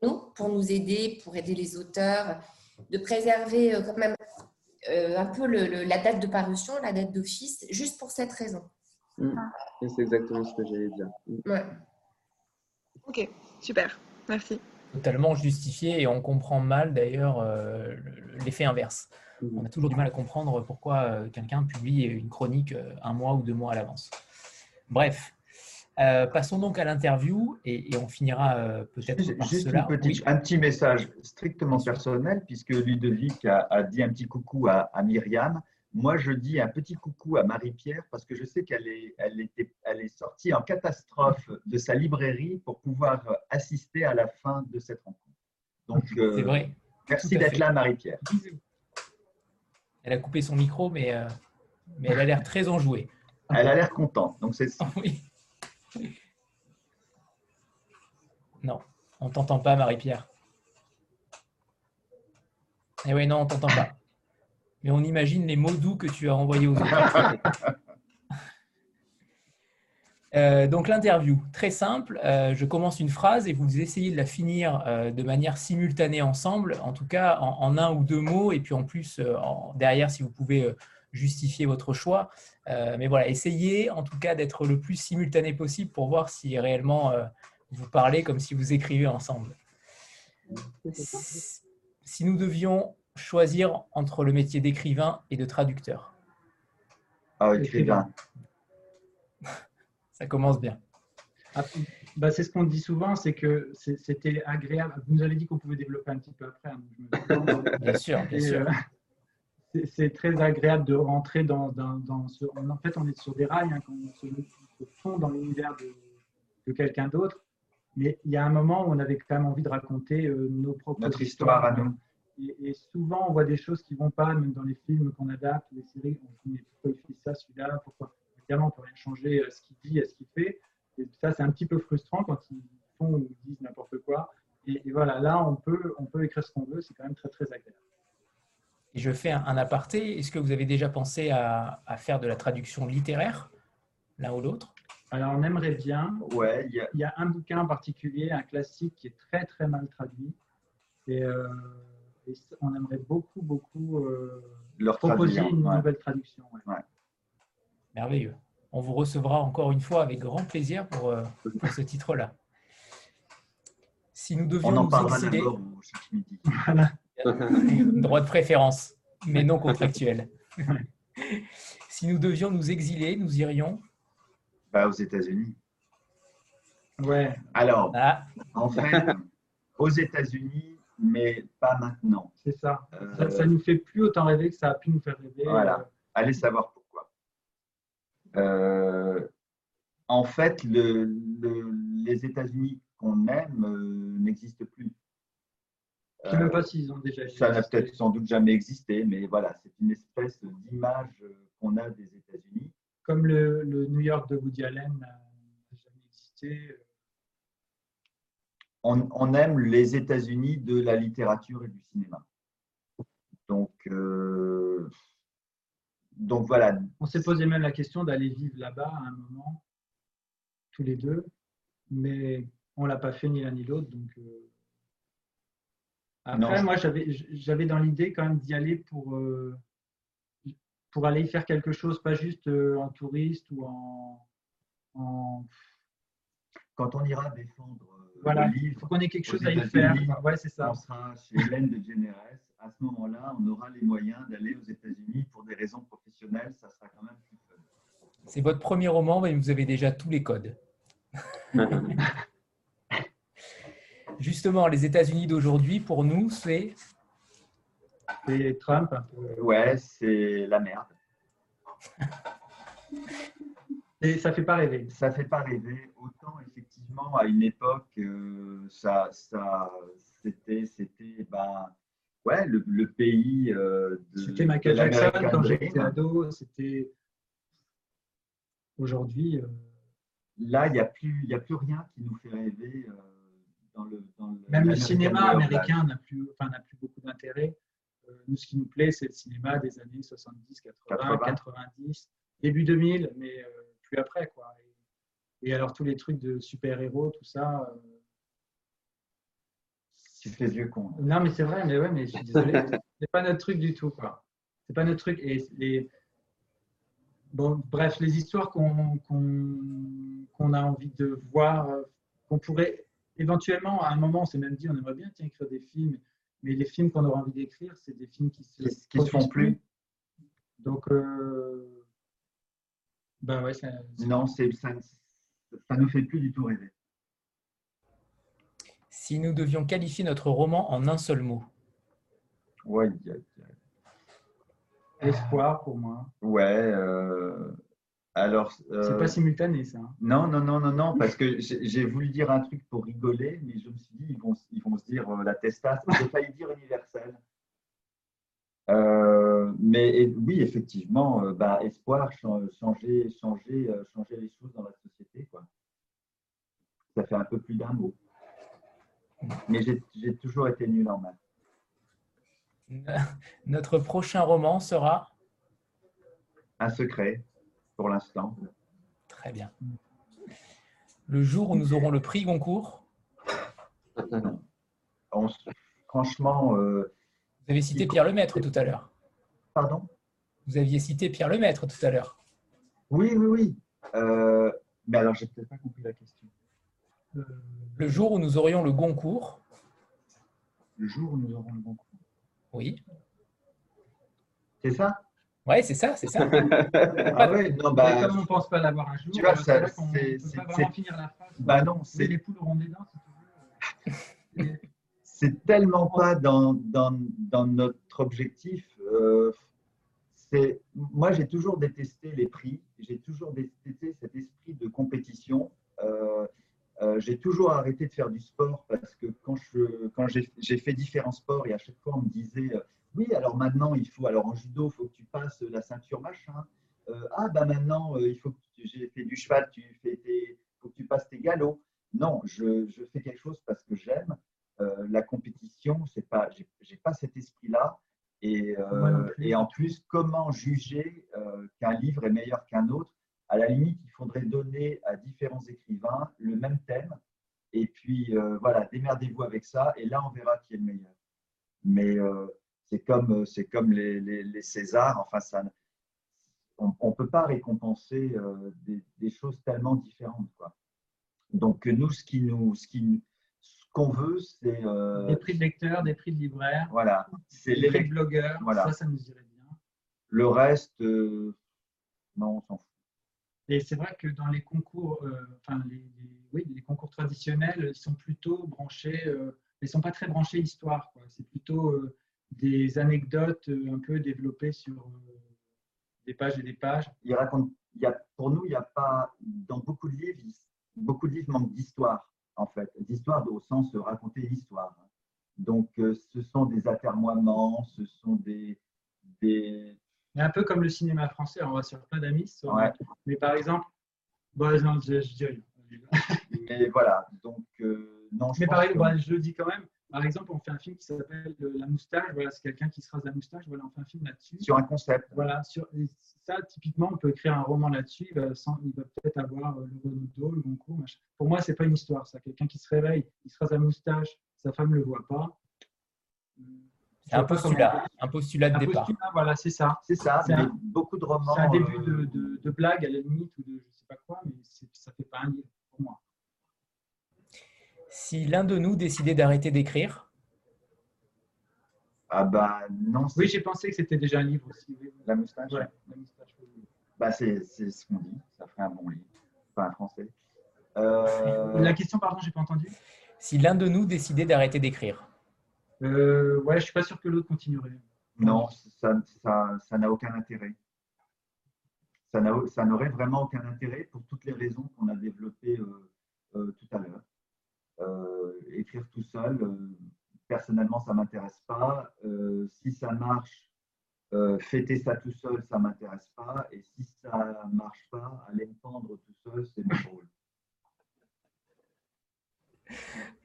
pour nous, pour nous aider, pour aider les auteurs, de préserver euh, quand même euh, un peu la date de parution, la date d'office, juste pour cette raison. Mmh. C'est exactement ce que j'allais dire. Ouais. Ok, super. Merci totalement justifié et on comprend mal d'ailleurs euh, l'effet inverse. Mmh. On a toujours du mal à comprendre pourquoi quelqu'un publie une chronique un mois ou deux mois à l'avance. Bref, passons donc à l'interview et, on finira peut-être par Juste un petit message strictement personnel, puisque Ludovic a, a, dit un petit coucou à, à Myriam. Moi, je dis un petit coucou à Marie-Pierre parce que je sais qu'elle est, elle était, elle est sortie en catastrophe de sa librairie pour pouvoir assister à la fin de cette rencontre. Donc, euh, vrai. merci d'être là, Marie-Pierre. Elle a coupé son micro, mais, euh, mais elle a l'air très enjouée. Elle a l'air contente, donc c'est oui. Non, on t'entend pas, Marie-Pierre. Eh oui, non, on t'entend pas mais on imagine les mots doux que tu as envoyés aux autres. Euh, donc l'interview, très simple. Euh, je commence une phrase et vous essayez de la finir euh, de manière simultanée ensemble, en tout cas en, un ou deux mots, et puis en plus derrière si vous pouvez justifier votre choix. mais voilà, essayez en tout cas d'être le plus simultané possible pour voir si réellement vous parlez comme si vous écrivez ensemble. Si nous devions choisir entre le métier d'écrivain et de traducteur Ah, écrivain. Ça commence bien. Ah, bah, c'est ce qu'on dit souvent, c'est que c'était agréable. Vous nous avez dit qu'on pouvait développer un petit peu après. Hein, bien sûr, bien sûr. Euh, c'est très agréable de rentrer dans, dans, ce. En fait, on est sur des rails hein, quand on se, fond dans l'univers de, quelqu'un d'autre. Mais il y a un moment où on avait quand même envie de raconter euh, nos propres Notre histoire à nous. Et, souvent, on voit des choses qui ne vont pas, même dans les films qu'on adapte, les séries, on se dit pourquoi il fait ça, celui-là, pourquoi? Évidemment, on peut rien changer à ce qu'il dit, à ce qu'il fait. Et ça, c'est un petit peu frustrant quand ils font ou disent n'importe quoi. Et, voilà, là, on peut, on peut écrire ce qu'on veut, c'est quand même très, très agréable. Et je fais un, aparté. Est-ce que vous avez déjà pensé à, faire de la traduction littéraire, l'un ou l'autre? Alors, on aimerait bien. Ouais, il y, a... un bouquin en particulier, un classique qui est très, très mal traduit. Et. Euh, on aimerait beaucoup, beaucoup euh, Leur proposer une nouvelle traduction. Merveilleux. On vous recevra encore une fois avec grand plaisir pour, euh, ce titre-là. Si nous devions on en nous exiler... Droit de préférence, mais non contractuel. si nous devions nous exiler, nous irions bah, Aux États-Unis. Ouais. Alors, ah. en fait, aux États-Unis, mais pas maintenant. C'est ça. ça. ça. nous fait plus autant rêver que ça a pu nous faire rêver. Voilà. Allez savoir pourquoi. Euh, en fait, le, les États-Unis qu'on aime euh, n'existent plus. Je ne sais même pas s'ils ont déjà existé. Ça n'a peut-être sans doute jamais existé, mais voilà, c'est une espèce d'image qu'on a des États-Unis. Comme le, le, New York de Woody Allen n'a jamais existé. On, on, aime les États-Unis de la littérature et du cinéma. Donc, euh, donc voilà. On s'est posé même la question d'aller vivre là-bas à un moment, tous les deux, mais on l'a pas fait ni l'un ni l'autre. Donc euh, après, moi j'avais dans l'idée quand même d'y aller pour euh, pour aller faire quelque chose, pas juste euh, en touriste ou en, Quand on ira défendre voilà, il faut qu'on ait quelque chose à y faire. Ouais, c'est ça. On sera chez Hélène de Généresse. À ce moment-là, on aura les moyens d'aller aux États-Unis pour des raisons professionnelles. Ça sera quand même plus fun. C'est votre premier roman, mais vous avez déjà tous les codes. Justement, les États-Unis d'aujourd'hui, pour nous, c'est. C'est Trump Ouais, c'est la merde. Et ça fait pas rêver. Ça fait pas rêver. Autant effectivement à une époque, euh, ça, ça, c'était, c'était, ben, ouais, le, le pays euh, de. C'était Michael Jackson quand j'étais ado. C'était aujourd'hui. Euh, Là, il n'y a, plus, a plus rien qui nous fait rêver. Dans le, dans le, Même le cinéma américain n'a plus, enfin, plus beaucoup d'intérêt. nous, ce qui nous plaît, c'est le cinéma des années 70, 80, 90, début 2000, mais plus après. Quoi. Et, alors, tous les trucs de super-héros, tout ça. Tu fais vieux con. Non, mais c'est vrai, mais ouais, mais je suis désolé. c'est pas notre truc du tout, quoi. C'est pas notre truc. Et les, bon, bref, les histoires qu'on a envie de voir, qu'on pourrait éventuellement, à un moment, on s'est même dit, on aimerait bien écrire des films, mais les films qu'on aura envie d'écrire, c'est des films qui se, qui, se font plus. Donc, euh, ben ouais, ça, non, ça ne nous fait plus du tout rêver. Si nous devions qualifier notre roman en un seul mot. Ouais, Espoir pour moi. Ouais. Euh, alors. Euh, c'est pas simultané ça. Hein. Non, non, non, non, non, parce que j'ai voulu dire un truc pour rigoler, mais je me suis dit ils vont, ils vont se dire euh, la testasse. J'ai failli dire universel. Euh, mais oui, effectivement, euh, bah, espoir, changer, changer, euh, changer les choses dans la société. Quoi. Ça fait un peu plus d'un mot. Mais j'ai toujours été nul en maths. Notre prochain roman sera? Un secret, pour l'instant. Très bien. Le jour où nous aurons le prix Goncourt Franchement, vous avez cité Pierre Lemaître tout à l'heure. Pardon? Vous aviez cité Pierre Lemaître tout à l'heure. Oui, oui, oui. Euh, mais alors, j'ai peut-être pas compris la question. Euh, le jour où nous aurions le Goncourt. Le jour où nous aurons le Goncourt? Oui. C'est ça? Oui, c'est ça, c'est ça. ah ouais, non, bah, comme on ne pense pas l'avoir un jour, tu vois, ça, c'est, c'est, pas vraiment finir la phrase. Bah non, c'est les poules auront des dents, c'est tellement pas dans, dans, dans notre objectif. Euh, moi, j'ai toujours détesté les prix, j'ai toujours détesté cet esprit de compétition. Euh, euh, j'ai toujours arrêté de faire du sport parce que quand, je, quand j'ai fait différents sports et à chaque fois on me disait oui, alors maintenant il faut, alors en judo, il faut que tu passes la ceinture machin. ah, bah maintenant il faut que j'ai fait du cheval, tu fais faut que tu passes tes galops. Non, je, je fais quelque chose parce que j'aime euh, la compétition, c'est pas, j'ai pas cet esprit-là. Et, euh, et, en plus, comment juger euh, qu'un livre est meilleur qu'un autre? À la limite, il faudrait donner à différents écrivains le même thème. Et puis, voilà, démerdez-vous avec ça. Et là, on verra qui est le meilleur. Mais c'est comme, c'est comme les, les, Césars. Enfin, ça, on ne peut pas récompenser des, des, choses tellement différentes. Quoi. Donc, nous, ce qui nous, ce qui, qu'on veut, c'est. Euh, des prix de lecteurs, des prix de libraires. Voilà. C'est les prix de blogueurs. Voilà. Ça, ça nous irait bien. Le reste, euh, non, on s'en fout. Et c'est vrai que dans les concours, euh, enfin, les, oui, les concours traditionnels, ils sont plutôt branchés, ils ne sont pas très branchés histoire. C'est plutôt des anecdotes un peu développées sur des pages et des pages. Il raconte, il y a, pour nous, il n'y a pas, dans beaucoup de livres, beaucoup de livres manquent d'histoire, en fait, d'histoire au sens de raconter l'histoire. Donc, euh, ce sont des atermoiements, ce sont des, des... Un peu comme le cinéma français, on va sur plein d'amis. Mais par exemple, bon, non, je, je dis rien. Mais voilà, donc, euh, non, je Mais par exemple, je le dis quand même, par exemple, on fait un film qui s'appelle La moustache. Voilà, c'est quelqu'un qui se rase la moustache. Voilà, on fait un film là-dessus. Sur un concept. Voilà, sur ça, typiquement, on peut écrire un roman là-dessus. Il va, peut-être avoir euh, le Renaudot, le Goncourt, machin. Pour moi, c'est pas une histoire. Ça, quelqu'un qui se réveille, il se rase la moustache, sa femme ne le voit pas. C'est un postulat, un postulat de un départ. Postulat, voilà, c'est ça. C'est ça. Un, beaucoup de romans. C'est un début de, euh, de, de, blague à la limite ou de je sais pas quoi, mais ça fait pas un livre pour moi. Si l'un de nous décidait d'arrêter d'écrire? Ah bah non. Oui, j'ai pensé que c'était déjà un livre aussi. La moustache ouais, la moustache. Bah, c'est ce qu'on dit, ça ferait un bon livre, pas un français. Euh... La question, pardon, j'ai pas entendu. Si l'un de nous décidait d'arrêter d'écrire? Euh, Ouais, je suis pas sûr que l'autre continuerait. Non, ça n'a ça, ça aucun intérêt. Ça n'aurait vraiment aucun intérêt pour toutes les raisons qu'on a développées euh, euh, tout à l'heure. Euh, écrire tout seul, euh, personnellement, ça ne m'intéresse pas. Euh, si ça marche, fêter ça tout seul, ça ne m'intéresse pas. Et si ça ne marche pas, aller me pendre tout seul, c'est mon rôle.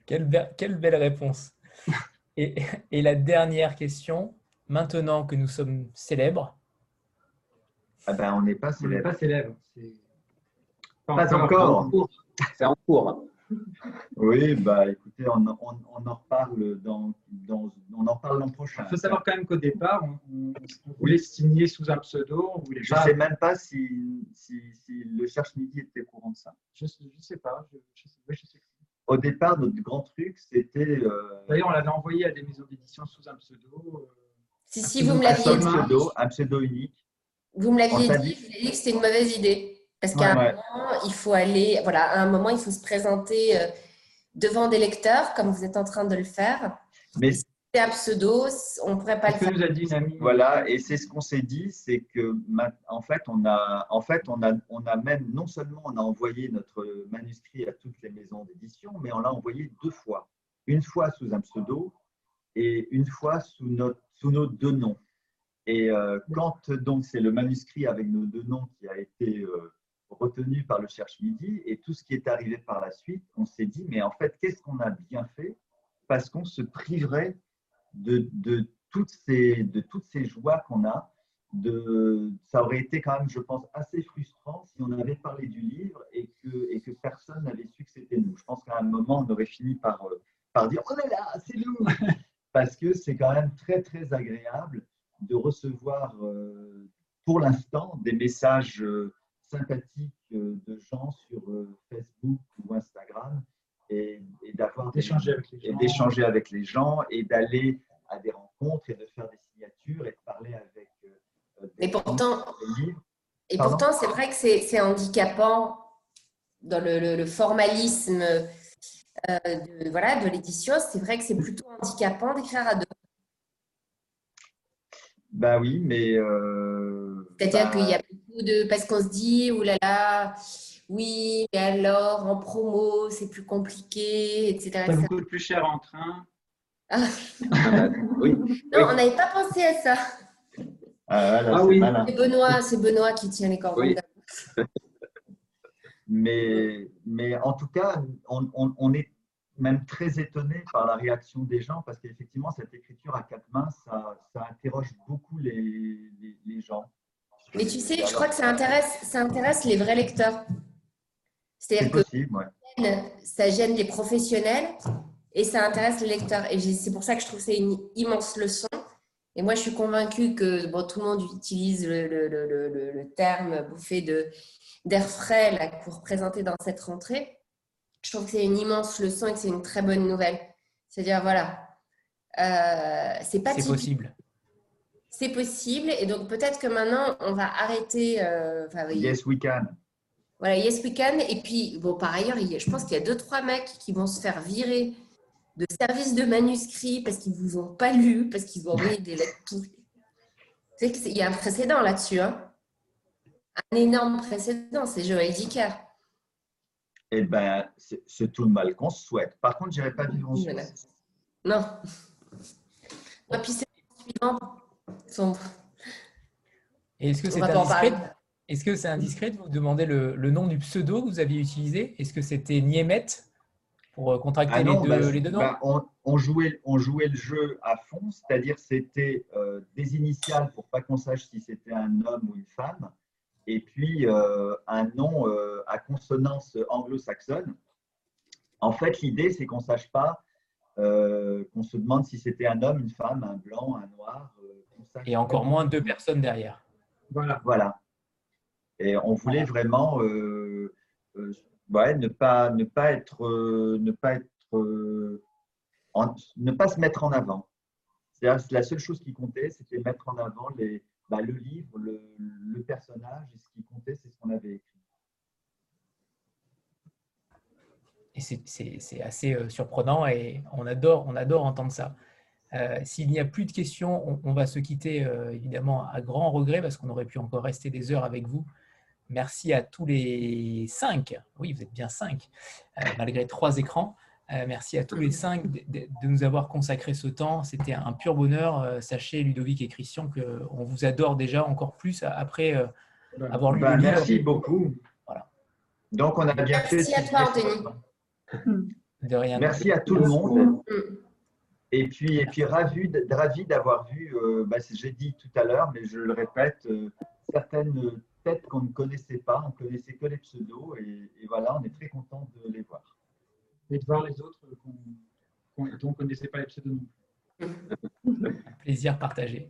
Quelle, quelle, belle réponse. Et, et, la dernière question, maintenant que nous sommes célèbres. Ah ben, on n'est pas célèbres. Pas célèbres. Pas, pas, encore. C'est en cours. Oui, bah écoutez, on, en reparle dans, on en parle l'an prochain. Il faut savoir quand même qu'au départ, on, voulait signer sous un pseudo. je ne sais même pas si, si, le Cherche Midi était au courant de ça. Je ne sais pas. Au départ, notre grand truc, c'était. Euh, D'ailleurs, on l'avait envoyé à des maisons d'édition sous un pseudo. Euh, si, si, vous me l'aviez dit. un pseudo unique. Vous me l'aviez dit, je dit que c'était une mauvaise idée. Parce qu'à un moment, il faut aller, voilà, à un moment, il faut se présenter euh, devant des lecteurs, comme vous êtes en train de le faire. Mais c'est un pseudo, on ne pourrait pas le faire. Nous a dit une Voilà, et c'est ce qu'on s'est dit, c'est que en fait, on a, en fait, on a, on a même non seulement on a envoyé notre manuscrit à toutes les maisons d'édition, mais on l'a envoyé deux fois, une fois sous un pseudo et une fois sous notre, sous nos deux noms. Et euh, quand donc c'est le manuscrit avec nos deux noms qui a été euh, retenu par le Cherche Midi et tout ce qui est arrivé par la suite, on s'est dit, mais en fait, qu'est-ce qu'on a bien fait Parce qu'on se priverait de, de, toutes ces, de toutes ces joies qu'on a. De, ça aurait été quand même, je pense, assez frustrant si on avait parlé du livre et que, et que personne n'avait su que c'était nous. Je pense qu'à un moment, on aurait fini par, euh, par dire, oh là là, c'est nous Parce que c'est quand même très, très agréable de recevoir, euh, pour l'instant, des messages euh, sympathique euh, de gens sur euh, Facebook ou Instagram et, d'avoir d'échanger avec, et d'échanger avec les gens et d'aller à des rencontres et de faire des signatures et de parler avec euh, des et pourtant, Et pourtant, c'est vrai que c'est handicapant dans le, formalisme de, voilà, de l'édition. C'est vrai que c'est plutôt handicapant d'écrire à deux. Bah oui, mais. C'est-à-dire bah qu'il y a de parce qu'on se dit oulala là là, oui mais alors en promo c'est plus compliqué etc. Ça coûte plus cher en train. Ah. oui. Non, on n'avait pas pensé à ça. Ah, ah oui. C'est Benoît, c'est Benoît qui tient les cordons. mais, mais en tout cas, on, on, est même très étonné par la réaction des gens parce qu'effectivement, cette écriture à quatre mains, ça, ça interroge beaucoup les, les, les gens. Mais tu sais, je crois que ça intéresse, ça intéresse les vrais lecteurs. C'est-à-dire que ça gêne les professionnels et ça intéresse les lecteurs. Et c'est pour ça que je trouve que c'est une immense leçon. Et moi, je suis convaincue que bon, tout le monde utilise le, le, le, le terme bouffé d'air frais là, pour représenter dans cette rentrée. Je trouve que c'est une immense leçon et que c'est une très bonne nouvelle. C'est-à-dire, voilà, euh, c'est pas C'est possible c'est possible. Et donc, peut-être que maintenant, on va arrêter. Euh, yes, we can. Voilà, Yes We Can. Et puis, bon, par ailleurs, je pense qu'il y a deux, trois mecs qui vont se faire virer de service de manuscrits parce qu'ils ne vous ont pas lu, parce qu'ils ont envoyé des lettres qu'il y a un précédent là-dessus. Hein un énorme précédent, c'est Joël Dicker. Eh bien, c'est tout le mal qu'on se souhaite. Par contre, je n'irai pas vivre en Suisse. Non. Et puis c'est suivant. Est-ce que c'est indiscret Est-ce que c'est indiscret de vous demander le, nom du pseudo que vous aviez utilisé? Est-ce que c'était Niemet pour euh, contracter ah les, deux, bah, les, deux, noms? bah, on, jouait, on jouait le jeu à fond, c'est-à-dire c'était euh, des initiales pour pas qu'on sache si c'était un homme ou une femme et puis euh, un nom euh, à consonance anglo-saxonne. En fait, l'idée, c'est qu'on ne sache pas, euh, qu'on se demande si c'était un homme, une femme, un blanc, un noir. et encore moins deux personnes derrière. Voilà. Voilà. Et on voulait vraiment ouais, ne, pas, ne pas être, ne pas être, ne pas se mettre en avant. C'est la seule chose qui comptait, c'était mettre en avant les, bah, le livre, le, personnage, et ce qui comptait, c'est ce qu'on avait écrit. Et c'est assez euh, surprenant et on adore, on adore entendre ça. Euh, s'il n'y a plus de questions, on, va se quitter euh, évidemment à grand regret parce qu'on aurait pu encore rester des heures avec vous. Merci à tous les cinq, oui vous êtes bien cinq, malgré trois écrans. Euh, merci à tous les cinq de, nous avoir consacré ce temps. C'était un pur bonheur. Euh, sachez, Ludovic et Christian, qu'on vous adore déjà encore plus après euh, avoir lu ben, Merci beaucoup. Voilà. Donc, on a bien fait. Merci à toi, Anthony. De rien. Merci à tout le monde. Et puis, et puis ravi, ravi d'avoir vu, bah, j'ai dit tout à l'heure, mais je le répète, certaines têtes qu'on ne connaissait pas. On ne connaissait que les pseudos. Et, et voilà, on est très content de les voir et de voir les autres dont on ne connaissait pas les pseudonymes. Plaisir partagé.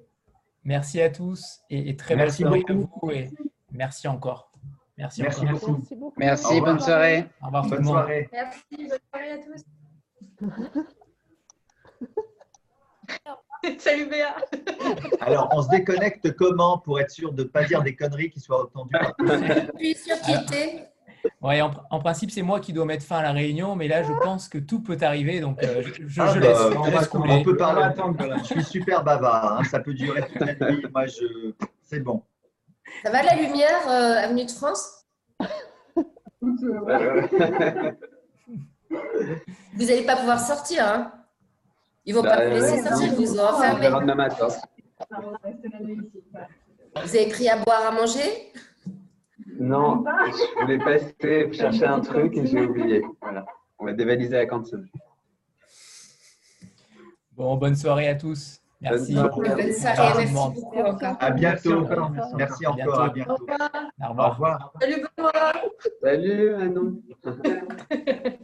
Merci à tous et, très soirée à vous et merci encore. Merci, merci beaucoup. Merci, beaucoup. merci bonne soirée. Au revoir bonne soirée. Merci, bonne soirée à tous. Salut Béa. Alors, on se déconnecte comment pour être sûr de ne pas dire des conneries qui soient entendues Je suis sûr qu'il était. Ouais, en, principe, c'est moi qui dois mettre fin à la réunion, mais là, je pense que tout peut arriver, donc euh, je, ah, laisse, bah, on, peut parler. Attendre, je suis super bavard, hein, ça peut durer toute la nuit. Moi, je... c'est bon. Ça va la lumière, euh, Avenue de France? Vous n'allez pas pouvoir sortir. Hein? Ils ne vont pas bah, vous laisser sortir, vous ont enfermé. Vous avez pris à boire, à manger? Non, je voulais passer chercher un truc et j'ai oublié. Voilà. On va dévaliser la cantine. Bon, bonne soirée à tous. Merci. Bonne soirée, merci beaucoup encore. À bientôt. Merci encore. À bientôt. Au revoir. Salut, Benoît. Salut, Manon.